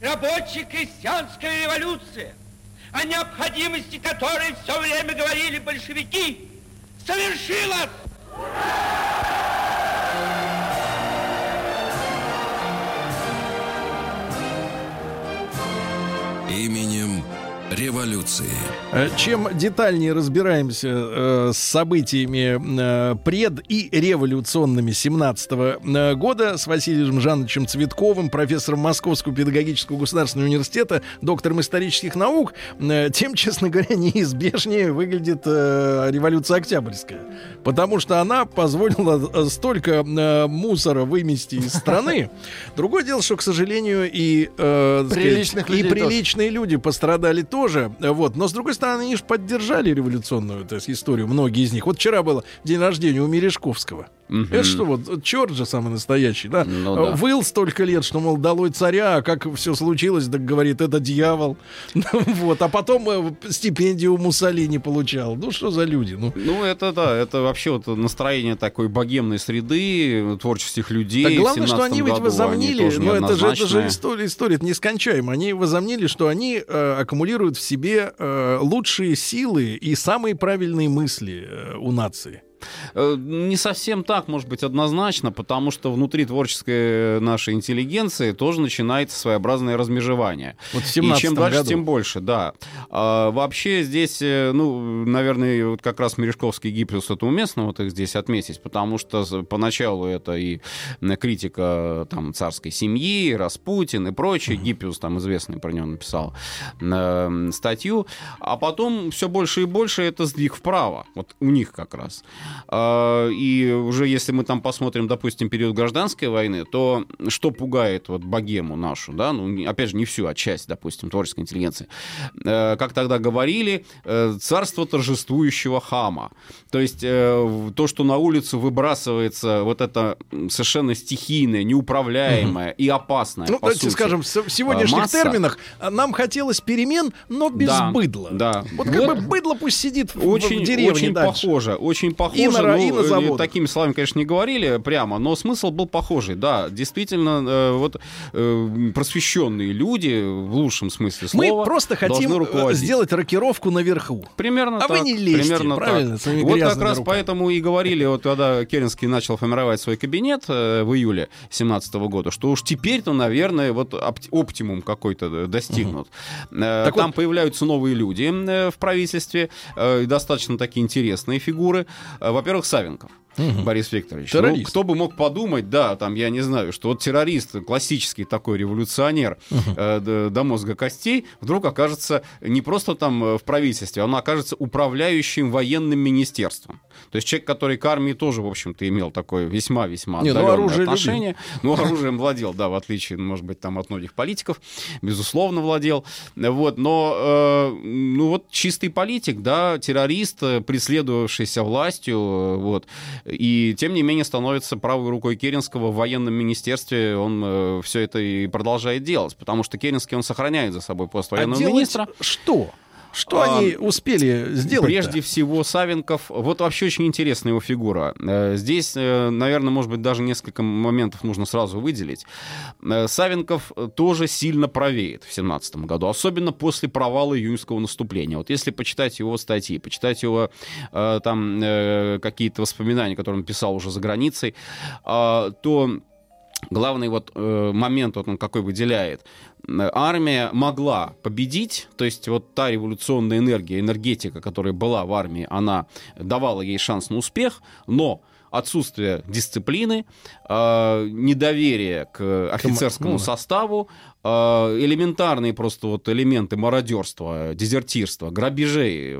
рабочая крестьянская революция, о необходимости которой все время говорили большевики, совершилась! Именем революции. Э, Чем детальнее разбираемся э, с событиями э, пред- и революционными 17 э, года с Василием Жановичем Цветковым, профессором Московского педагогического государственного университета, доктором исторических наук, э, тем, честно говоря, неизбежнее выглядит э, революция Октябрьская. Потому что она позволила э, столько э, мусора вымести из страны. Другое дело, что, к сожалению, и, э, так сказать, Приличных и людей тоже. приличные люди пострадали тоже. Вот. Но, с другой стороны, они же поддержали революционную есть, историю, многие из них. Вот вчера было день рождения у Мережковского. Мгм. Это что, вот черт же самый настоящий, да? Ну да. Выл столько лет, что, мол, долой царя, а как все случилось, так говорит, это дьявол. вот. А потом э, стипендию Муссолини получал. Ну, что за люди? Ну, Ну, это да, это вообще вот настроение такой богемной среды, творческих людей. Так главное, что 17 они ведь возомнили, тоже ну это же, это же история, история это нескончаема. Они возомнили, что они э, аккумулируют в себе э, лучшие силы и самые правильные мысли э, у нации. Э, Не совсем так, может быть, однозначно, потому что внутри творческой нашей интеллигенции тоже начинается своеобразное размежевание. Вот в И 17 чем дальше, году. тем больше, да. А, вообще здесь, э, ну, наверное, вот как раз Мережковский и Гиппиус это уместно вот их здесь отметить, потому что поначалу это и э, критика там царской семьи, Распутин и прочее. Гиппиус там известный про него написал э, статью. А потом все больше и больше это сдвиг вправо. Вот у них как раз. А, И уже если мы там посмотрим, допустим, период гражданской войны, то что пугает вот богему нашу, да, ну, опять же, не всю, а часть, допустим, творческой интеллигенции. Э, Как тогда говорили, э, царство торжествующего хама. То есть э, то, что на улицу выбрасывается вот это совершенно стихийное, неуправляемое и опасное, Ну, давайте сути, скажем, в сегодняшних масса. терминах нам хотелось перемен, но без Да, быдла. да. Вот как бы быдло пусть сидит в, очень, в деревне очень дальше. похоже, очень похоже. И на ра- и ну, на э, заводах. такими словами, конечно, не говорили прямо, но смысл был похожий. Да, действительно, э, вот э, просвещенные люди, в лучшем смысле Мы слова, просто хотим э, сделать рокировку наверху. Примерно А так. вы не лезьте, примерно правильно, так. Вот как раз руками. поэтому и говорили, вот когда Керенский начал формировать свой кабинет э, в июле 17 года, что уж теперь-то, наверное, вот опти- оптимум какой-то э, достигнут. Э, Так Там вот- появляются новые люди в правительстве, достаточно такие интересные фигуры. Во-первых, Савенков. Мгм. Борис Викторович. Террорист. Ну, кто бы мог подумать, да, там, я не знаю, что вот террорист, классический такой революционер э, д- до мозга костей, вдруг окажется не просто там э, в правительстве, он окажется управляющим военным министерством. То есть человек, который к армии тоже, в общем-то, имел такое весьма-весьма ну, отдаленное оружие любил. отношение. Ну, оружием владел, да, в отличие, может быть, там от многих политиков, безусловно, владел. Вот, но, э, ну, вот чистый политик, да, террорист, э, преследовавшийся властью, э, вот, и, тем не менее, становится правой рукой Керенского в военном министерстве, он все это и продолжает делать, потому что Керенский, он сохраняет за собой пост военного а министра. что? Что А, они успели сделать? Прежде всего, Савенков, вот вообще очень интересная его фигура. Э, Здесь, э, наверное, может быть, даже несколько моментов нужно сразу выделить. Э, Савенков тоже сильно правеет в 17 году, особенно после провала июньского наступления. Вот если почитать его статьи, почитать его там какие-то воспоминания, которые он писал уже за границей, то главный вот э, момент, вот он какой выделяет, армия могла победить, то есть вот та революционная энергия, энергетика, которая была в армии, она давала ей шанс на успех, но отсутствие дисциплины, э, недоверие к офицерскому ну, составу, элементарные просто вот элементы мародерства, дезертирства, грабежей,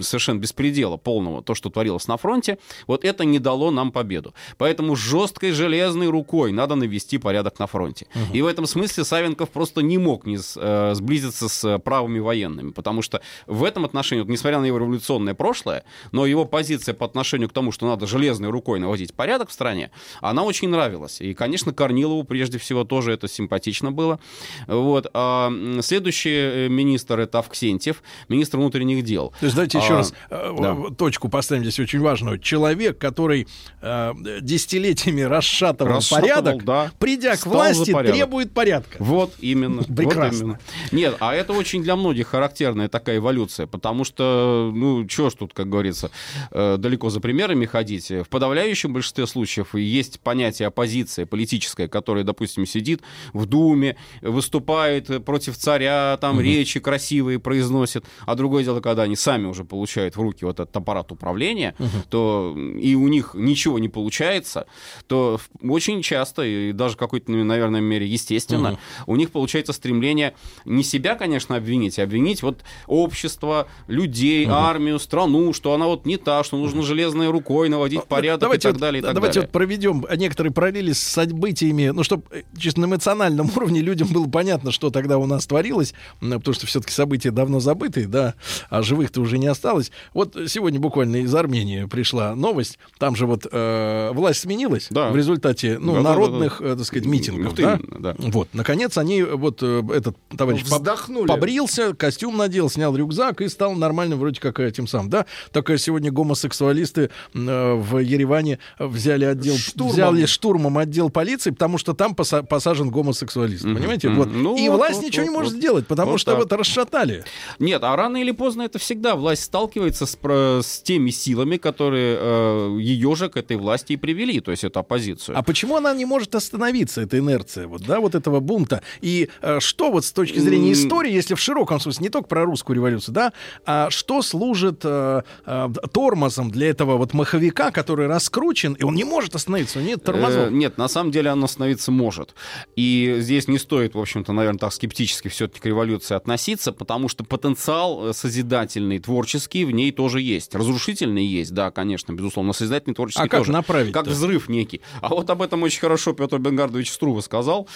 совершенно беспредела полного, то, что творилось на фронте, вот это не дало нам победу. Поэтому жесткой железной рукой надо навести порядок на фронте. И в этом смысле Савенков просто не мог не э, сблизиться с правыми военными, потому что в этом отношении, вот, несмотря на его революционное прошлое, но его позиция по отношению к тому, что надо железной рукой наводить порядок в стране, она очень нравилась. И, конечно, Корнилову прежде всего тоже это симпатично было. Вот. А следующий э, министр это Авксентьев, министр внутренних дел. То есть давайте еще А, раз э, да. точку поставим здесь очень важную. Человек, который э, десятилетиями расшатывал, Расшатывал, порядок, да. придя к Стал власти, порядок. требует порядка. Вот именно. вот Прекрасно. именно. Нет, а это очень для многих характерная такая эволюция, потому что, ну, чего ж тут, как говорится, э, далеко за примерами ходить. В подавляющем большинстве случаев есть понятие оппозиция политическая, которая, допустим, сидит в Думе, выступает против царя, там Мгм. речи красивые произносит, а другое дело, когда они сами уже получают в руки вот этот аппарат управления, Мгм. то и у них ничего не получается, то очень часто, и даже в какой-то, наверное, мере естественно, Мгм. у них получается стремление не себя, конечно, обвинить, а обвинить вот общество, людей, Мгм. армию, страну, что она вот не та, что нужно железной рукой наводить порядок давайте и так вот, далее, и так давайте далее. вот проведем некоторые параллели с событиями, ну, чтобы чисто на эмоциональном уровне людям было понятно, что тогда у нас творилось, потому что все-таки события давно забытые, да, а живых-то уже не осталось. Вот сегодня буквально из Армении пришла новость, там же вот э, власть сменилась Да. в результате, ну, Да-да-да-да. народных, э, так сказать, митингов, Вот да? да. Вот, наконец они, вот э, этот товарищ Вздохнули. побрился, костюм надел, снял рюкзак и стал нормальным вроде как этим самым, да? Только сегодня гомосексуалисты э, в Ереване взяли отдел, Штурмом. взяли штурмом отдел полиции, потому что там поса- посажен гомосексуалист, Мгм, понимаете? Мгм. Вот. Ну и вот, власть вот, ничего не вот, может вот. сделать, потому Вот что так. вот расшатали. Нет, а рано или поздно это всегда власть сталкивается с, с теми силами, которые э, ее же к этой власти и привели, то есть эту оппозицию. А почему она не может остановиться, эта инерция, вот, да, вот этого бунта? И э, что вот с точки зрения истории, если в широком смысле, не только про русскую революцию, да, а что служит э, э, тормозом для этого вот маховика, который раскручен, и он не может остановиться, у него нет тормозов. Э, нет, на самом деле она остановиться может. И здесь не стоит, в общем-то, наверное, так скептически все-таки к революции относиться, потому что потенциал э, созидательный, творческий в ней тоже есть. Разрушительный есть, да, конечно, безусловно, но созидательный, творческий А как тоже. направить-то? Как взрыв некий. А вот об этом очень хорошо Петр Бенгардович Струва сказал.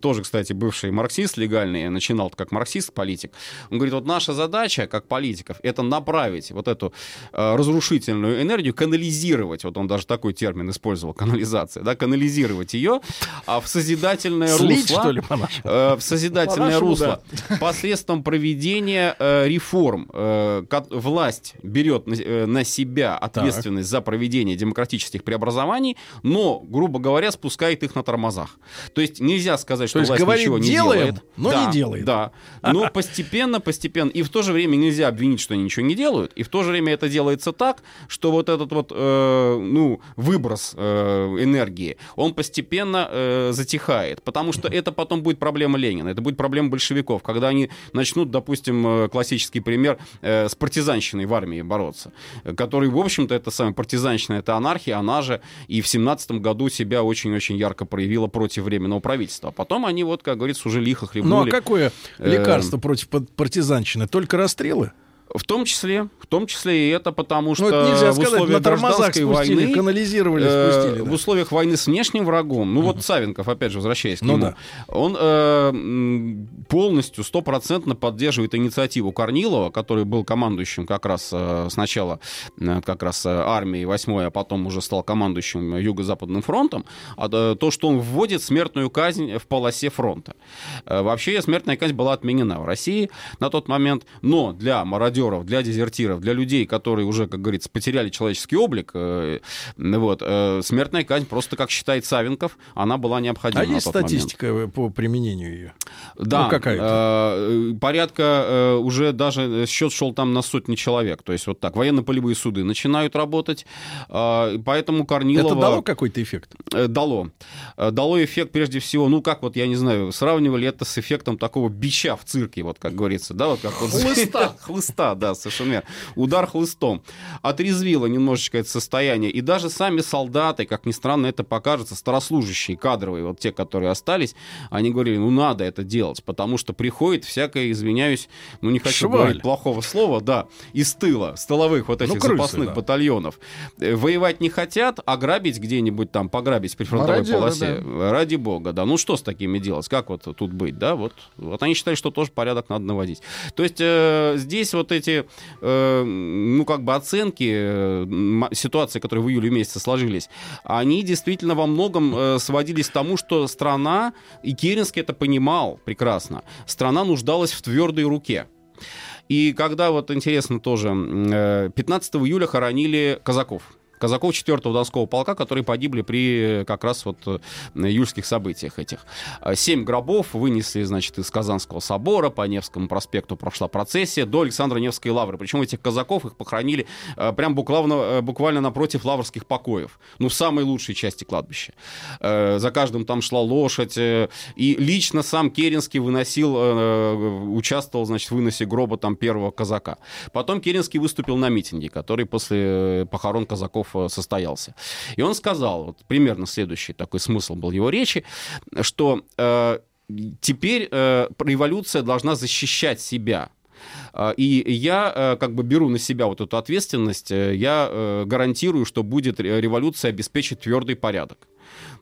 Тоже, кстати, бывший марксист легальный, начинал как марксист-политик. Он говорит, вот наша задача, как политиков, это направить вот эту э, разрушительную энергию, канализировать, вот он даже такой термин использовал, канализация, да, канализировать ее а в созидательное Слить, русло. что ли, по-нашему? Э, в созидательное русло посредством проведения э, реформ. Э, власть берет на, на себя ответственность за проведение демократических преобразований, но, грубо говоря, спускает их на тормозах. То есть нельзя сказать, что есть власть говорит, ничего не «Делаем», делает. но Да, не делает. Да. Но постепенно, постепенно. И в то же время нельзя обвинить, что они ничего не делают. И в то же время это делается так, что вот этот вот, э, ну, выброс э, энергии, он постепенно э, затихает. Потому что это потом будет будет проблема Ленина, это будет проблема большевиков, когда они начнут, допустим, э, классический пример э, с партизанщиной в армии бороться, э, который, в общем-то, это самая партизанщина, это анархия, она же и в семнадцатом году себя очень-очень ярко проявила против временного правительства. А потом они, вот, как говорится, уже лихо хлебнули. Ну а какое Э, лекарство против пар- партизанщины? Только расстрелы? В том числе, в том числе и это потому, что Ну, это нельзя в сказать, условиях на гражданской спустили, войны, канализировали, э, спустили, да. в условиях войны с внешним врагом, ну вот Савенков, опять же, возвращаясь к Ну нему, да. он э, полностью, стопроцентно поддерживает инициативу Корнилова, который был командующим как раз э, сначала э, как раз э, армией 8 а потом уже стал командующим Юго-Западным фронтом, а, э, то, что он вводит смертную казнь в полосе фронта. Э, Вообще смертная казнь была отменена в России на тот момент, но для мародеров, для дезертиров, для людей, которые уже, как говорится, потеряли человеческий облик, э, вот, э, смертная казнь просто, как считает Савенков, она была необходима А на есть тот момент. статистика э, по применению ее? Да, Ну, какая-то. э, порядка э, уже даже счет шел там на сотни человек. То есть вот так, военно-полевые суды начинают работать, э, поэтому Корнилова... Это дало какой-то эффект? Э, Дало. Э, Дало эффект, прежде всего, ну, как вот, я не знаю, сравнивали это с эффектом такого бича в цирке, вот как говорится, да, вот как вот... Хлыста. Хлыста, да, совершенно верно. Удар хлыстом. Отрезвило немножечко это состояние. И даже сами солдаты, как ни странно это покажется, старослужащие, кадровые, вот те, которые остались, они говорили, ну, надо это делать, потому что приходит всякое, извиняюсь, ну, не хочу Шваль. говорить плохого слова, да, из тыла, с тыловых вот Ну, этих крысы, запасных да. батальонов. Э, Воевать не хотят, а грабить где-нибудь там, пограбить при фронтовой Мародеры, полосе. Ради бога, да. Ну что с такими делать? Как вот тут быть, да? Вот, вот они считали, что тоже порядок надо наводить. То есть э, здесь вот эти, э, ну как бы оценки э, ситуации, которые в июле месяце сложились, они действительно во многом э, сводились к тому, что страна, и Керенский это понимал прекрасно, страна нуждалась в твердой руке. И когда, вот интересно тоже, м, э, 15 июля хоронили казаков. Казаков 4-го Донского полка, которые погибли при э, как раз вот э, июльских событиях этих. А, Семь гробов вынесли, значит, из Казанского собора, по Невскому проспекту прошла процессия до Александра Невской лавры. Причем этих казаков их похоронили э, прям буквально, буквально напротив лаврских покоев. Ну, в самой лучшей части кладбища. За каждым там шла лошадь. И лично сам Керенский выносил, участвовал, значит, в выносе гроба там первого казака. Потом Керенский выступил на митинге, который после похорон казаков э, состоялся. И он сказал, вот примерно следующий такой смысл был его речи, что э, теперь э, революция должна защищать себя. А, И я э, как бы беру на себя вот эту ответственность, э, я э, гарантирую, что будет ре- революция обеспечить твердый порядок.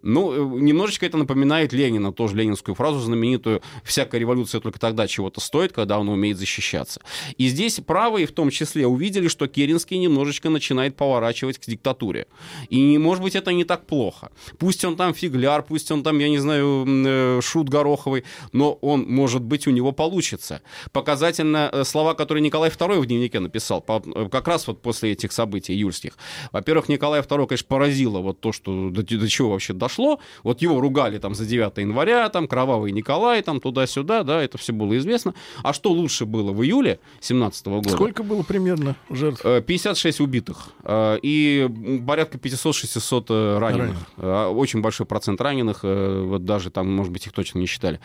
Ну, э, немножечко это напоминает Ленина, тоже ленинскую фразу знаменитую «Всякая революция только тогда чего-то стоит, когда она умеет защищаться». И здесь правые в том числе увидели, что Керенский немножечко начинает поворачивать к диктатуре. И, может быть, это не так плохо. Пусть он там фигляр, пусть он там, я не знаю, э, шут гороховый, но он, может быть, у него получится. Показательно э, слова, которые Николай II в дневнике написал, как раз вот после этих событий июльских. Во-первых, Николай II, конечно, поразило вот то, что до чего вообще дошло. Вот его ругали там за 9 января, там кровавый Николай, там туда-сюда, да, это все было известно. А что лучше было в июле 17 года? Сколько было примерно жертв? Э, 56 убитых э, и порядка 500-600 э, раненых. Раненых. Э, Очень большой процент раненых, э, вот даже там, может быть, их точно не считали.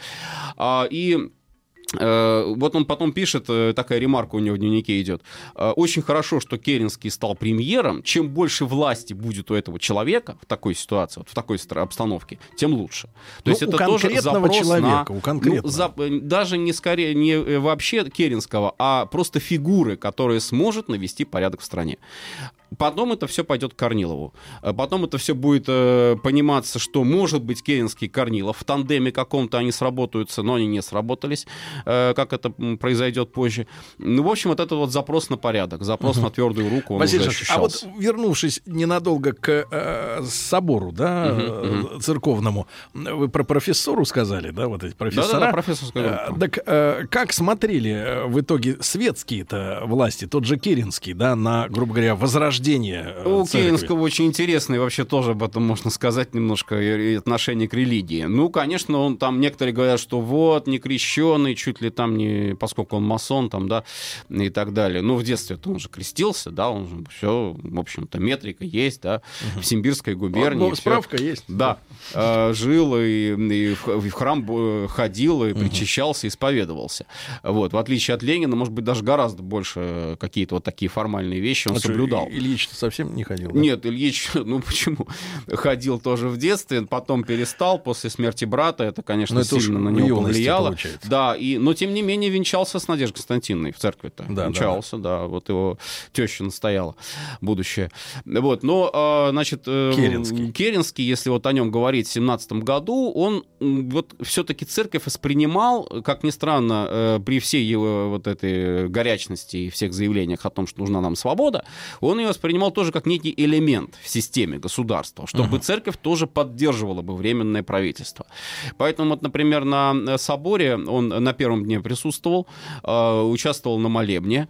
А, И э, вот он потом пишет, э, такая ремарка у него в дневнике идет. э, Очень хорошо, что Керенский стал премьером. Чем больше власти будет у этого человека в такой ситуации, вот в такой обстановке, тем лучше. То Ну, есть это тоже запрос человека, на- у конкретного. Ну, за- э, даже не скорее, не э, вообще Керенского, а просто фигуры, которая сможет навести порядок в стране. Потом это все пойдет к Корнилову. Э, Потом это все будет э, пониматься, что может быть Керенский и Корнилов в тандеме каком-то они сработаются, но они не сработались, э, как это произойдет позже. Ну, в общем, вот это вот запрос на порядок, запрос Мгм. на твердую руку, он Василий уже а вот вернувшись ненадолго к э, собору, да, э, церковному, вы про профессору сказали, да, вот эти профессора. Да-да-да, Э. Так э, как смотрели э, в итоге светские-то власти, тот же Керенский, да, на, грубо говоря, возрождение рождения э, У церкви? Керенского очень интересный вообще тоже об этом можно сказать немножко и отношение к религии. Ну, конечно, он там, некоторые говорят, что вот, не крещенный, чуть ли там не, поскольку он масон там, да, и так далее. Ну, в детстве-то он же крестился, да, он же все, в общем-то, метрика есть, да, в Симбирской губернии. Ну, всё. справка есть. Да, Э, жил и, и в в храм э, ходил, и причащался, исповедовался. Вот, в отличие от Ленина, может быть, даже гораздо больше какие-то вот такие формальные вещи он что, соблюдал. И- Ильич совсем не ходил? да? Нет, Ильич, ну почему? Ходил тоже в детстве, потом перестал после смерти брата. Это, конечно, Ну, это сильно на него повлияло. получается. Да, и, но тем не менее венчался с Надеждой Константиновной в церкви-то. Да, да, венчался, да, Вот его теща настояла, будущее. Вот, но, а, значит... э, Керенский. Керенский, если вот о нем говорить в 17 году, он вот все-таки церковь воспринимал, как ни странно, э, при всей его вот этой горячности и всех заявлениях о том, что нужна нам свобода, он ее воспринимал тоже как некий элемент в системе государства, чтобы церковь тоже поддерживала бы временное правительство. Поэтому, вот, например, на э, соборе он на первом дне присутствовал, э, участвовал на молебне,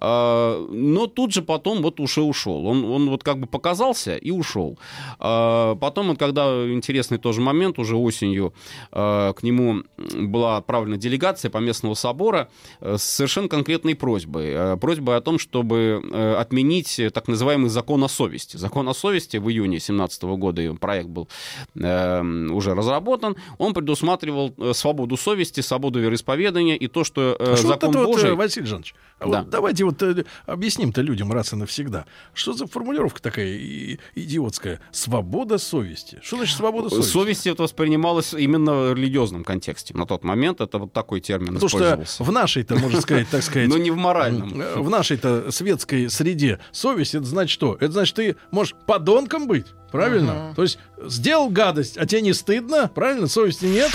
но тут же потом вот уже ушел. Он, он вот как бы показался и ушел. Э, Потом, вот, когда интересный тоже момент, уже осенью э, к нему была отправлена делегация по местного собора э, с совершенно конкретной просьбой. Э, Просьбой о том, чтобы э, отменить так называемый закон о совести. Закон о совести в июне 2017 года, проект был уже разработан, он предусматривал свободу совести, свободу вероисповедания и то, что А закон это вот, Божий... э, Василий Жанович, а Да. вот давайте вот э, объясним-то людям раз и навсегда. Что за формулировка такая и- идиотская? Свобода совести. Что значит свобода совести? Совесть это воспринималось именно в религиозном контексте. На тот момент это вот такой термин Потому что использовался. в нашей-то, можно сказать, так сказать... Но не в моральном. э, В нашей-то светской среде совесть, это значит что? Это значит, ты можешь подонком быть, правильно? То есть сделал гадость, а тебе не стыдно, правильно? Совести нет?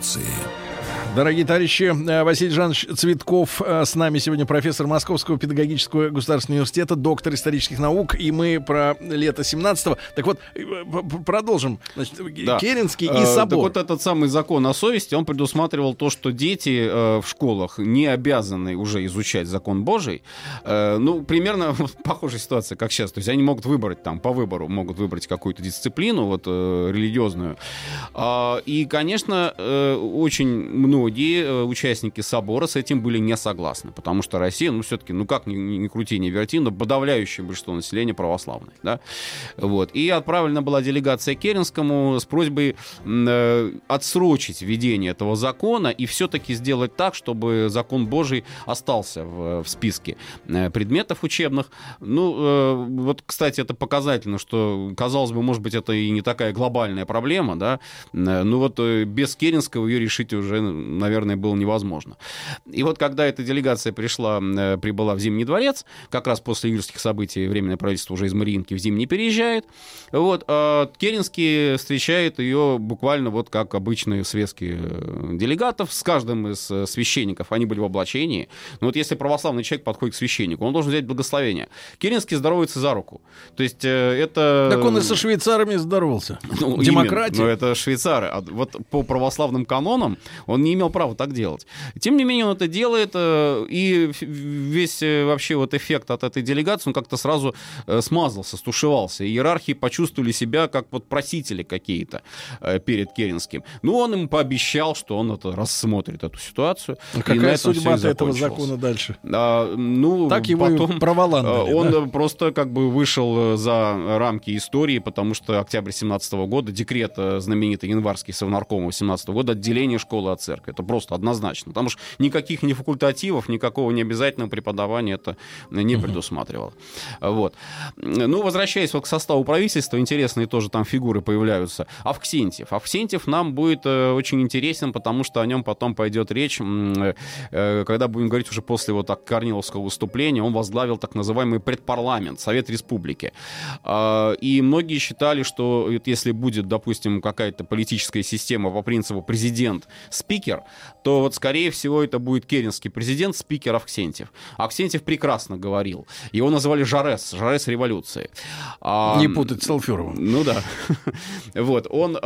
Революции. Дорогие товарищи, э, Василий Жанович Цветков э, с нами сегодня профессор Московского педагогического государственного университета, доктор исторических наук, и мы про лето 17-го. Так вот, э, продолжим. Значит, Да. Керенский и Так собор. вот этот самый закон о совести, он предусматривал то, что дети в школах не обязаны уже изучать закон Божий. Ну, примерно похожая ситуация, как сейчас. То есть они могут выбрать там, по выбору, могут выбрать какую-то дисциплину вот, религиозную. А, и, конечно, очень многие э, участники собора с этим были не согласны, потому что Россия, ну, все-таки, ну, как ни, ни- крути, ни верти, но подавляющее большинство населения православное, да. Вот. И отправлена была делегация Керенскому с просьбой э, отсрочить введение этого закона и все-таки сделать так, чтобы закон Божий остался в, в списке э, предметов учебных. Ну, э, вот, кстати, это показательно, что, казалось бы, может быть, это и не такая глобальная проблема, да, Э, ну вот без Керенского ее решить уже, наверное, было невозможно. И вот когда эта делегация пришла, э, прибыла в Зимний дворец, как раз после июльских событий Временное правительство уже из Мариинки в Зимний переезжает, вот, а Керенский встречает ее буквально вот как обычные светские э, делегатов с каждым из э, священников. Они были в облачении. Но вот если православный человек подходит к священнику, он должен взять благословение. Керенский здоровается за руку. То есть это... Так он и со швейцарами здоровался. Ну, Демократия. именно, но это швейцары. А вот по православным канонам он не имел права так делать. Тем не менее, он это делает, э, и весь э, вообще вот эффект от этой делегации, он как-то сразу э, смазался, стушевался. И иерархи почувствовали себя как вот просители какие-то перед Керенским. Ну, он им пообещал, что он это рассмотрит, эту ситуацию. А Какая судьба этого закона дальше? А, ну, Так его потом, Он да? просто как бы вышел за рамки истории, потому что октябрь 17 года, декрет знаменитый январский Совнаркома 17 года, отделение школы от церкви. Это просто однозначно. Потому что никаких ни факультативов, никакого необязательного преподавания это не предусматривало. Вот. Ну, возвращаясь вот к составу правительства, интересные тоже там фигуры появляются. Авксентьев. Авксентьев нам будет э, очень интересен, потому что о нем потом пойдет речь, э, когда будем говорить уже после вот так Корниловского выступления, он возглавил так называемый предпарламент, Совет Республики. А, И многие считали, что если будет, допустим, какая-то политическая система по принципу президент-спикер, То вот, скорее всего, это будет керенский президент, спикер Авксентьев. Аксентьев прекрасно говорил. Его называли Жарес, Жарес революции. Не путать с Алферовым. Ну да. Вот. Он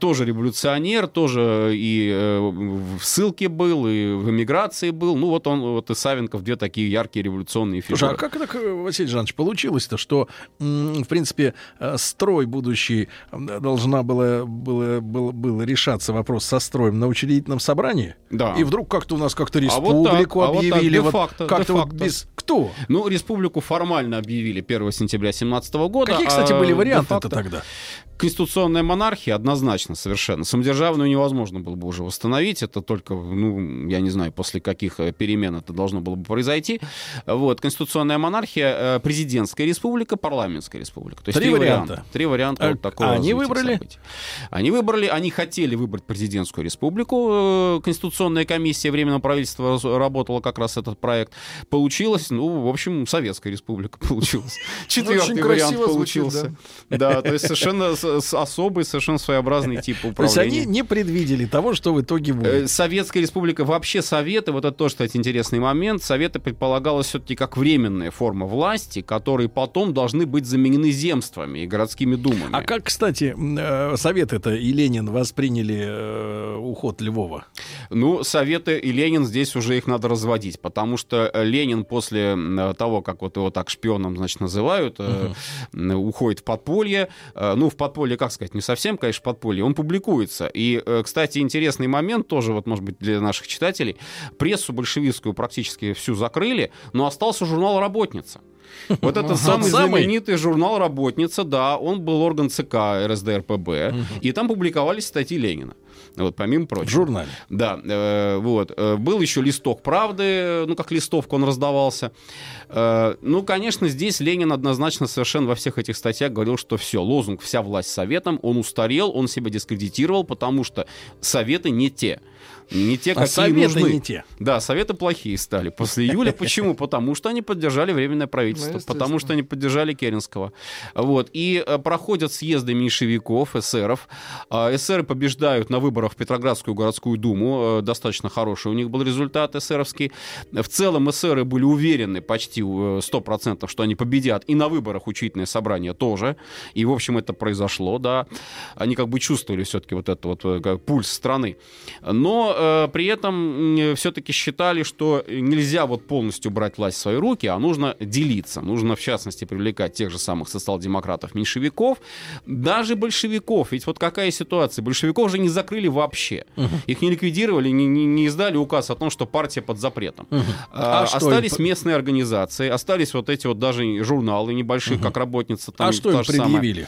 тоже революционер, тоже и э, в ссылке был, и в эмиграции был. Ну вот он, вот и Савенков, две такие яркие революционные фигуры. Слушай, а как так, Василий Жанович, получилось-то, что, в принципе, э, строй будущий должна была, было, было, было решаться вопрос со строем на учредительном собрании? Да. И вдруг как-то у нас как-то А вот так, республику а вот так, объявили. вот де-факто, как-то вот без... Кто? Ну, республику формально объявили 1 сентября 17 года. Какие, кстати, а были варианты-то де-факто тогда? Конституционная монархия однозначно совершенно. Самодержавную невозможно было бы уже восстановить. Это только, ну, я не знаю, после каких э, перемен это должно было бы произойти. Вот. Конституционная монархия, э, президентская республика, парламентская республика. То есть Три три, варианта. варианта. Три варианта А- вот такого а они выбрали? событий. Они выбрали, они хотели выбрать президентскую республику. Э, Конституционная комиссия Временного правительства работала как раз этот проект. Получилось, ну, в общем, Советская республика получилась. Четвертый Очень вариант получился. Да, то есть совершенно особый, совершенно своеобразный тип То есть управления. они не предвидели того, что в итоге Э, будет. Советская республика, вообще Советы, вот это тоже, кстати, интересный момент, Советы предполагалось все-таки как временная форма власти, которые потом должны быть заменены земствами и городскими думами. А как, кстати, э, Совет это и Ленин восприняли э, Львова? Ну, Советы и Ленин здесь уже их надо разводить, потому что э, Ленин после м, того, как вот его так шпионом, значит, называют, э, м, уходит в подполье. Э, Ну, в подполье, как сказать, не совсем, конечно, в подполье. Он публикуется. И, э, кстати, интересный момент тоже, вот, может быть, для наших читателей. Прессу большевистскую практически всю закрыли, но остался журнал «Работница». Вот Тот это самый знаменитый журнал «Работница», да, он был орган ЦК РСДРПБ, и там публиковались статьи Ленина. Вот, помимо прочего. В журнале. Да, э, вот. Э, Был еще листок правды, ну, как листовка он раздавался. Э, ну, конечно, здесь Ленин однозначно совершенно во всех этих статьях говорил, что все, лозунг «вся власть советом», он устарел, он себя дискредитировал, потому что советы не те. Не те, А какие нужны. не те. Да, советы плохие стали после июля. Почему? Потому что они поддержали Временное правительство, Ну, потому что они поддержали Керенского. Вот. И э, проходят съезды меньшевиков, эсеров. А, Эсеры побеждают на выборах в Петроградскую городскую думу. Э, Достаточно хороший у них был результат эсеровский. В целом эсеры были уверены почти э, 100%, что они победят. И на выборах учительное собрание тоже. И, в общем, это произошло, да. Они как бы чувствовали все-таки вот этот вот э, пульс страны. Но э, при этом все-таки считали, что нельзя вот полностью брать власть в свои руки, а нужно делиться. Нужно, в частности, привлекать тех же самых социал-демократов, меньшевиков, даже большевиков. Ведь вот какая ситуация? Большевиков же не закрыли вообще. Их не ликвидировали, не, не- не издали указ о том, что партия под запретом. А, А что остались им- местные организации, остались вот эти вот даже журналы небольшие, как работница. Там А что им самая. предъявили?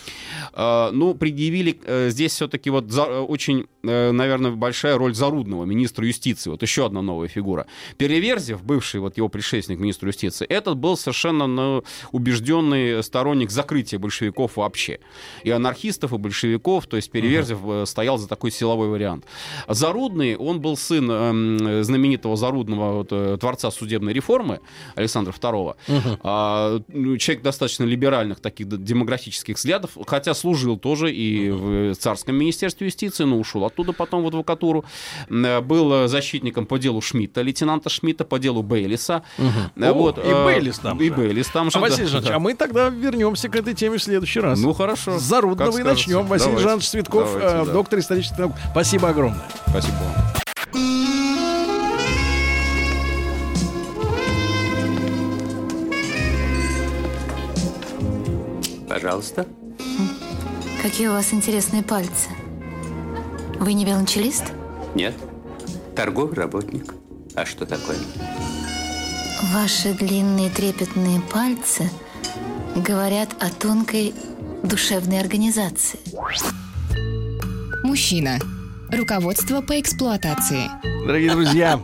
А, ну, предъявили э, здесь все-таки вот за- э, очень, э, наверное, большая роль Зарудного, министра юстиции. Вот еще одна новая фигура. Переверзев, бывший вот его предшественник, министр юстиции, этот был совершенно ну, убежденный сторонник закрытия большевиков вообще. И анархистов, и большевиков. То есть Переверзев э, стоял за такой силовой вариант. Зарудный, он был сын эм, знаменитого Зарудного вот, э, творца судебной реформы Александра II. А, ну, человек достаточно либеральных таких демографических взглядов, хотя служил тоже и в царском министерстве юстиции, но ушел оттуда потом в адвокатуру. Э, Был э, защитником по делу Шмидта, лейтенанта Шмидта, по делу Бейлиса. О, вот, и э, Бейлис там И же. Бейлис там же. А, Василий да, Жанович, да. а мы тогда вернемся к этой теме в следующий раз. Ну, хорошо. С Зарудного и начнем. Василий Давайте. Жанович Цветков, Давайте, э, да. доктор исторических наук. Спасибо огромное. Спасибо вам. Пожалуйста. Какие у вас интересные пальцы. Вы не велончелист? Нет. Торговый работник. А что такое? Ваши длинные трепетные пальцы говорят о тонкой душевной организации. Мужчина. Руководство по эксплуатации. Дорогие друзья,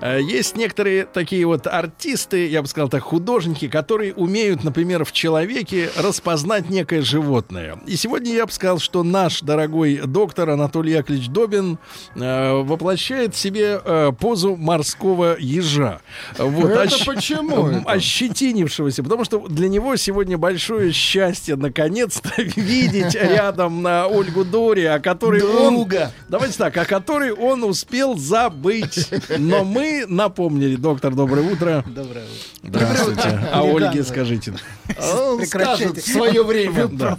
э, есть некоторые такие вот артисты, я бы сказал так, художники, которые умеют, например, в человеке распознать некое животное. И сегодня я бы сказал, что наш дорогой доктор Анатолий Яковлевич Добин э, воплощает в себе э, позу морского ежа. Вот, Это ощ- почему это? Ощетинившегося, потому что для него сегодня большое счастье наконец-то видеть рядом на Ольгу Дори, о которой он... Друга. Давайте так, о которой он успел забыть. Но мы напомнили. Доктор, доброе утро. Доброе утро. Здравствуйте. А. Ольге скажите. А Он Прекращайте. скажет в свое время. Да.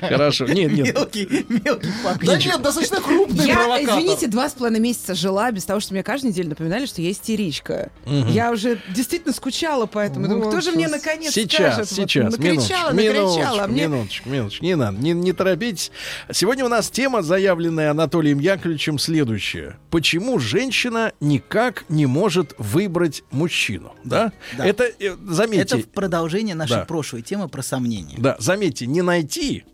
Хорошо. Нет, нет. Мелкий, мелкий Да нет, достаточно крупный Я, извините, два с половиной месяца жила без того, что мне каждую неделю напоминали, что я истеричка. Я уже действительно скучала по этому. Думаю, кто же мне наконец Сейчас, сейчас, накричала, накричала. а минуточку, минуточку, не надо, не, не торопитесь. Сегодня у нас тема, заявленная Анатолием Яковлевичем, следующая. Почему женщина никак не может выбрать мужчину? Да? Да. Это, э, заметьте, Это продолжение нашей Да. прошлой темы про сомнения. да, заметьте, не найти,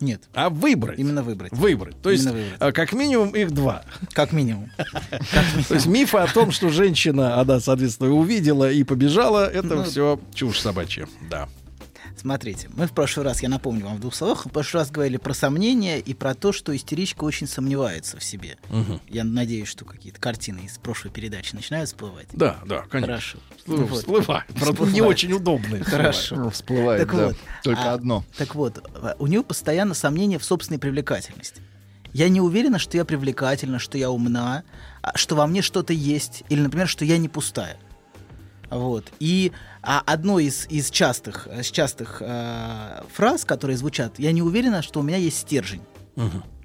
Нет. а выбрать. Именно выбрать. Выбрать. То есть, Именно выбрать. а, как минимум, их два. Как минимум. То есть мифы о том, что женщина, она, соответственно, увидела и побежала, это Ну, все чушь собачья. Да. Смотрите, мы в прошлый раз, я напомню вам в двух словах, в прошлый раз говорили про сомнения и про то, что истеричка очень сомневается в себе. Мгм. Я надеюсь, что какие-то картины из прошлой передачи начинают всплывать. Да, да, конечно. Хорошо. Всплы- Ну вот. всплывает. Правда, не очень удобные. Хорошо. Ну, всплывает, Так да. вот, Только а, одно. Так вот, а, у нее постоянно сомнения в собственной привлекательности. Я не уверена, что я привлекательна, что я умна, а, что во мне что-то есть, или, например, что я не пустая. Вот. И а, одно из, из частых, из частых э, фраз, которые звучат, я не уверена, что у меня есть стержень.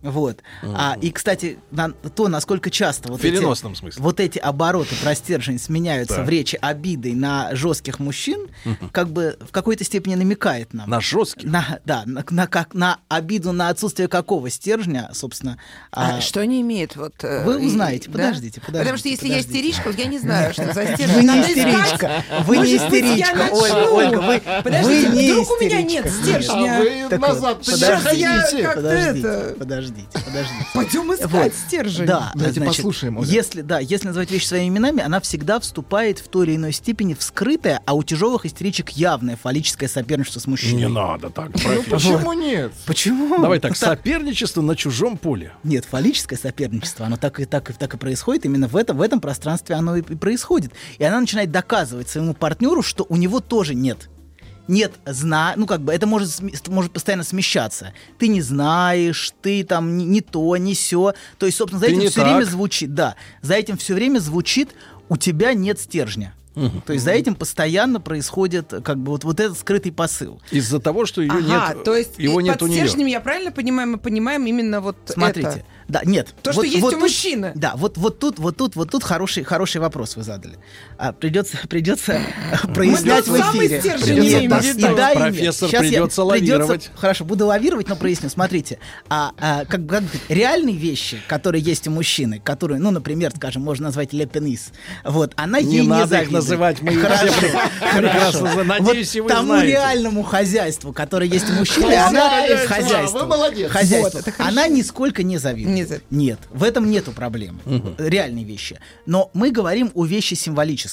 Вот. А, и, кстати, на- то, насколько часто вот В переносном эти, смысле. вот эти обороты про стержень сменяются Так. в речи обидой на жестких мужчин, как бы в какой-то степени намекает нам. На жестких? На, да, на, на как, на обиду на отсутствие какого стержня, собственно. А а, что они имеют? Вот, э, Вы и- узнаете, да? подождите, Потому что подождите, если подождите. я истеричка, я не знаю, что за стержень. Вы не истеричка, вы не истеричка, Ольга, вы- Подождите, не вдруг у меня нет стержня? А вы назад подождите, подождите, это- подождите, подождите. Пойдем искать Вот. стержень. Да, Давайте значит, послушаем, Оля. Если, да, если называть вещи своими именами, она всегда вступает в той или иной степени в скрытое, а у тяжелых истеричек явное фаллическое соперничество с мужчиной. Не надо так, Ну почему нет? Почему? Давай так, Ну, так- соперничество на чужом поле. Нет, фаллическое соперничество, оно так и так и так и происходит. Именно в этом, в этом пространстве оно и происходит. И она начинает доказывать своему партнеру, что у него тоже нет. Нет, зна, ну как бы это может, может постоянно смещаться. Ты не знаешь, ты там не, не то, не все. То есть, собственно, за Ты этим все время так. звучит, да, за этим все время звучит, у тебя нет стержня. То есть за этим постоянно происходит как бы вот, вот этот скрытый посыл. Из-за того, что ее Ага, нет, то есть его нет под у нее. стержнем, я правильно понимаю, мы понимаем именно вот Смотрите, это. да, нет. То, что есть у мужчины. Да, вот, вот тут, вот тут, вот тут хороший, хороший вопрос вы задали. А, придется, придется прояснять тут в эфире. да, виду. и да. Профессор, Сейчас я- придется лавировать. хорошо, буду лавировать, но проясню. Смотрите, а, а, как, бы- как реальные вещи, которые есть у мужчины, которые, ну, например, скажем, можно назвать лепенис, вот, она Не ей не надо их завидует. называть, мы их Хорошо, хорошо. знаем. Надеюсь, и вы вот тому знаете. реальному хозяйству, которое есть у мужчины, Хозяйство, она хозяйство. вы молодец. Хозяйство. Вот, хорошо. она нисколько не завидует. Не завидует. Нет, в этом нету проблемы. Реальные вещи. Но мы говорим о вещи символической.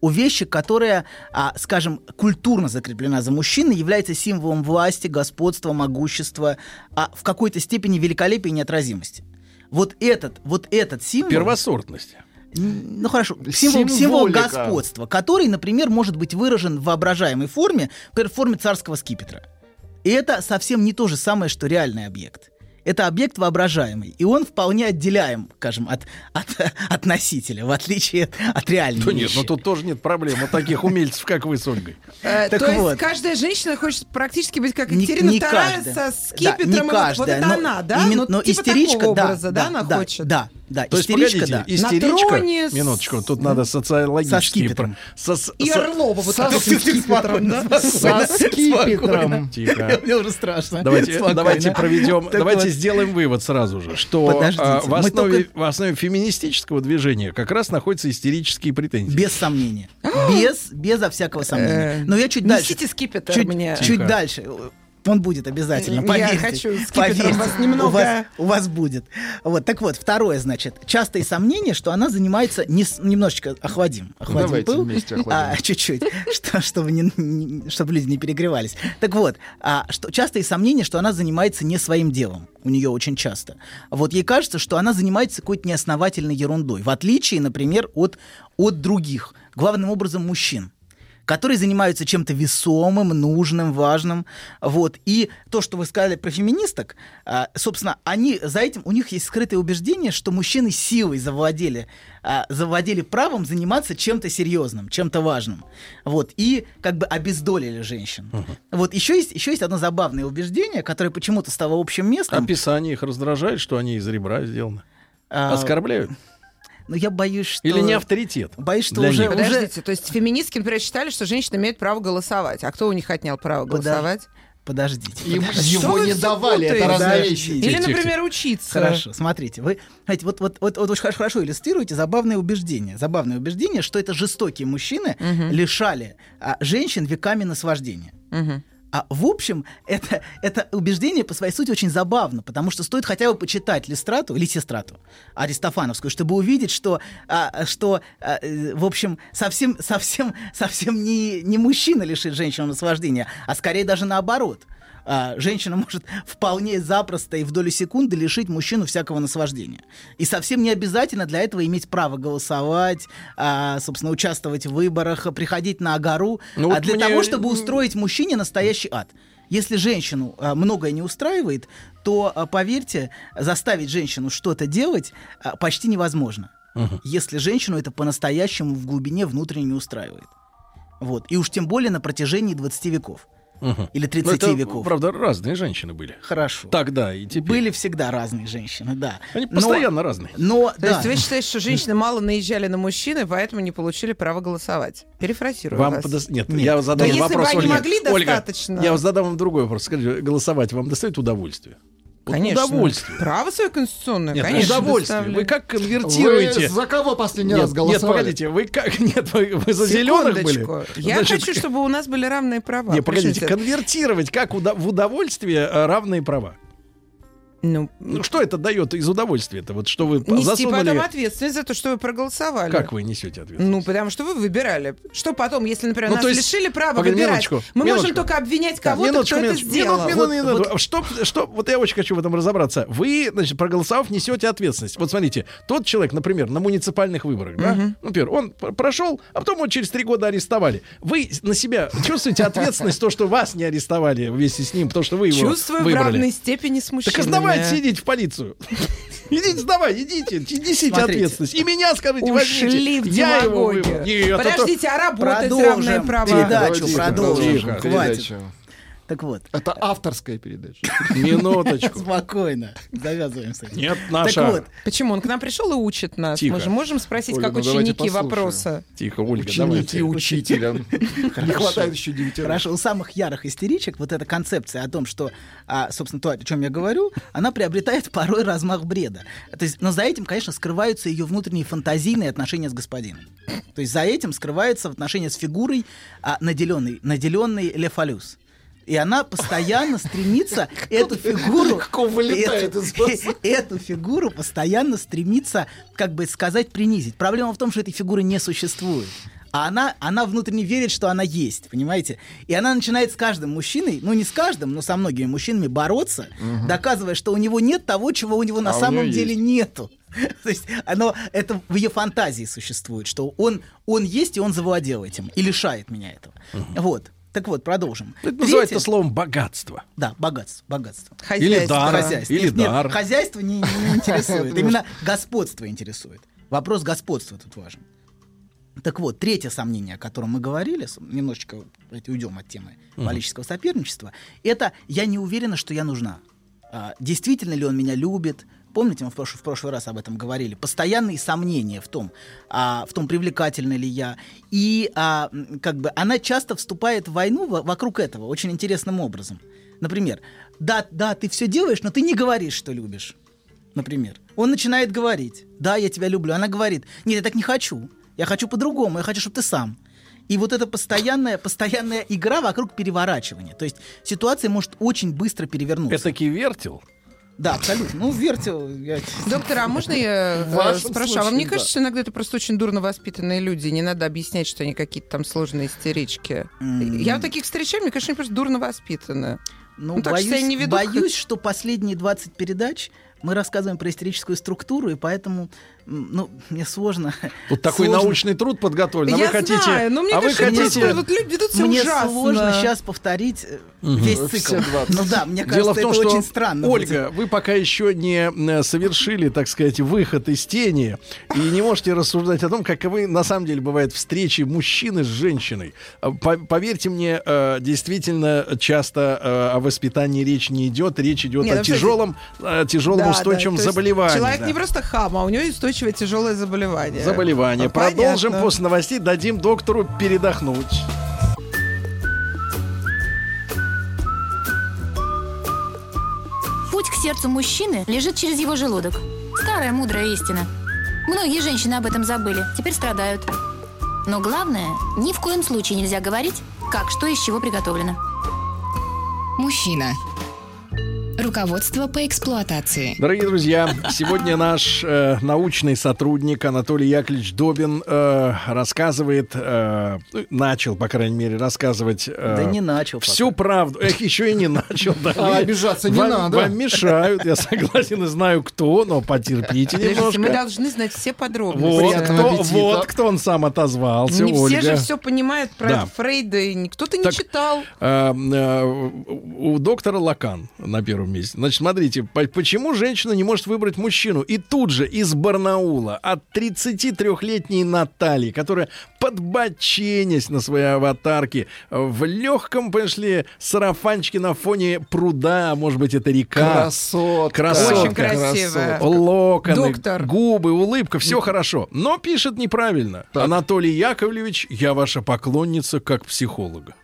О вещи, которая, а, скажем, культурно закреплена за мужчиной, является символом власти, господства, могущества, а в какой-то степени великолепия и неотразимости. Вот этот, вот этот символ... Первосортность. М, Ну хорошо, символ, символ господства, который, например, может быть выражен в воображаемой форме, например, в форме царского скипетра. И это совсем не то же самое, что реальный объект. Это объект воображаемый, и он вполне отделяем, скажем, от, от, от носителя, в отличие от, от реальной Да нет, вещи. ну тут тоже нет проблем. Вот таких умельцев, как вы с Ольгой. Э, то есть каждая женщина хочет практически быть как Екатерина не II каждая. со скипетром. вот- это но она, да? ну, но типа истеричка, да, образа, да, да, она хочет? да, да, То есть, истеричка, погодите, да. истеричка, троне с- минуточку, тут надо социологические... Со скипетром. со- И со- Орлова вот Со так вот с скипетром, да? Со скипетром. Тихо. Мне уже страшно. Давайте, давайте проведем, давайте. Сделаем вывод сразу же, что а, в, основе, только- в основе феминистического движения как раз находятся истерические претензии. Без сомнения. без, безо всякого Э, сомнения. Но я чуть дальше. Несите скипетр чуть, мне. чуть Тихо. дальше. Он будет обязательно, Я поверьте. хочу скипетром поверьте, вас немного- У вас, у вас будет. Вот, так вот, второе, значит, частые сомнения, что она занимается не с- немножечко охладим. охладим Давайте пыл. вместе охладим. А, чуть-чуть, что, чтобы, не, не- чтобы люди не перегревались. Так вот, а, что, частые сомнения, что она занимается не своим делом. У нее очень часто. Вот ей кажется, что она занимается какой-то неосновательной ерундой. В отличие, например, от, от других, главным образом мужчин которые занимаются чем-то весомым, нужным, важным. Вот. И то, что вы сказали про феминисток, а, собственно, они за этим, у них есть скрытое убеждение, что мужчины силой завладели, а, завладели правом заниматься чем-то серьезным, чем-то важным. Вот. И как бы обездолили женщин. Вот. Еще есть, еще есть одно забавное убеждение, которое почему-то стало общим местом. Описание их раздражает, что они из ребра сделаны. А, Оскорбляют? Но я боюсь, что... Или не авторитет? Боюсь, что уже, них? уже... Подождите, то есть феминистки, например, считали, что женщины имеют право голосовать. А кто у них отнял право голосовать? Подождите. Ему- подождите. его не давали, это разные вещи. Или, например, учиться. Хорошо, смотрите, вы, знаете, вот, вот, вот, вот очень хорошо, иллюстрируете забавное убеждение. Забавное убеждение, что это жестокие мужчины лишали а, женщин веками наслаждения. Мгм. А в общем, это, это убеждение по своей сути очень забавно, потому что стоит хотя бы почитать Листрату, или Сестрату, Аристофановскую, чтобы увидеть, что, а, что а, э, в общем, совсем, совсем, совсем не, не мужчина лишит женщину наслаждения, а скорее даже наоборот. А, женщина может вполне запросто и в долю секунды лишить мужчину всякого наслаждения. И совсем не обязательно для этого иметь право голосовать, а, собственно, участвовать в выборах, приходить на гору, Ну а вот для мне- того, чтобы устроить мужчине настоящий ад. Если женщину а, многое не устраивает, то, а, поверьте, заставить женщину что-то делать а, почти невозможно. Если женщину это по-настоящему в глубине внутренне не устраивает. Вот. И уж тем более на протяжении 20 веков. Мгм. Или Ну, 30 это, веков. Правда, разные женщины были. Хорошо. Тогда и теперь. Были всегда разные женщины, да. Они Но- постоянно разные. Но, То да. есть вы считаете, что женщины мало наезжали на мужчин, и поэтому не получили право голосовать? Перефразирую Вам вас. подос- Нет, Нет. я вам задам Да если бы вопрос, они Ольга. могли Ольга, достаточно. я вам задам вам другой вопрос. Скажите, голосовать вам доставит удовольствие? Конечно. Удовольствие. Право свое конституционное, Нет, конечно. удовольствие. Вы как конвертируете? Вы за кого последний Нет, раз голосовали? Нет, погодите, вы как? Нет, вы, вы за зеленых были? Я Значит, хочу, чтобы у нас были равные права. Не, погодите, конвертировать как уда- в удовольствие э, равные права. Ну, Ну что это дает из удовольствия-то? Вот что вы Нести засунули... потом ответственность за то, что вы проголосовали. Как вы несете ответственность? Ну, потому что вы выбирали. Что потом, если, например, Ну, нас есть- лишили права Погоди, выбирать, минуточку, мы минуточку. можем только обвинять кого-то, минуточку, кто минуточку. это сделал. Минут, минут, Вот- минут. вот Что, что, вот я очень хочу в этом разобраться. Вы, значит, проголосовав, несете ответственность. Вот смотрите, тот человек, например, на муниципальных выборах, да, Мгм. например, он пр- прошел, а потом его через три года арестовали. Вы на себя чувствуете ответственность, то, что вас не арестовали вместе с ним, то, что вы его Чувствую в выбрали? равной степени с мужчинами. Так сдавайте, идите в полицию. Идите, сдавай, идите, несите Смотрите. ответственность. И меня скажите, Ушли в возьмите. Я его выбрал. Нет, это- Подождите, а работать равные права? передачу, Тихо, продолжим. тихо, Хватит. Так вот, Это авторская передача. Минуточку. спокойно. Завязываем с этим. Нет, Так наша. вот, Почему? Он к нам пришел и учит нас. Тихо. Мы же можем спросить, Ольга, как ну ученики вопросы. Тихо, Ольга, Ученики давайте. учителя. Не хватает еще девяти. Хорошо, у самых ярых истеричек вот эта концепция о том, что, а, собственно, то, о чем я говорю, она приобретает порой размах бреда. То есть, но за этим, конечно, скрываются ее внутренние фантазийные отношения с господином. То есть за этим скрывается отношение с фигурой, а, наделенной, наделенной Лефалюс. И она постоянно стремится эту фигуру, эту, эту фигуру постоянно стремится, как бы сказать, принизить. Проблема в том, что этой фигуры не существует. А она, она внутренне верит, что она есть, понимаете? И она начинает с каждым мужчиной, ну не с каждым, но со многими мужчинами бороться, доказывая, что у него нет того, чего у него на А у самом деле есть. нету. То есть оно, это в ее фантазии существует, что он, он есть, и он завладел этим, и лишает меня этого. Вот. Так вот, продолжим. Это называется Третье- словом богатство. Да, богатство, богатство. Или Хозяйство. дар. Хозяйство. Или Нет, нет, дар. хозяйство не, не интересует. Именно господство интересует. Вопрос господства тут важен. Так вот, третье сомнение, о котором мы говорили, немножечко давайте уйдем от темы политического соперничества, это я не уверена, что я нужна. А, действительно ли он меня любит? Помните, мы в прошлый, в прошлый раз об этом говорили. Постоянные сомнения в том, а, в том, привлекательна ли я. И а, как бы она часто вступает в войну во- вокруг этого очень интересным образом. Например, да, да, ты все делаешь, но ты не говоришь, что любишь. Например, он начинает говорить, да, я тебя люблю. Она говорит, нет, я так не хочу. Я хочу по-другому, я хочу, чтобы ты сам. И вот эта постоянная, постоянная игра вокруг переворачивания. То есть ситуация может очень быстро перевернуться. Это вертел? Да, абсолютно. Ну, вертел. Я... Доктор, а можно я э, спрошу? а вам не да. кажется, что иногда это просто очень дурно воспитанные люди? Не надо объяснять, что они какие-то там сложные истерички. Я вот таких встречаю, мне кажется, они просто дурно воспитаны. Ну, что боюсь, себя не ведут, боюсь, что последние 20 передач мы рассказываем про истерическую структуру, и поэтому, ну, мне сложно. Вот такой сложно. научный труд подготовлен. А Я вы хотите, знаю, но мне а вы кажется, хотите... вот люди ведут себя Мне ужасно. сложно сейчас повторить Мгм. весь цикл. 20. Ну да, мне кажется, Дело в том, это что, очень странно. Ольга, будет. вы пока еще не э, совершили, так сказать, выход из тени и не можете рассуждать о том, каковы на самом деле бывают встречи мужчины с женщиной. А, по- Поверьте мне, э, действительно часто о воспитании речь не идет, речь идет Не, о ну, тяжелом, э, тяжелом Да, устойчивом да, заболевании. Человек да. не просто хам, а у него есть устойчивое тяжелое заболевание. Заболевание. Ну, Продолжим понятно. после новостей, дадим доктору передохнуть. Путь к сердцу мужчины лежит через его желудок. Старая мудрая истина. Многие женщины об этом забыли, теперь страдают. Но главное, ни в коем случае нельзя говорить, как что из чего приготовлено. Мужчина. Руководство по эксплуатации. Дорогие друзья, сегодня наш э, научный сотрудник Анатолий Яковлевич Добин э, рассказывает, э, начал, по крайней мере, рассказывать э, Да не начал пока. всю правду. Эх, еще и не начал. Да. А обижаться не вам, надо. Вам мешают, я согласен и знаю кто, но потерпите немножко. мы должны знать все подробности. Вот кто, вот кто он сам отозвался, не Ольга. все же все понимают про Да. Фрейда, и никто-то не Так, читал. А, а, у доктора Лакан на первом месте. Значит, смотрите, по- почему женщина не может выбрать мужчину? И тут же из Барнаула от 33-летней Натальи, которая подбоченясь на своей аватарке в легком, пошли сарафанчике на фоне пруда, а может быть, это река. Красотка. Красотка. Очень красивая. Локоны, Доктор. губы, улыбка, все хорошо. Но пишет неправильно. Анатолий Яковлевич, я ваша поклонница как психолога.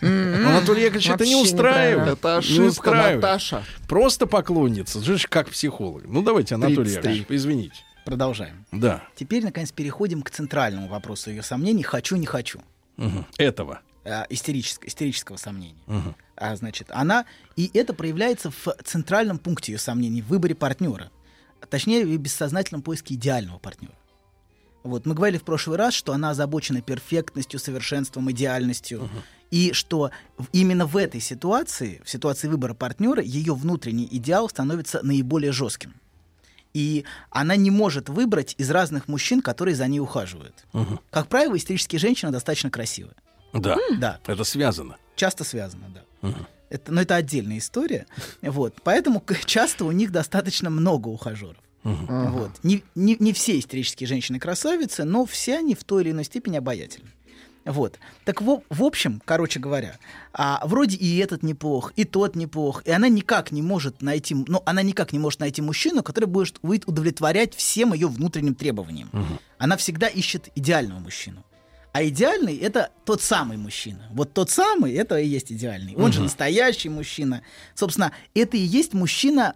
Анатолий Яковлевич, это не устраивает. Это Не ошибка, устраивает. Наташа. Просто поклонница, ж как психолог. Ну давайте, Анатолий 33. Яковлевич, извините. Продолжаем. Да. Теперь, наконец, переходим к центральному вопросу ее сомнений «хочу, не хочу». Этого. э, истерического, истерического сомнения. Мгм. А, значит, она... И это проявляется в центральном пункте ее сомнений, в выборе партнера. Точнее, в бессознательном поиске идеального партнера. Вот, мы говорили в прошлый раз, что она озабочена перфектностью, совершенством, идеальностью. И что именно в этой ситуации, в ситуации выбора партнера, ее внутренний идеал становится наиболее жестким. И она не может выбрать из разных мужчин, которые за ней ухаживают. Мгм. Как правило, истерические женщины достаточно красивые. Да. Да. Это связано. Часто связано, да. Мгм. Это, но это отдельная история. Вот. Поэтому часто у них достаточно много ухажеров. Мгм. Вот. Не, не, не все истерические женщины красавицы, но все они в той или иной степени обаятельны. Вот. Так в, в общем, короче говоря, а, вроде и этот неплох, и тот неплох, и она никак не может найти, ну, она никак не может найти мужчину, который будет, будет удовлетворять всем ее внутренним требованиям. Она всегда ищет идеального мужчину. А идеальный это тот самый мужчина. Вот тот самый это и есть идеальный. Он же Мгм. настоящий мужчина. Собственно, это и есть мужчина,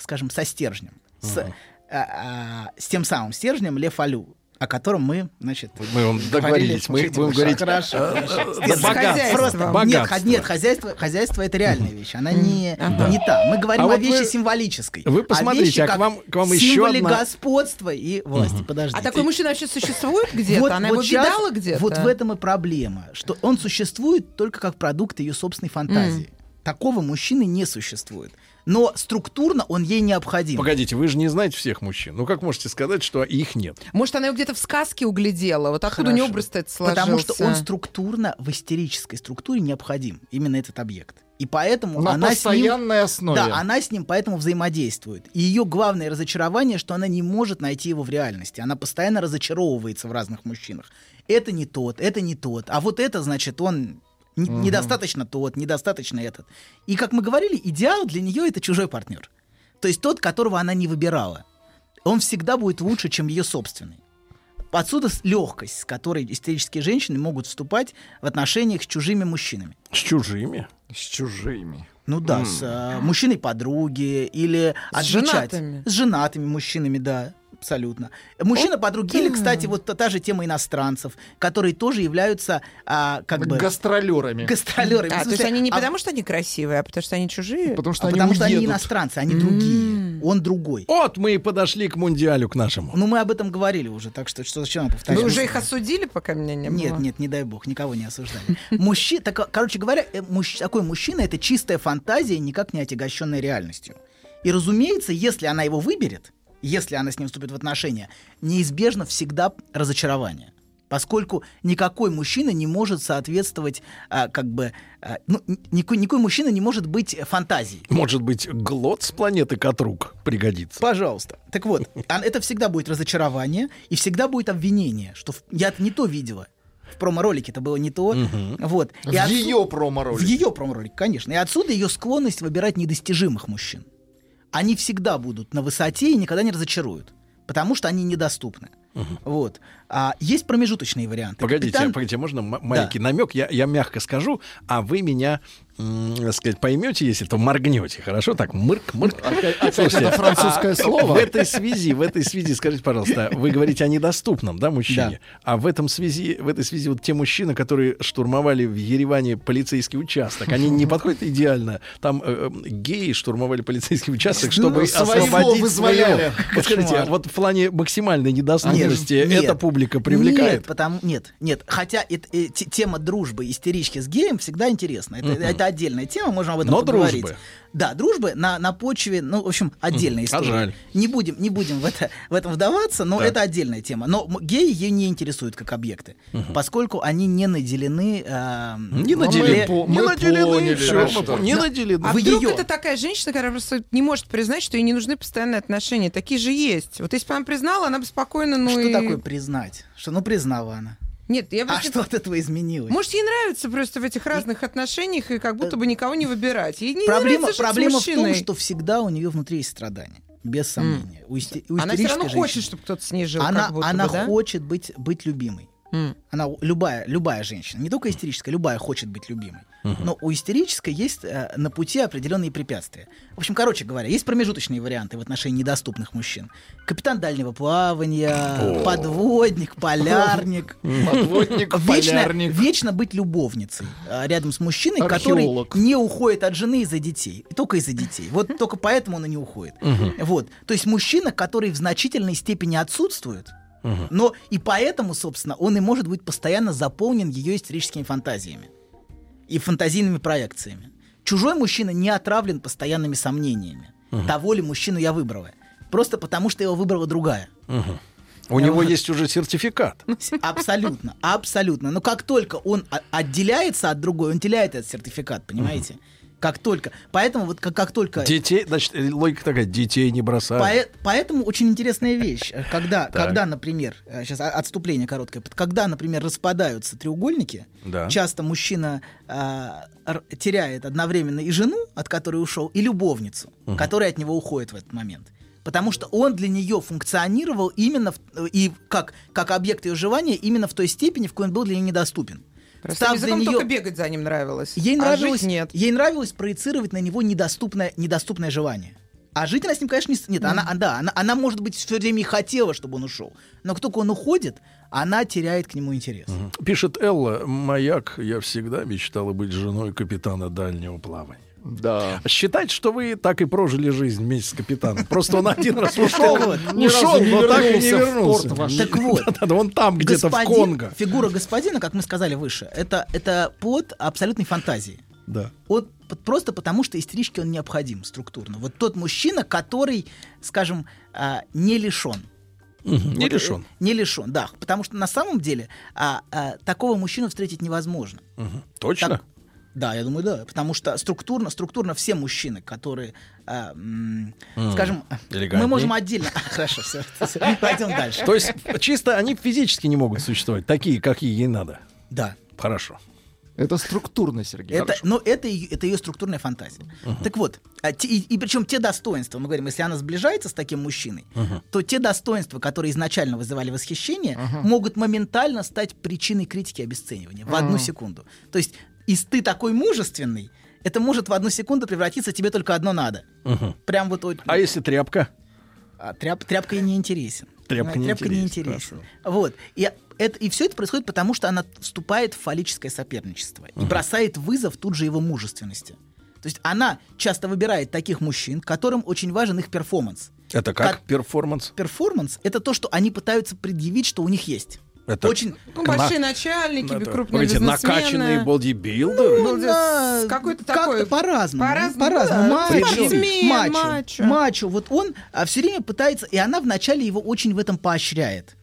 скажем, со стержнем. С, а, а, с тем самым стержнем Лев Алю, о котором мы, значит, Мы вам договорились, мы будем говорить, Хорошо, э, хорошо. э, Нет, просто-. Нет, хозяйство, хозяйство это реальная вещь. Она не, не та. Мы говорим А о вещи символической. вы посмотрите, а к вам- к вам еще символе одна- господства и власти. Подождите. А такой мужчина вообще существует где-то? Она его видала где-то? Вот в этом и проблема, что он существует только как продукт ее собственной фантазии. Такого мужчины не существует. Но структурно он ей необходим. Погодите, вы же не знаете всех мужчин. Ну как можете сказать, что их нет? Может, она его где-то в сказке углядела? Вот откуда у Хорошо. нее образ-то это сложился? Потому что он структурно в истерической структуре необходим. Именно этот объект. И поэтому На она постоянной с ним, основе. Да, она с ним поэтому взаимодействует. И ее главное разочарование, что она не может найти его в реальности. Она постоянно разочаровывается в разных мужчинах. Это не тот, это не тот. А вот это, значит, он Мгм. недостаточно тот, недостаточно этот. И, как мы говорили, идеал для нее это чужой партнер. То есть тот, которого она не выбирала. Он всегда будет лучше, чем ее собственный. Отсюда легкость, с которой истерические женщины могут вступать в отношениях с чужими мужчинами. С чужими? С чужими. Ну да, М. с э, мужчиной подруги или С отвечать. женатыми. С женатыми мужчинами, да. Абсолютно. Мужчина подруги, или, кстати, вот та, та же тема иностранцев, которые тоже являются а, как бы... Гастролерами. Гастролерами. А, то есть они не а- потому, что они красивые, а потому что они чужие? Потому что а они потому что они иностранцы, они другие. Он другой. Вот мы и подошли к мундиалю, к нашему. Ну, мы об этом говорили уже, так что что зачем повторять? Вы уже их осудили, пока меня не было? Нет, нет, не дай бог, никого не осуждали. Мужчина, так, короче говоря, э, мужч- такой мужчина это чистая фантазия, никак не отягощенная реальностью. И разумеется, если она его выберет, если она с ним вступит в отношения, неизбежно всегда разочарование. Поскольку никакой мужчина не может соответствовать, а, как бы, а, ну, никакой, никакой мужчина не может быть фантазией. Может быть, глот с планеты Катрук пригодится. Пожалуйста. Так вот, это всегда будет разочарование и всегда будет обвинение, что в- я-то не то видела. В промо-ролике это было не то. Вот. В И отсу- ее промо-ролике. В ее промо-ролике, конечно. И отсюда ее склонность выбирать недостижимых мужчин. Они всегда будут на высоте и никогда не разочаруют. Потому что они недоступны. Вот. А есть промежуточные варианты. Погодите, Капитан- погодите, можно маленький намек? Я, я мягко скажу, а вы меня, так сказать, поймете, если то моргнете. Хорошо? Так, мырк, мырк. Опять, опять Слушайте, это французское а слово. В этой связи, в этой связи, скажите, пожалуйста, вы говорите о недоступном, да, мужчине? А в этом связи, в этой связи вот те мужчины, которые штурмовали в Ереване полицейский участок, они не подходят идеально. Там э, э, геи штурмовали полицейский участок, чтобы Ну, освободить своего. Вот скажите, Кошмар. вот в плане максимальной недоступности Нет, нет. публика привлекает? Нет, потому, нет, нет. Хотя это, э, те- тема дружбы, истерички с геем всегда интересна. Это, Мгм. это отдельная тема, можем об этом Но поговорить. дружбы. Да, дружбы на, на почве, ну, в общем, отдельная. А история. жаль. Не будем, не будем в, это, в этом вдаваться, но Так. это отдельная тема. Но геи ее не интересуют как объекты, поскольку они не наделены... э, Не наделены. мы- Не мы наделены, поняли, хорошо. мы. Не наделены. А в вдруг её- это такая женщина, которая просто не может признать, что ей не нужны постоянные отношения? Такие же есть. Вот если бы она признала, она бы спокойно, ну Что и... такое признать? Что, ну, признала она. Нет, я А просто- что от этого изменилось? Может, ей нравится просто в этих разных отношениях и как будто бы никого не выбирать. Ей не проблема проблема в том, что всегда у нее внутри есть страдания. Без сомнения. У исте- у Она все равно истерической хочет, женщины- чтобы кто-то с ней жил. она как будто она бы, да? хочет быть, быть любимой. Она любая, любая женщина, не только истерическая, любая хочет быть любимой. Но у истерической есть э, на пути определенные препятствия. В общем, короче говоря, есть промежуточные варианты в отношении недоступных мужчин. Капитан дальнего плавания, О. подводник, полярник. Подводник, вечно, полярник. вечно быть любовницей э, рядом с мужчиной, который не уходит от жены из-за детей. Только из-за детей. Вот только поэтому он и не уходит. Вот. То есть мужчина, который в значительной степени отсутствует, но и поэтому, собственно, он и может быть постоянно заполнен ее истерическими фантазиями и фантазийными проекциями. Чужой мужчина не отравлен постоянными сомнениями. Мгм. Того ли мужчину я выбрала. Просто потому, что его выбрала другая. Мгм. У него есть уже сертификат. Абсолютно, абсолютно. Но как только он отделяется от другой, он теряет этот сертификат, понимаете? Как только. Поэтому вот как, как только... Детей, значит, э, логика такая, детей не бросают. Пое- поэтому очень интересная вещь, э, когда, когда, например, сейчас отступление короткое, когда, например, распадаются треугольники, Да. часто мужчина а, р- теряет одновременно и жену, от которой ушел, и любовницу, Мгм. которая от него уходит в этот момент. Потому что он для нее функционировал именно в- и как, как объект ее желания именно в той степени, в какой он был для нее недоступен. Став для неё- только бегать за ним нравилось. Ей а нравилось, жить нет. ей нравилось проецировать на него недоступное, недоступное желание. А жить она с ним, конечно, не... Нет, она, а, да, она, она, может быть, все время и хотела, чтобы он ушел. Но как только он уходит, она теряет к нему интерес. Пишет Элла, маяк, я всегда мечтала быть женой капитана дальнего плавания. Да. Считать, что вы так и прожили жизнь вместе с капитаном. Просто он один раз ушел, не но так и не вернулся. Так вот. Он там где-то в Конго. Фигура господина, как мы сказали выше, это, плод абсолютной фантазии. Да. Он просто потому, что истеричке он необходим структурно. Вот тот мужчина, который, скажем, а, не лишен. Мгм, Не Вот, э, лишен. Не лишен, да. Потому что на самом деле а, а, такого мужчину встретить невозможно. Мгм. Точно? Так- да, я думаю, да. Потому что структурно, структурно все мужчины, которые, а, м, М, скажем, элегантней. мы можем отдельно. Хорошо, все. Пойдем дальше. То есть чисто они физически не могут существовать, такие, какие ей надо. Да. Хорошо. Это структурно, Сергей. Это, Хорошо. но это, ее- это ее структурная фантазия. Так вот, а те- и, и причем те достоинства, мы говорим, если она сближается с таким мужчиной, то те достоинства, которые изначально вызывали восхищение, могут моментально стать причиной критики и обесценивания в одну секунду. То есть, из ты такой мужественный, это может в одну секунду превратиться тебе только одно надо. Мгм. Прям вот. вот- А если тряпка? А тряп, тряпка не интересен. Тряпка не тряпка не интересен, интересен. Вот. И, это, и все это происходит потому, что она вступает в фаллическое соперничество и Мгм. бросает вызов тут же его мужественности. То есть она часто выбирает таких мужчин, которым очень важен их перформанс. Это как перформанс? Перформанс — это то, что они пытаются предъявить, что у них есть. Это очень Ну, большие начальники, Это, крупные бизнесмены. накачанные бодибилдеры? Ну, да, с какой-то как-то такой... по-разному. По-разному, По-разному. да. Мачо, Спортсмен, мачо, мачо. мачо. Вот он все время пытается, и она вначале его очень в этом поощряет.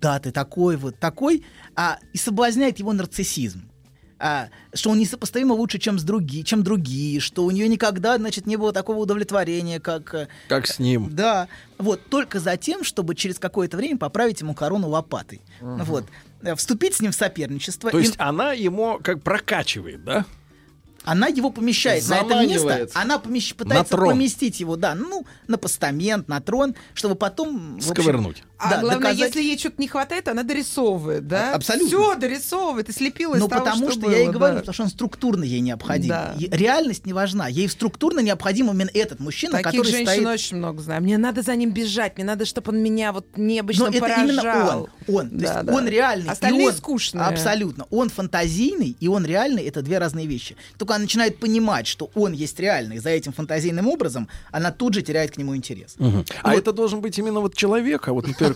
Да, ты такой вот, такой, а, и соблазняет его нарциссизм. А, что он несопоставимо лучше, чем, с други, чем другие, что у нее никогда, значит, не было такого удовлетворения, как... э, Как с ним. Да, вот, только за тем, чтобы через какое-то время поправить ему корону лопатой. Мгм. Вот. Э, Вступить с ним в соперничество. То И- есть она ему как прокачивает, да? она его помещает на это место, она помещ- пытается трон. поместить его, да, ну, на постамент, на трон, чтобы потом... Сковырнуть. А да, главное, доказать- если ей что-то не хватает, она дорисовывает, да? А- абсолютно. Все дорисовывает и слепила из Ну, того, потому что, было, я и говорю, да. потому что он структурно ей необходим. Да. Реальность не важна. Ей структурно необходим именно этот мужчина, Таких который женщин стоит... очень много знаю. Мне надо за ним бежать, мне надо, чтобы он меня вот необычно Но это поражал. именно он. Он. То Да, есть да. он реальный. и Остальные он- скучные. Абсолютно. Он фантазийный, и он реальный это две разные вещи. Только она начинает понимать, что он есть реальный, за этим фантазийным образом, она тут же теряет к нему интерес. Мгм. А это должен быть именно вот человек, а вот, например,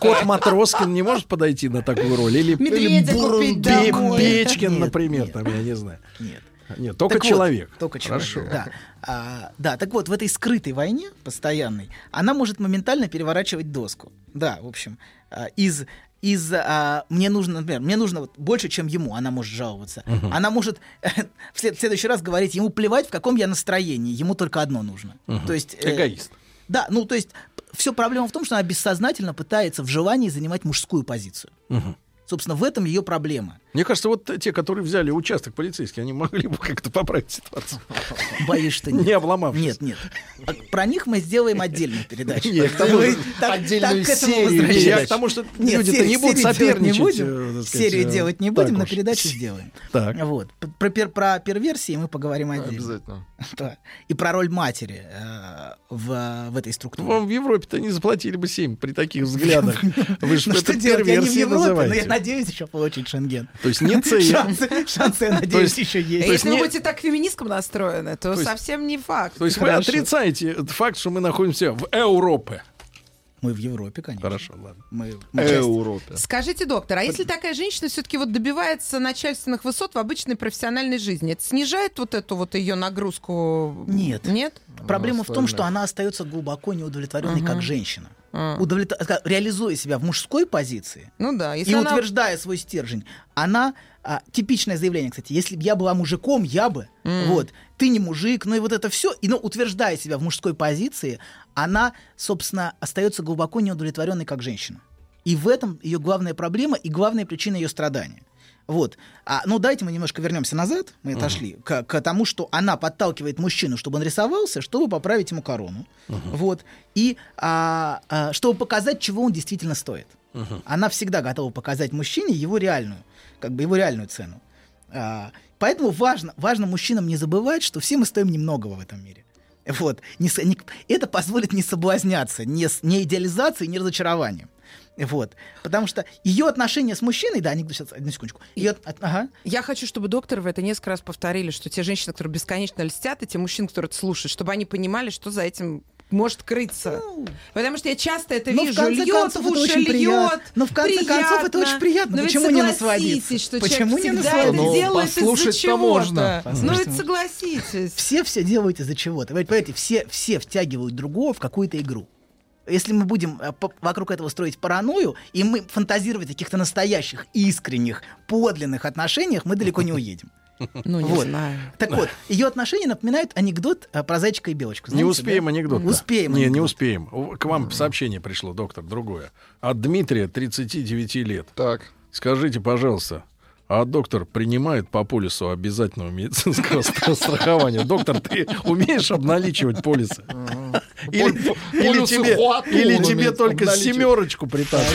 кот Матроскин не может подойти на такую роль? Или, Медведя или домой. Печкин, Нет, например, там, я не знаю. Нет. Нет, только Так вот, человек. только человек. Хорошо. Да. А, да, так вот, в этой скрытой войне постоянной она может моментально переворачивать доску. Да, в общем, а, из из а, мне нужно, например, мне нужно вот больше, чем ему, она может жаловаться. Мгм. Она может в, след- в следующий раз говорить, ему плевать, в каком я настроении, ему только одно нужно. Мгм. То есть э, Эгоист. Да, ну то есть все проблема в том, что она бессознательно пытается в желании занимать мужскую позицию. Мгм. Собственно, в этом ее проблема. Мне кажется, вот те, которые взяли участок полицейский, они могли бы как-то поправить ситуацию. Боюсь, что нет. Не обломавшись. Нет, нет. А Про них мы сделаем отдельную передачу. Нет, Так что мы так- отдельную так к этому серию передач. Потому что Нет, люди-то не будут соперничать, Не будем, э, сказать, серию э, делать не будем, но уж. передачу сделаем. Так. Вот. Про, про перверсии мы поговорим отдельно. Обязательно. Да. И про роль матери э, в, в этой структуре. Вам в Европе-то не заплатили бы 7 при таких взглядах. Вы же Ну это что делать, я не в перверсией Европе, но я называете. надеюсь еще получить шенген. То есть не цель. Шансы, шансы, я То надеюсь, есть- еще есть. А Если вы будете так феминистком настроены, то, То есть- совсем не факт. То есть вы отрицаете факт, что мы находимся в Европе. Мы в Европе, конечно. Хорошо, ладно. Мы, Европе. Скажите, доктор, а если такая женщина все-таки вот добивается начальственных высот в обычной профессиональной жизни, это снижает вот эту вот ее нагрузку? Нет. Нет? Проблема в том, что она остается глубоко неудовлетворенной Мгм. как женщина. Ска- Реализуя себя в мужской позиции Ну да, если и она- утверждая свой стержень, она а, типичное заявление, кстати, если бы я была мужиком, я бы, М. вот, ты не мужик, ну и вот это все, и, но утверждая себя в мужской позиции, она, собственно, остается глубоко неудовлетворенной как женщина. И в этом ее главная проблема и главная причина ее страдания. Вот. А, ну, давайте мы немножко вернемся назад. Мы отошли к, к тому, что она подталкивает мужчину, чтобы он рисовался, чтобы поправить ему корону. Вот. И а, а, чтобы показать, чего он действительно стоит. Она всегда готова показать мужчине его реальную, как бы его реальную цену. А, поэтому важно, важно мужчинам не забывать, что все мы стоим немногого в этом мире. Вот. Не не- это позволит не соблазняться, не, не идеализацией, не разочарованием. Вот. Потому что ее отношения с мужчиной, да, они, сейчас, одну секундочку. Её от- ага. Я хочу, чтобы докторы в это несколько раз повторили, что те женщины, которые бесконечно льстят, и те мужчины, которые это слушают, чтобы они понимали, что за этим может крыться. Потому что я часто это Ну, в вижу. конце льет концов, в это уши, очень льет. приятно. Ну, в конце концов, это очень приятно. Но ведь Почему не насладиться? что Почему не насладиться? это Ну, делает послушать-то можно. Ну, Послушать. ведь согласитесь. Все все делают из-за чего-то. Вы Понимаете, все, все втягивают другого в какую-то игру. Если мы будем э, вокруг этого строить паранойю, и мы фантазировать о каких-то настоящих, искренних, подлинных отношениях, мы далеко не уедем. Ну, не Вот. знаю. Так вот, ее отношения напоминают анекдот э, про зайчика и белочку. Не Знаете, успеем да? анекдот. Успеем. Не, не анекдот. успеем. У- К вам сообщение пришло, доктор, другое. От Дмитрия, 39 лет. Так. Скажите, пожалуйста, а доктор принимает по полису обязательного медицинского стра- страхования? Доктор, ты умеешь обналичивать полисы? Или, тебе, только семерочку притащат?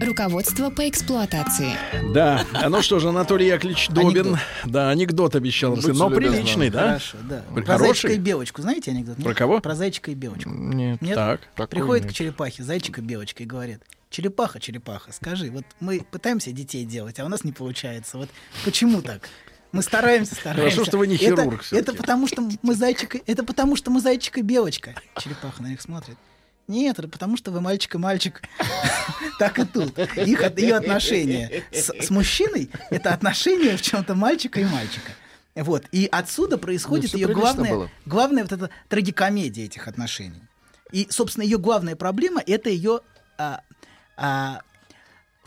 Руководство по эксплуатации. Да, а ну что же, Анатолий Яковлевич Добин. Анекдот. Да, анекдот обещал рассказать. Но любезны. приличный, да? Хорошо, да. Про Про зайчика и хороший? белочку. Знаете анекдот? нет? Про кого? Про зайчика и белочку. Нет. Нет? Так. Приходит нет. к черепахе зайчик и белочка и говорит, черепаха, черепаха, скажи, вот мы пытаемся детей делать, а у нас не получается. Вот почему так? Мы стараемся, стараемся. Хорошо, что вы не Это- хирург Это, всё-таки. потому что мы зайчик, это потому что мы зайчик и белочка. Черепаха на них смотрит. Нет, это потому что вы мальчик и мальчик. Так и тут. Их, ее отношения с, с мужчиной — это отношения в чем-то мальчика и мальчика. Вот. И отсюда происходит всё ее главная, было. главная вот эта трагикомедия этих отношений. И, собственно, ее главная проблема — это ее а, а,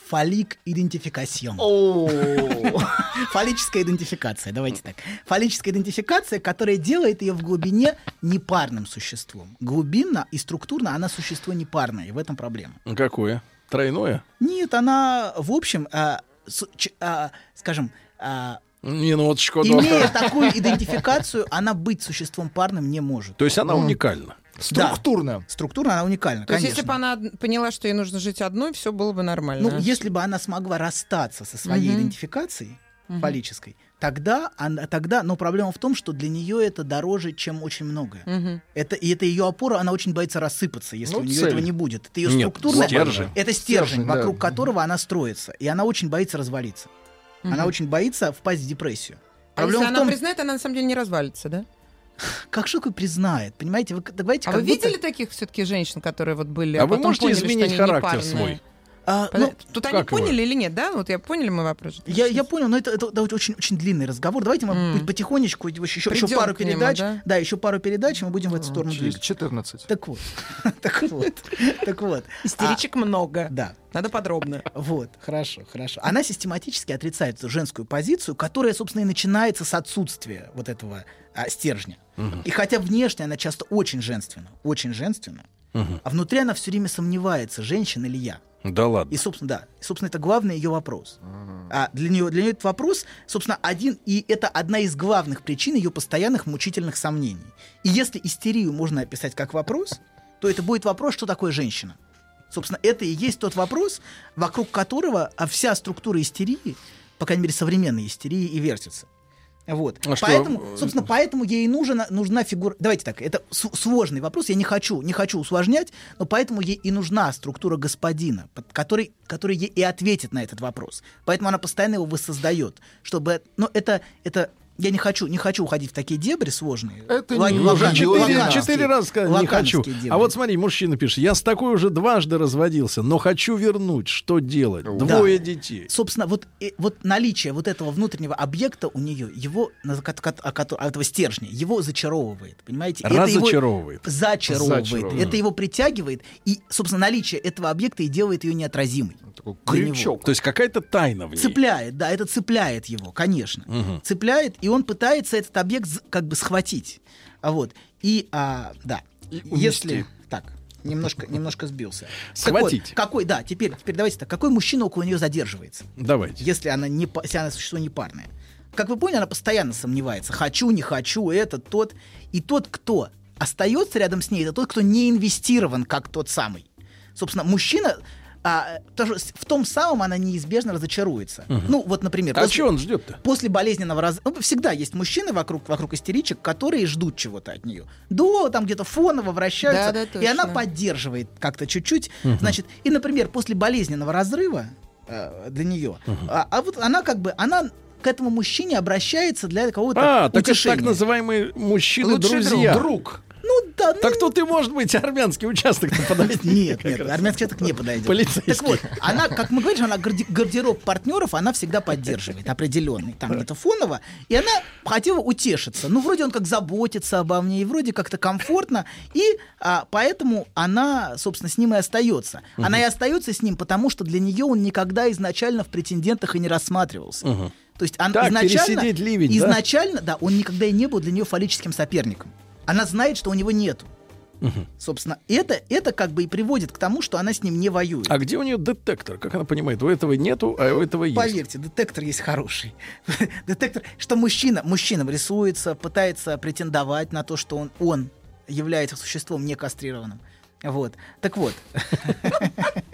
фалик идентификацион. Фаллическая идентификация, давайте так. Фаллическая идентификация, которая делает ее в глубине непарным существом. Глубинно и структурно она существо непарное, и в этом проблема. Какое? Тройное? Нет, она, в общем, а, с- ч- а, скажем, а, Минуточку. имея такую идентификацию, она быть существом парным не может. То есть она уникальна. Структурно. Структурно она уникальна, То есть, конечно. если бы она поняла, что ей нужно жить одной, все было бы нормально. Ну, если бы она смогла расстаться со своей Мгм. идентификацией Мгм. фаллической, тогда, она, тогда, но проблема в том, что для нее это дороже, чем очень многое. Мгм. Это, и это ее опора, она очень боится рассыпаться, если Ну, у нее цель. этого не будет. Это ее Нет, структурная... стержень. Это стержень, Стержень, да. вокруг которого она строится. И она очень боится развалиться. Она Мгм. очень боится впасть в депрессию. А если она признает, она на самом деле не развалится, да? как такое признает? Понимаете, вы давайте А вы будто- видели таких все-таки женщин, которые вот были, А вы потом можете поняли, что изменить характер свой? А, Подо- ну, Тут они его? поняли или нет, да? Вот я поняли мы вопрос. Я, я понял, но это, это, это очень, очень длинный разговор. Давайте мы М. потихонечку, еще, еще пару нему, передач. да? да? еще пару передач, и мы будем в эту сторону Через двигаться. 14. Так вот. так вот. Так вот. Истеричек много. А, Да. Надо подробно. Вот, хорошо, хорошо. Она систематически отрицает женскую позицию, которая, собственно, и начинается с отсутствия вот этого а, стержня. И хотя внешне она часто очень женственна, очень женственна, а внутри она все время сомневается, женщина или я. Да ладно. И, собственно, да. И, собственно, это главный ее вопрос. А для нее, для нее этот вопрос, собственно, один, и это одна из главных причин ее постоянных мучительных сомнений. И если истерию можно описать как вопрос, то это будет вопрос, что такое женщина. Собственно, это и есть тот вопрос, вокруг которого а, вся структура истерии, по крайней мере, современной истерии, и вертится. Вот. А что, поэтому, э, собственно, поэтому ей нужна, нужна фигура. Давайте так, это сложный вопрос, я не хочу, не хочу усложнять, но поэтому ей и нужна структура господина, под- который, который ей и ответит на этот вопрос. Поэтому она постоянно его воссоздает, чтобы. Но это, это я не хочу, не хочу уходить в такие дебри сложные. Это Ла- не- лакан- четыре, четыре раза сказали, не хочу. дебри. А вот смотри, мужчина пишет, я с такой уже дважды разводился, но хочу вернуть. Что делать? Двое детей. Собственно, вот, э, вот наличие вот этого внутреннего объекта у нее, его, этого стержня, его зачаровывает, понимаете? Это его Разочаровывает. Зачаровывает. Зачаровывает. Это его притягивает, и, собственно, наличие этого объекта и делает ее неотразимой. Для него. То есть какая-то тайна в ней. Цепляет, да, это цепляет его, конечно. Мгм. Цепляет, и он пытается этот объект как бы схватить. А вот. И, а, да, если... Так, немножко, немножко сбился. Схватить. какой, да, теперь, теперь давайте так. Какой мужчина около нее задерживается? Давайте. Если она, не, если она существо непарное. Как вы поняли, она постоянно сомневается. Хочу, не хочу, этот, тот. И тот, кто остается рядом с ней, это тот, кто не инвестирован, как тот самый. Собственно, мужчина а, тоже с- в том самом она неизбежно разочаруется. Мгм. Ну, вот, например, А чего он ждет-то? после болезненного раз... Ну, всегда есть мужчины вокруг, вокруг истеричек, которые ждут чего-то от нее. До, там где-то фоново вращаются, Да, да, и она точно. поддерживает как-то чуть-чуть. Мгм. Значит, и, например, после болезненного разрыва э, для нее, а, а вот она как бы, она к этому мужчине обращается для какого-то А, так это утешения. так называемые Лучший мужчины-друзья. друг. Ну да, Так тут и может быть армянский участок подойти. Нет, нет, армянский участок не подойдет. Полицейский. Так вот, она, как мы говорим, она гардероб партнеров, она всегда поддерживает определенный, там где-то фоново, и она хотела утешиться. Ну, вроде он как заботится обо мне, и вроде как-то комфортно, и а, поэтому она, собственно, с ним и остается. Она и остается с ним, потому что для нее он никогда изначально в претендентах и не рассматривался. То есть он Так, изначально, ливень, да? изначально, да? он никогда и не был для нее фаллическим соперником. Она знает, что у него нету. Собственно, это, это как бы и приводит к тому, что она с ним не воюет. А где у нее детектор? Как она понимает? У этого нету, а у этого есть. Поверьте, детектор есть хороший. детектор, что мужчина, мужчина рисуется, пытается претендовать на то, что он, он является существом не кастрированным. Вот. Так вот.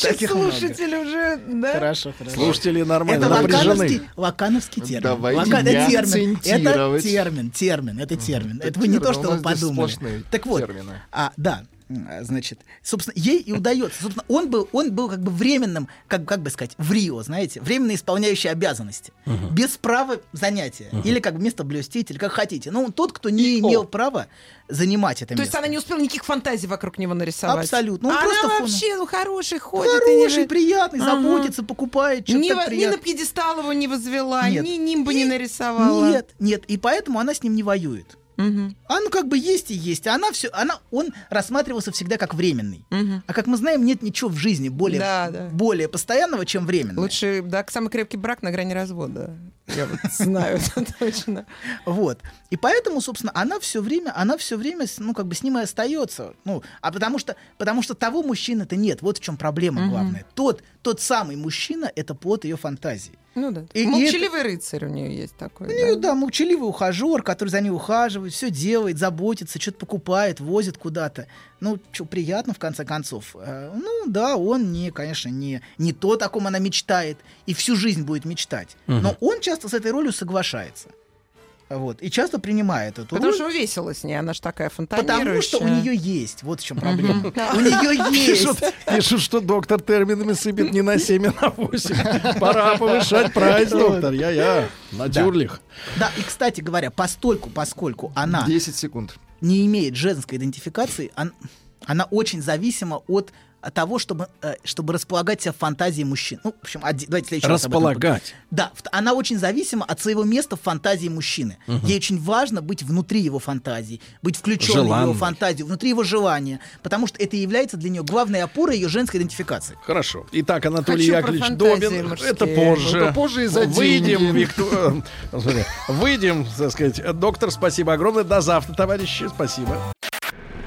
Таких много. Слушатели уже, да? Хорошо, хорошо. Слушатели нормально Это напряжены. лакановский, лакановский термин. Давайте Лака- не это термин. Это термин, термин, это термин. Это Это вы не то, что вы подумали. Так вот, термины. а, да, значит, собственно, ей и удается. Собственно, он был, он был как бы временным, как, как бы сказать, в Рио, знаете, временно исполняющий обязанности, без права занятия, или как бы место блюститель, как хотите. Но он тот, кто не имел права занимать это То есть место. она не успела никаких фантазий вокруг него нарисовать? Абсолютно. Он А просто она фон- вообще, ну, хороший, ходит. Хороший, и не- приятный, Ага. заботится, покупает, так во- ни на пьедестал его не возвела, Нет. ни нимба не нарисовала. Нет, нет, и поэтому она с ним не воюет. А ну как бы есть и есть. А она все, она, он рассматривался всегда как временный. А как мы знаем, нет ничего в жизни более, Да, да. более постоянного, чем временный. Лучше, да, самый крепкий брак на грани развода. Я вот знаю это точно. Вот. И поэтому, собственно, она все время, она все время, ну, как бы с ним и остается. Ну, а потому что, потому что того мужчины-то нет. Вот в чем проблема главная. Тот, тот самый мужчина это плод ее фантазии. Ну да. И- и Молчаливый рыцарь у нее есть такой. У нее, да, молчаливый ухажер, который за ней ухаживает, все делает, заботится, что-то покупает, возит куда-то. Ну, что, приятно, в конце концов. Э, Ну, да, он не, конечно, не, не то, о ком она мечтает, и всю жизнь будет мечтать. Мгм. Но он часто с этой ролью соглашается. Вот, и часто принимает эту Потому роль. что весело с ней, она ж такая Потому фонтанирующая. что у нее есть. Вот в чем проблема. У нее есть. Пишут, что доктор терминами сыпет не на 7, а на 8. Пора повышать прайс, доктор. Я-я. На Да. дюрлих. Да, и, кстати говоря, постольку, поскольку она 10 секунд. не имеет женской идентификации, он- она очень зависима от того, чтобы, э, чтобы располагать себя в фантазии мужчин. Ну, в общем, оди- давайте следующий Располагать. Да, она очень зависима от своего места в фантазии мужчины. Мгм. Ей очень важно быть внутри его фантазии, быть включенной в его фантазию, внутри его желания, потому что это является для нее главной опорой ее женской идентификации. Хорошо. Итак, Анатолий Хочу Яковлевич Добин. мужские. Это позже. Это позже и за Выйдем. Виктор... э, смотри, Выйдем, так сказать. Доктор, спасибо огромное. До завтра, товарищи. Спасибо.